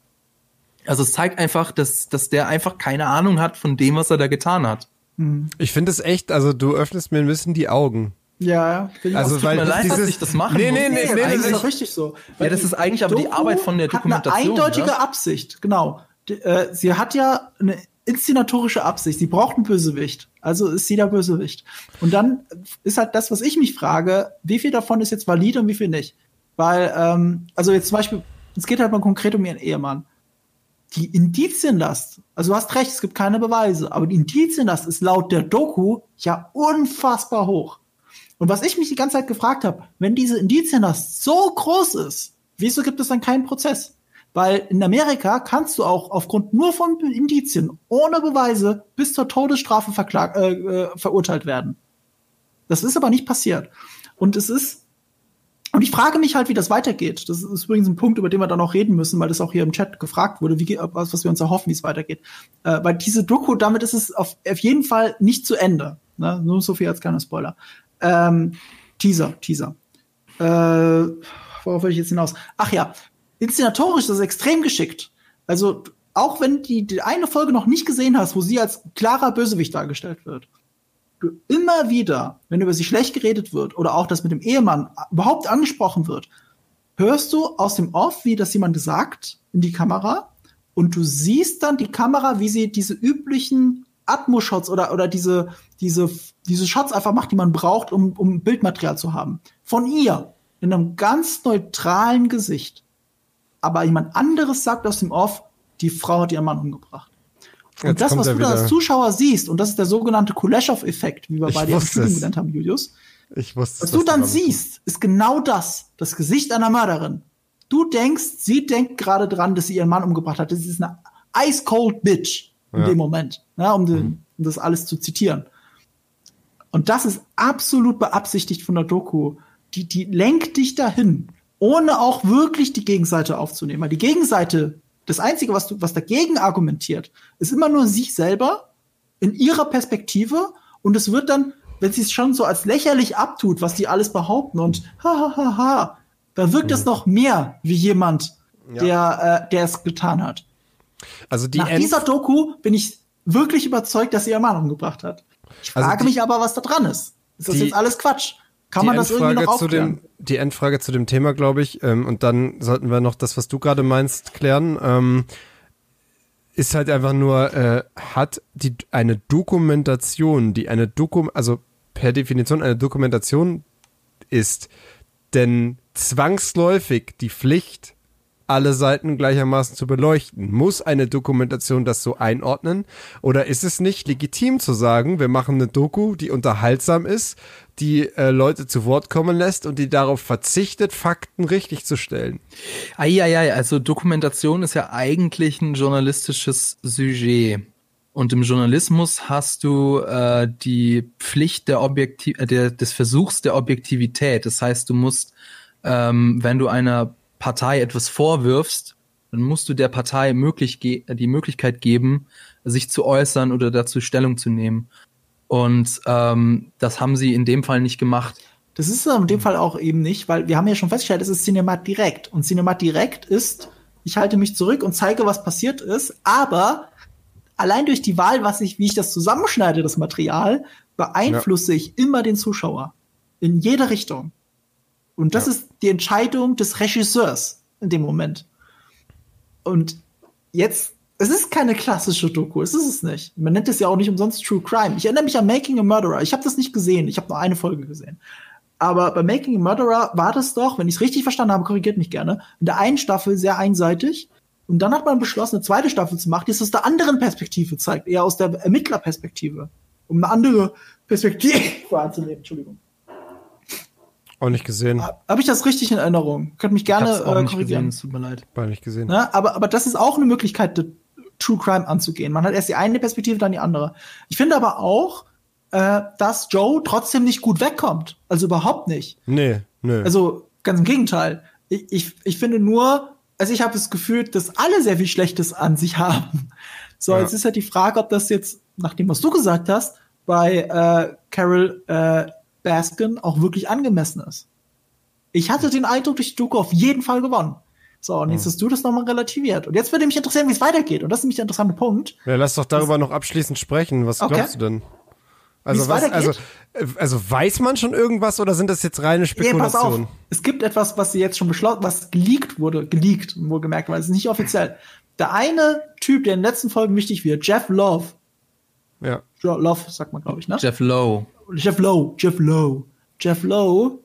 Also es zeigt einfach, dass, dass der einfach keine Ahnung hat von dem, was er da getan hat. Mhm. Ich finde es echt, also du öffnest mir ein bisschen die Augen. Ja, ja. Also, weil mir leid, dieses, dass ich das machen nee, nee, nee, nee, nee, das ist doch richtig so. Weil ja, das ist eigentlich aber Doku die Arbeit von der Dokumentation. Hat eine eindeutige ja? Absicht, genau. Äh, sie hat ja eine inszenatorische Absicht. Sie braucht einen Bösewicht. Also ist sie der Bösewicht. Und dann ist halt das, was ich mich frage, wie viel davon ist jetzt valide und wie viel nicht. Weil, ähm, also jetzt zum Beispiel, es geht halt mal konkret um ihren Ehemann. Die Indizienlast, also du hast recht, es gibt keine Beweise, aber die Indizienlast ist laut der Doku ja unfassbar hoch. Und was ich mich die ganze Zeit gefragt habe, wenn diese Indizienlast so groß ist, wieso gibt es dann keinen Prozess? Weil in Amerika kannst du auch aufgrund nur von Indizien, ohne Beweise, bis zur Todesstrafe äh, äh, verurteilt werden. Das ist aber nicht passiert. Und es ist, und ich frage mich halt, wie das weitergeht. Das ist übrigens ein Punkt, über den wir dann auch reden müssen, weil das auch hier im Chat gefragt wurde, wie, was, was wir uns erhoffen, wie es weitergeht. Äh, weil diese Doku, damit ist es auf, auf jeden Fall nicht zu Ende. Ne? Nur so viel als kleiner Spoiler. Ähm, Teaser, Teaser. Äh, worauf will ich jetzt hinaus? Ach ja, inszenatorisch ist das extrem geschickt. Also, auch wenn die, die eine Folge noch nicht gesehen hast, wo sie als klarer Bösewicht dargestellt wird, du immer wieder, wenn über sie schlecht geredet wird oder auch das mit dem Ehemann überhaupt angesprochen wird, hörst du aus dem Off, wie das jemand sagt in die Kamera und du siehst dann die Kamera, wie sie diese üblichen Atmo-Shots oder, oder diese, diese, diese Shots einfach macht, die man braucht, um, um Bildmaterial zu haben. Von ihr. In einem ganz neutralen Gesicht. Aber jemand anderes sagt aus dem Off, die Frau hat ihren Mann umgebracht. Und Jetzt das, was du da als Zuschauer siehst, und das ist der sogenannte Kuleshov-Effekt, wie wir ich bei dir im Studium genannt haben, Julius. Ich wusste Was du dann siehst, ist genau das. Das Gesicht einer Mörderin. Du denkst, sie denkt gerade dran, dass sie ihren Mann umgebracht hat. Das ist eine ice cold bitch in ja. dem Moment, ja, um, den, mhm. um das alles zu zitieren. Und das ist absolut beabsichtigt von der Doku. Die, die lenkt dich dahin, ohne auch wirklich die Gegenseite aufzunehmen. Weil die Gegenseite, das Einzige, was, du, was dagegen argumentiert, ist immer nur sich selber in ihrer Perspektive. Und es wird dann, wenn sie es schon so als lächerlich abtut, was die alles behaupten und ha ha ha ha, dann wirkt es mhm. noch mehr wie jemand, ja. der, äh, der es getan hat. Also die Nach End dieser Doku bin ich wirklich überzeugt, dass sie ihr Mann umgebracht hat. Ich also frage die, mich aber, was da dran ist. Ist das die, jetzt alles Quatsch? Kann man das Endfrage irgendwie noch aufklären? Zu dem, die Endfrage zu dem Thema, glaube ich, ähm, und dann sollten wir noch das, was du gerade meinst, klären. Ähm, ist halt einfach nur, äh, hat die eine Dokumentation, die eine Dokum, also per Definition eine Dokumentation ist, denn zwangsläufig die Pflicht alle Seiten gleichermaßen zu beleuchten? Muss eine Dokumentation das so einordnen? Oder ist es nicht legitim zu sagen, wir machen eine Doku, die unterhaltsam ist, die äh, Leute zu Wort kommen lässt und die darauf verzichtet, Fakten richtig zu stellen? Eieiei, also Dokumentation ist ja eigentlich ein journalistisches Sujet. Und im Journalismus hast du äh, die Pflicht der Objektiv äh, der, des Versuchs der Objektivität. Das heißt, du musst, ähm, wenn du einer Partei etwas vorwirfst, dann musst du der Partei möglich die Möglichkeit geben, sich zu äußern oder dazu Stellung zu nehmen. Und ähm, das haben sie in dem Fall nicht gemacht. Das ist in dem Fall auch eben nicht, weil wir haben ja schon festgestellt, es ist Cinemat direkt. Und Cinemat direkt ist, ich halte mich zurück und zeige, was passiert ist, aber allein durch die Wahl, was ich, wie ich das zusammenschneide, das Material, beeinflusse ja. ich immer den Zuschauer. In jede Richtung. Und das ja. ist die Entscheidung des Regisseurs in dem Moment. Und jetzt, es ist keine klassische Doku, es ist es nicht. Man nennt es ja auch nicht umsonst True Crime. Ich erinnere mich an Making a Murderer. Ich habe das nicht gesehen, ich habe nur eine Folge gesehen. Aber bei Making a Murderer war das doch, wenn ich es richtig verstanden habe, korrigiert mich gerne, in der einen Staffel sehr einseitig. Und dann hat man beschlossen, eine zweite Staffel zu machen, die es aus der anderen Perspektive zeigt, eher aus der Ermittlerperspektive. Um eine andere Perspektive wahrzunehmen. Entschuldigung. Auch nicht gesehen. Habe ich das richtig in Erinnerung? Könnt mich gerne ich auch äh, korrigieren. Gesehen, es tut mir leid. War nicht gesehen. Ja, aber, aber das ist auch eine Möglichkeit, True Crime anzugehen. Man hat erst die eine Perspektive, dann die andere. Ich finde aber auch, äh, dass Joe trotzdem nicht gut wegkommt. Also überhaupt nicht. Nee, nee. Also ganz im Gegenteil. Ich, ich, ich finde nur, also ich habe das Gefühl, dass alle sehr viel Schlechtes an sich haben. So, ja. jetzt ist halt die Frage, ob das jetzt, nach dem, was du gesagt hast, bei äh, Carol äh, Baskin auch wirklich angemessen ist. Ich hatte den Eindruck, durch die Doku auf jeden Fall gewonnen. So, und jetzt hm. hast du das nochmal relativiert. Und jetzt würde mich interessieren, wie es weitergeht. Und das ist nämlich der interessante Punkt. Ja, lass doch darüber das, noch abschließend sprechen. Was okay. glaubst du denn? Also, was, also, äh, also weiß man schon irgendwas oder sind das jetzt reine Spekulationen? Nee, pass auf. Es gibt etwas, was sie jetzt schon beschlossen, was geleakt wurde, geleakt, wohlgemerkt, weil es ist nicht offiziell. Der eine Typ, der in den letzten Folgen wichtig wird, Jeff Love. Ja. Love, sagt man, glaube ich, ne? Jeff Lowe. Jeff Lowe, Jeff Lowe. Jeff Lowe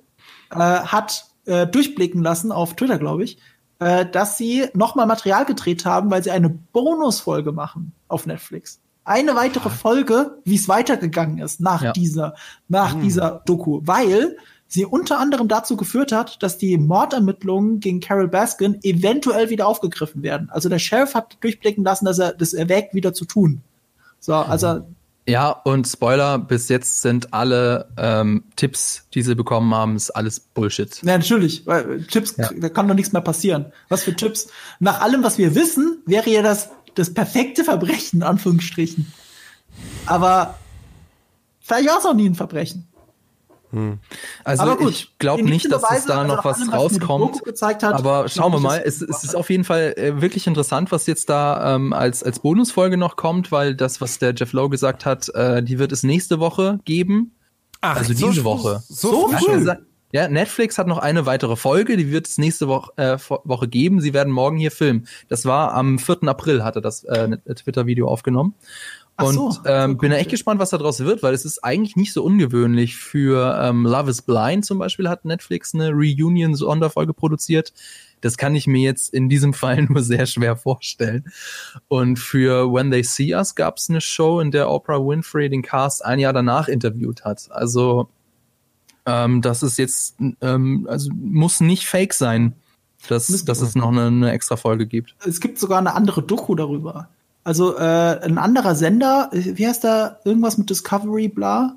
äh, hat äh, durchblicken lassen auf Twitter, glaube ich, äh, dass sie nochmal Material gedreht haben, weil sie eine Bonusfolge machen auf Netflix. Eine weitere Folge, wie es weitergegangen ist nach ja. dieser, nach mhm. dieser Doku, weil sie unter anderem dazu geführt hat, dass die Mordermittlungen gegen Carol Baskin eventuell wieder aufgegriffen werden. Also der Sheriff hat durchblicken lassen, dass er das erwägt, wieder zu tun. So, also ja, und Spoiler, bis jetzt sind alle ähm, Tipps, die sie bekommen haben, ist alles Bullshit. Ja, natürlich. Weil Tipps, ja. da kann doch nichts mehr passieren. Was für Tipps? Nach allem, was wir wissen, wäre ja das, das perfekte Verbrechen, in Anführungsstrichen. Aber vielleicht war es auch nie ein Verbrechen. Hm. Also gut, ich glaube nicht, dass es da noch was allem, rauskommt. Hat, aber schauen wir mal. Es, es, ist auf jeden Fall äh, wirklich interessant, was jetzt da ähm, als, als Bonusfolge noch kommt, weil das, was der Jeff Lowe gesagt hat, äh, die wird es nächste Woche geben. Ach, also diese so, Woche. So, so früh. Ja, Netflix hat noch eine weitere Folge, die wird es nächste Woche, äh, Woche geben. Sie werden morgen hier filmen. Das war am 4. April, hatte das äh, Twitter-Video aufgenommen. Und so, ähm, so bin da echt gespannt, was daraus wird, weil es ist eigentlich nicht so ungewöhnlich. Für ähm, Love is Blind zum Beispiel hat Netflix eine Reunion-Sonderfolge produziert. Das kann ich mir jetzt in diesem Fall nur sehr schwer vorstellen. Und für When They See Us gab es eine Show, in der Oprah Winfrey den Cast ein Jahr danach interviewt hat. Also ähm, das ist jetzt, ähm, also muss nicht fake sein, dass, dass es noch eine, eine extra Folge gibt. Es gibt sogar eine andere Doku darüber. Also äh, ein anderer Sender, wie heißt da irgendwas mit Discovery, bla?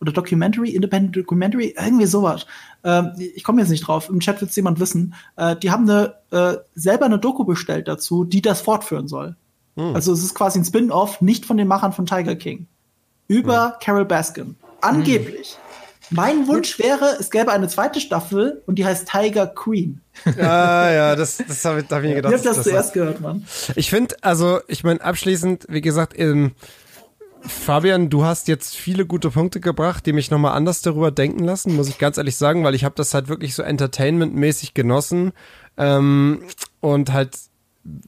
Oder Documentary, Independent Documentary, irgendwie sowas. Ähm, ich komme jetzt nicht drauf, im Chat wird es jemand wissen. Äh, die haben eine, äh, selber eine Doku bestellt dazu, die das fortführen soll. Hm. Also es ist quasi ein Spin-off, nicht von den Machern von Tiger King. Über hm. Carol Baskin. Angeblich. Hm. Mein Wunsch wäre, es gäbe eine zweite Staffel und die heißt Tiger Queen. Ja, ja, das, das habe ich, hab ich mir gedacht. Ich habe das, das zuerst gehört, Mann. Ich finde, also, ich meine, abschließend, wie gesagt, ähm, Fabian, du hast jetzt viele gute Punkte gebracht, die mich nochmal anders darüber denken lassen, muss ich ganz ehrlich sagen, weil ich habe das halt wirklich so entertainmentmäßig genossen ähm, und halt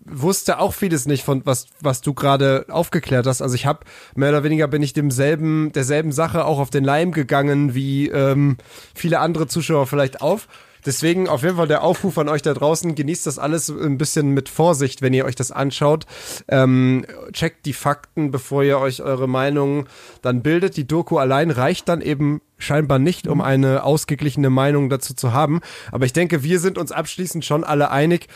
wusste auch vieles nicht von was was du gerade aufgeklärt hast. Also ich habe mehr oder weniger bin ich demselben derselben Sache auch auf den Leim gegangen wie ähm, viele andere Zuschauer vielleicht auf. Deswegen auf jeden Fall der Aufruf an euch da draußen, genießt das alles ein bisschen mit Vorsicht, wenn ihr euch das anschaut. Ähm, checkt die Fakten, bevor ihr euch eure Meinung dann bildet. Die Doku allein reicht dann eben scheinbar nicht, um eine ausgeglichene Meinung dazu zu haben. Aber ich denke, wir sind uns abschließend schon alle einig,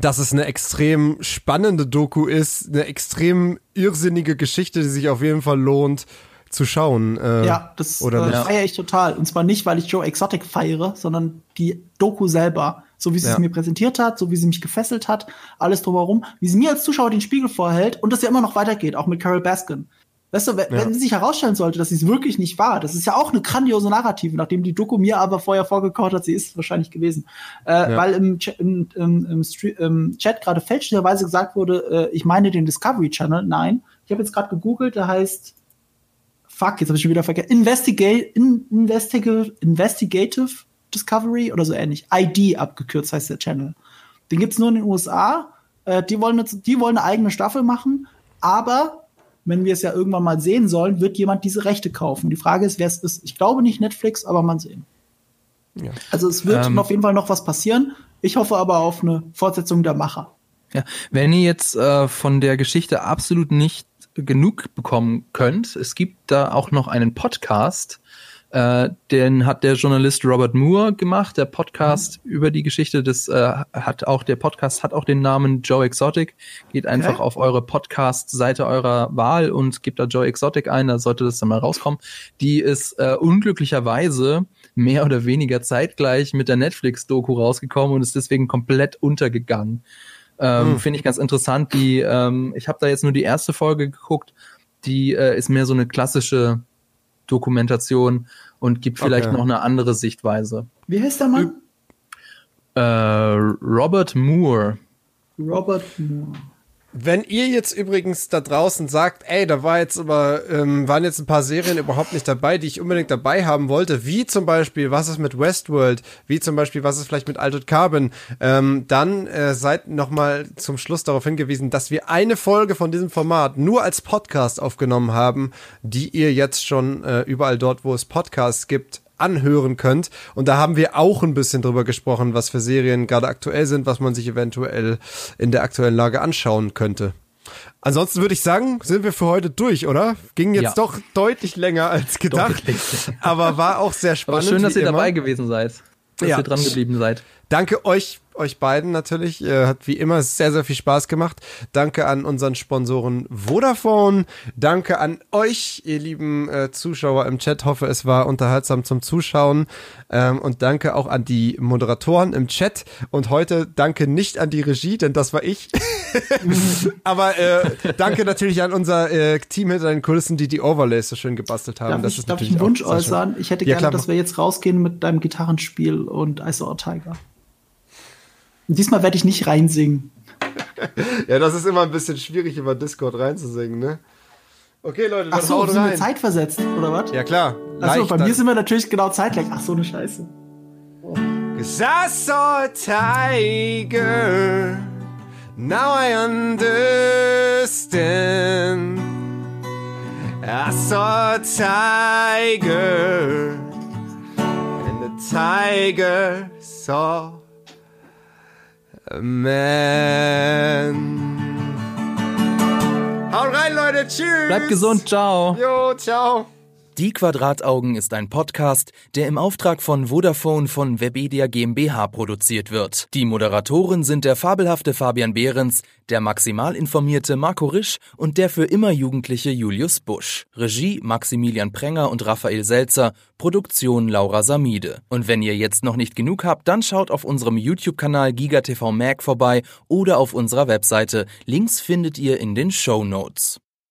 dass es eine extrem spannende Doku ist, eine extrem irrsinnige Geschichte, die sich auf jeden Fall lohnt zu schauen. Äh, ja, das oder äh, feiere ich total. Und zwar nicht, weil ich Joe Exotic feiere, sondern die Doku selber. So wie sie ja. es mir präsentiert hat, so wie sie mich gefesselt hat, alles drumherum, wie sie mir als Zuschauer den Spiegel vorhält und dass ja immer noch weitergeht, auch mit Carol Baskin. Weißt du, wenn, ja. wenn sich herausstellen sollte, dass sie es wirklich nicht war, das ist ja auch eine grandiose Narrative, nachdem die Doku mir aber vorher vorgekaut hat, sie ist wahrscheinlich gewesen. Äh, ja. Weil im, im, im, im, im Chat gerade fälschlicherweise gesagt wurde, äh, ich meine den Discovery Channel. Nein, ich habe jetzt gerade gegoogelt, der heißt Fuck, jetzt habe ich schon wieder vergessen. Investigate, in, investigative, investigative Discovery oder so ähnlich. ID abgekürzt heißt der Channel. Den gibt's nur in den USA. Äh, die, wollen eine, die wollen eine eigene Staffel machen, aber wenn wir es ja irgendwann mal sehen sollen, wird jemand diese Rechte kaufen. Die Frage ist, wer es ist. Ich glaube nicht Netflix, aber man sehen. Ja. Also es wird ähm, auf jeden Fall noch was passieren. Ich hoffe aber auf eine Fortsetzung der Macher. Ja, wenn ihr jetzt äh, von der Geschichte absolut nicht genug bekommen könnt, es gibt da auch noch einen Podcast Äh, den hat der Journalist Robert Moore gemacht. Der Podcast mhm. über die Geschichte des äh, hat auch der Podcast hat auch den Namen Joe Exotic. Geht einfach okay. auf eure Podcast-Seite eurer Wahl und gebt da Joe Exotic ein. Da sollte das dann mal rauskommen. Die ist äh, unglücklicherweise mehr oder weniger zeitgleich mit der Netflix-Doku rausgekommen und ist deswegen komplett untergegangen. Ähm, mhm. Finde ich ganz interessant. Die, ähm, ich habe da jetzt nur die erste Folge geguckt. Die äh, ist mehr so eine klassische Dokumentation und gibt vielleicht okay. noch eine andere Sichtweise. Wie heißt der Mann? Äh, Robert Moore. Robert Moore. Wenn ihr jetzt übrigens da draußen sagt, ey, da war jetzt aber, ähm, waren jetzt ein paar Serien überhaupt nicht dabei, die ich unbedingt dabei haben wollte, wie zum Beispiel, was ist mit Westworld, wie zum Beispiel, was ist vielleicht mit Altered Carbon, ähm, dann äh, seid nochmal zum Schluss darauf hingewiesen, dass wir eine Folge von diesem Format nur als Podcast aufgenommen haben, die ihr jetzt schon äh, überall dort, wo es Podcasts gibt, anhören könnt. Und da haben wir auch ein bisschen drüber gesprochen, was für Serien gerade aktuell sind, was man sich eventuell in der aktuellen Lage anschauen könnte. Ansonsten würde ich sagen, sind wir für heute durch, oder? Ging jetzt ja. doch deutlich länger als gedacht. aber war auch sehr spannend. Aber schön, dass ihr immer. dabei gewesen seid. Dass ja. ihr dran geblieben seid. Danke euch euch beiden natürlich. Äh, hat wie immer sehr, sehr viel Spaß gemacht. Danke an unseren Sponsoren Vodafone. Danke an euch, ihr lieben äh, Zuschauer im Chat. Hoffe, es war unterhaltsam zum Zuschauen. Ähm, und danke auch an die Moderatoren im Chat. Und heute danke nicht an die Regie, denn das war ich. Aber äh, danke natürlich an unser äh, Team hinter den Kulissen, die die Overlays so schön gebastelt haben. Darf das ich, ist darf ich einen Wunsch äußern? Ich hätte ja, gerne, klar. dass wir jetzt rausgehen mit deinem Gitarrenspiel und Ice or Tiger. Und diesmal werde ich nicht reinsingen. ja, das ist immer ein bisschen schwierig, über Discord reinzusingen, ne? Okay, Leute, dann Ach so, sind rein. wir zeitversetzt, oder was? Ja, klar. Achso, bei mir sind wir natürlich genau zeitgleich. Ach so, eine Scheiße. Oh. Cause I saw a tiger, now I understand. I saw a tiger, and the tiger saw Man. Haut rein, Leute. Tschüss. Bleibt gesund. Ciao. Jo, ciao. Die Quadrataugen ist ein Podcast, der im Auftrag von Vodafone von Webedia GmbH produziert wird. Die Moderatoren sind der fabelhafte Fabian Behrens, der maximal informierte Marco Risch und der für immer jugendliche Julius Busch. Regie Maximilian Prenger und Raphael Selzer, Produktion Laura Samide. Und wenn ihr jetzt noch nicht genug habt, dann schaut auf unserem YouTube-Kanal GigaTV Mag vorbei oder auf unserer Webseite. Links findet ihr in den Show Notes.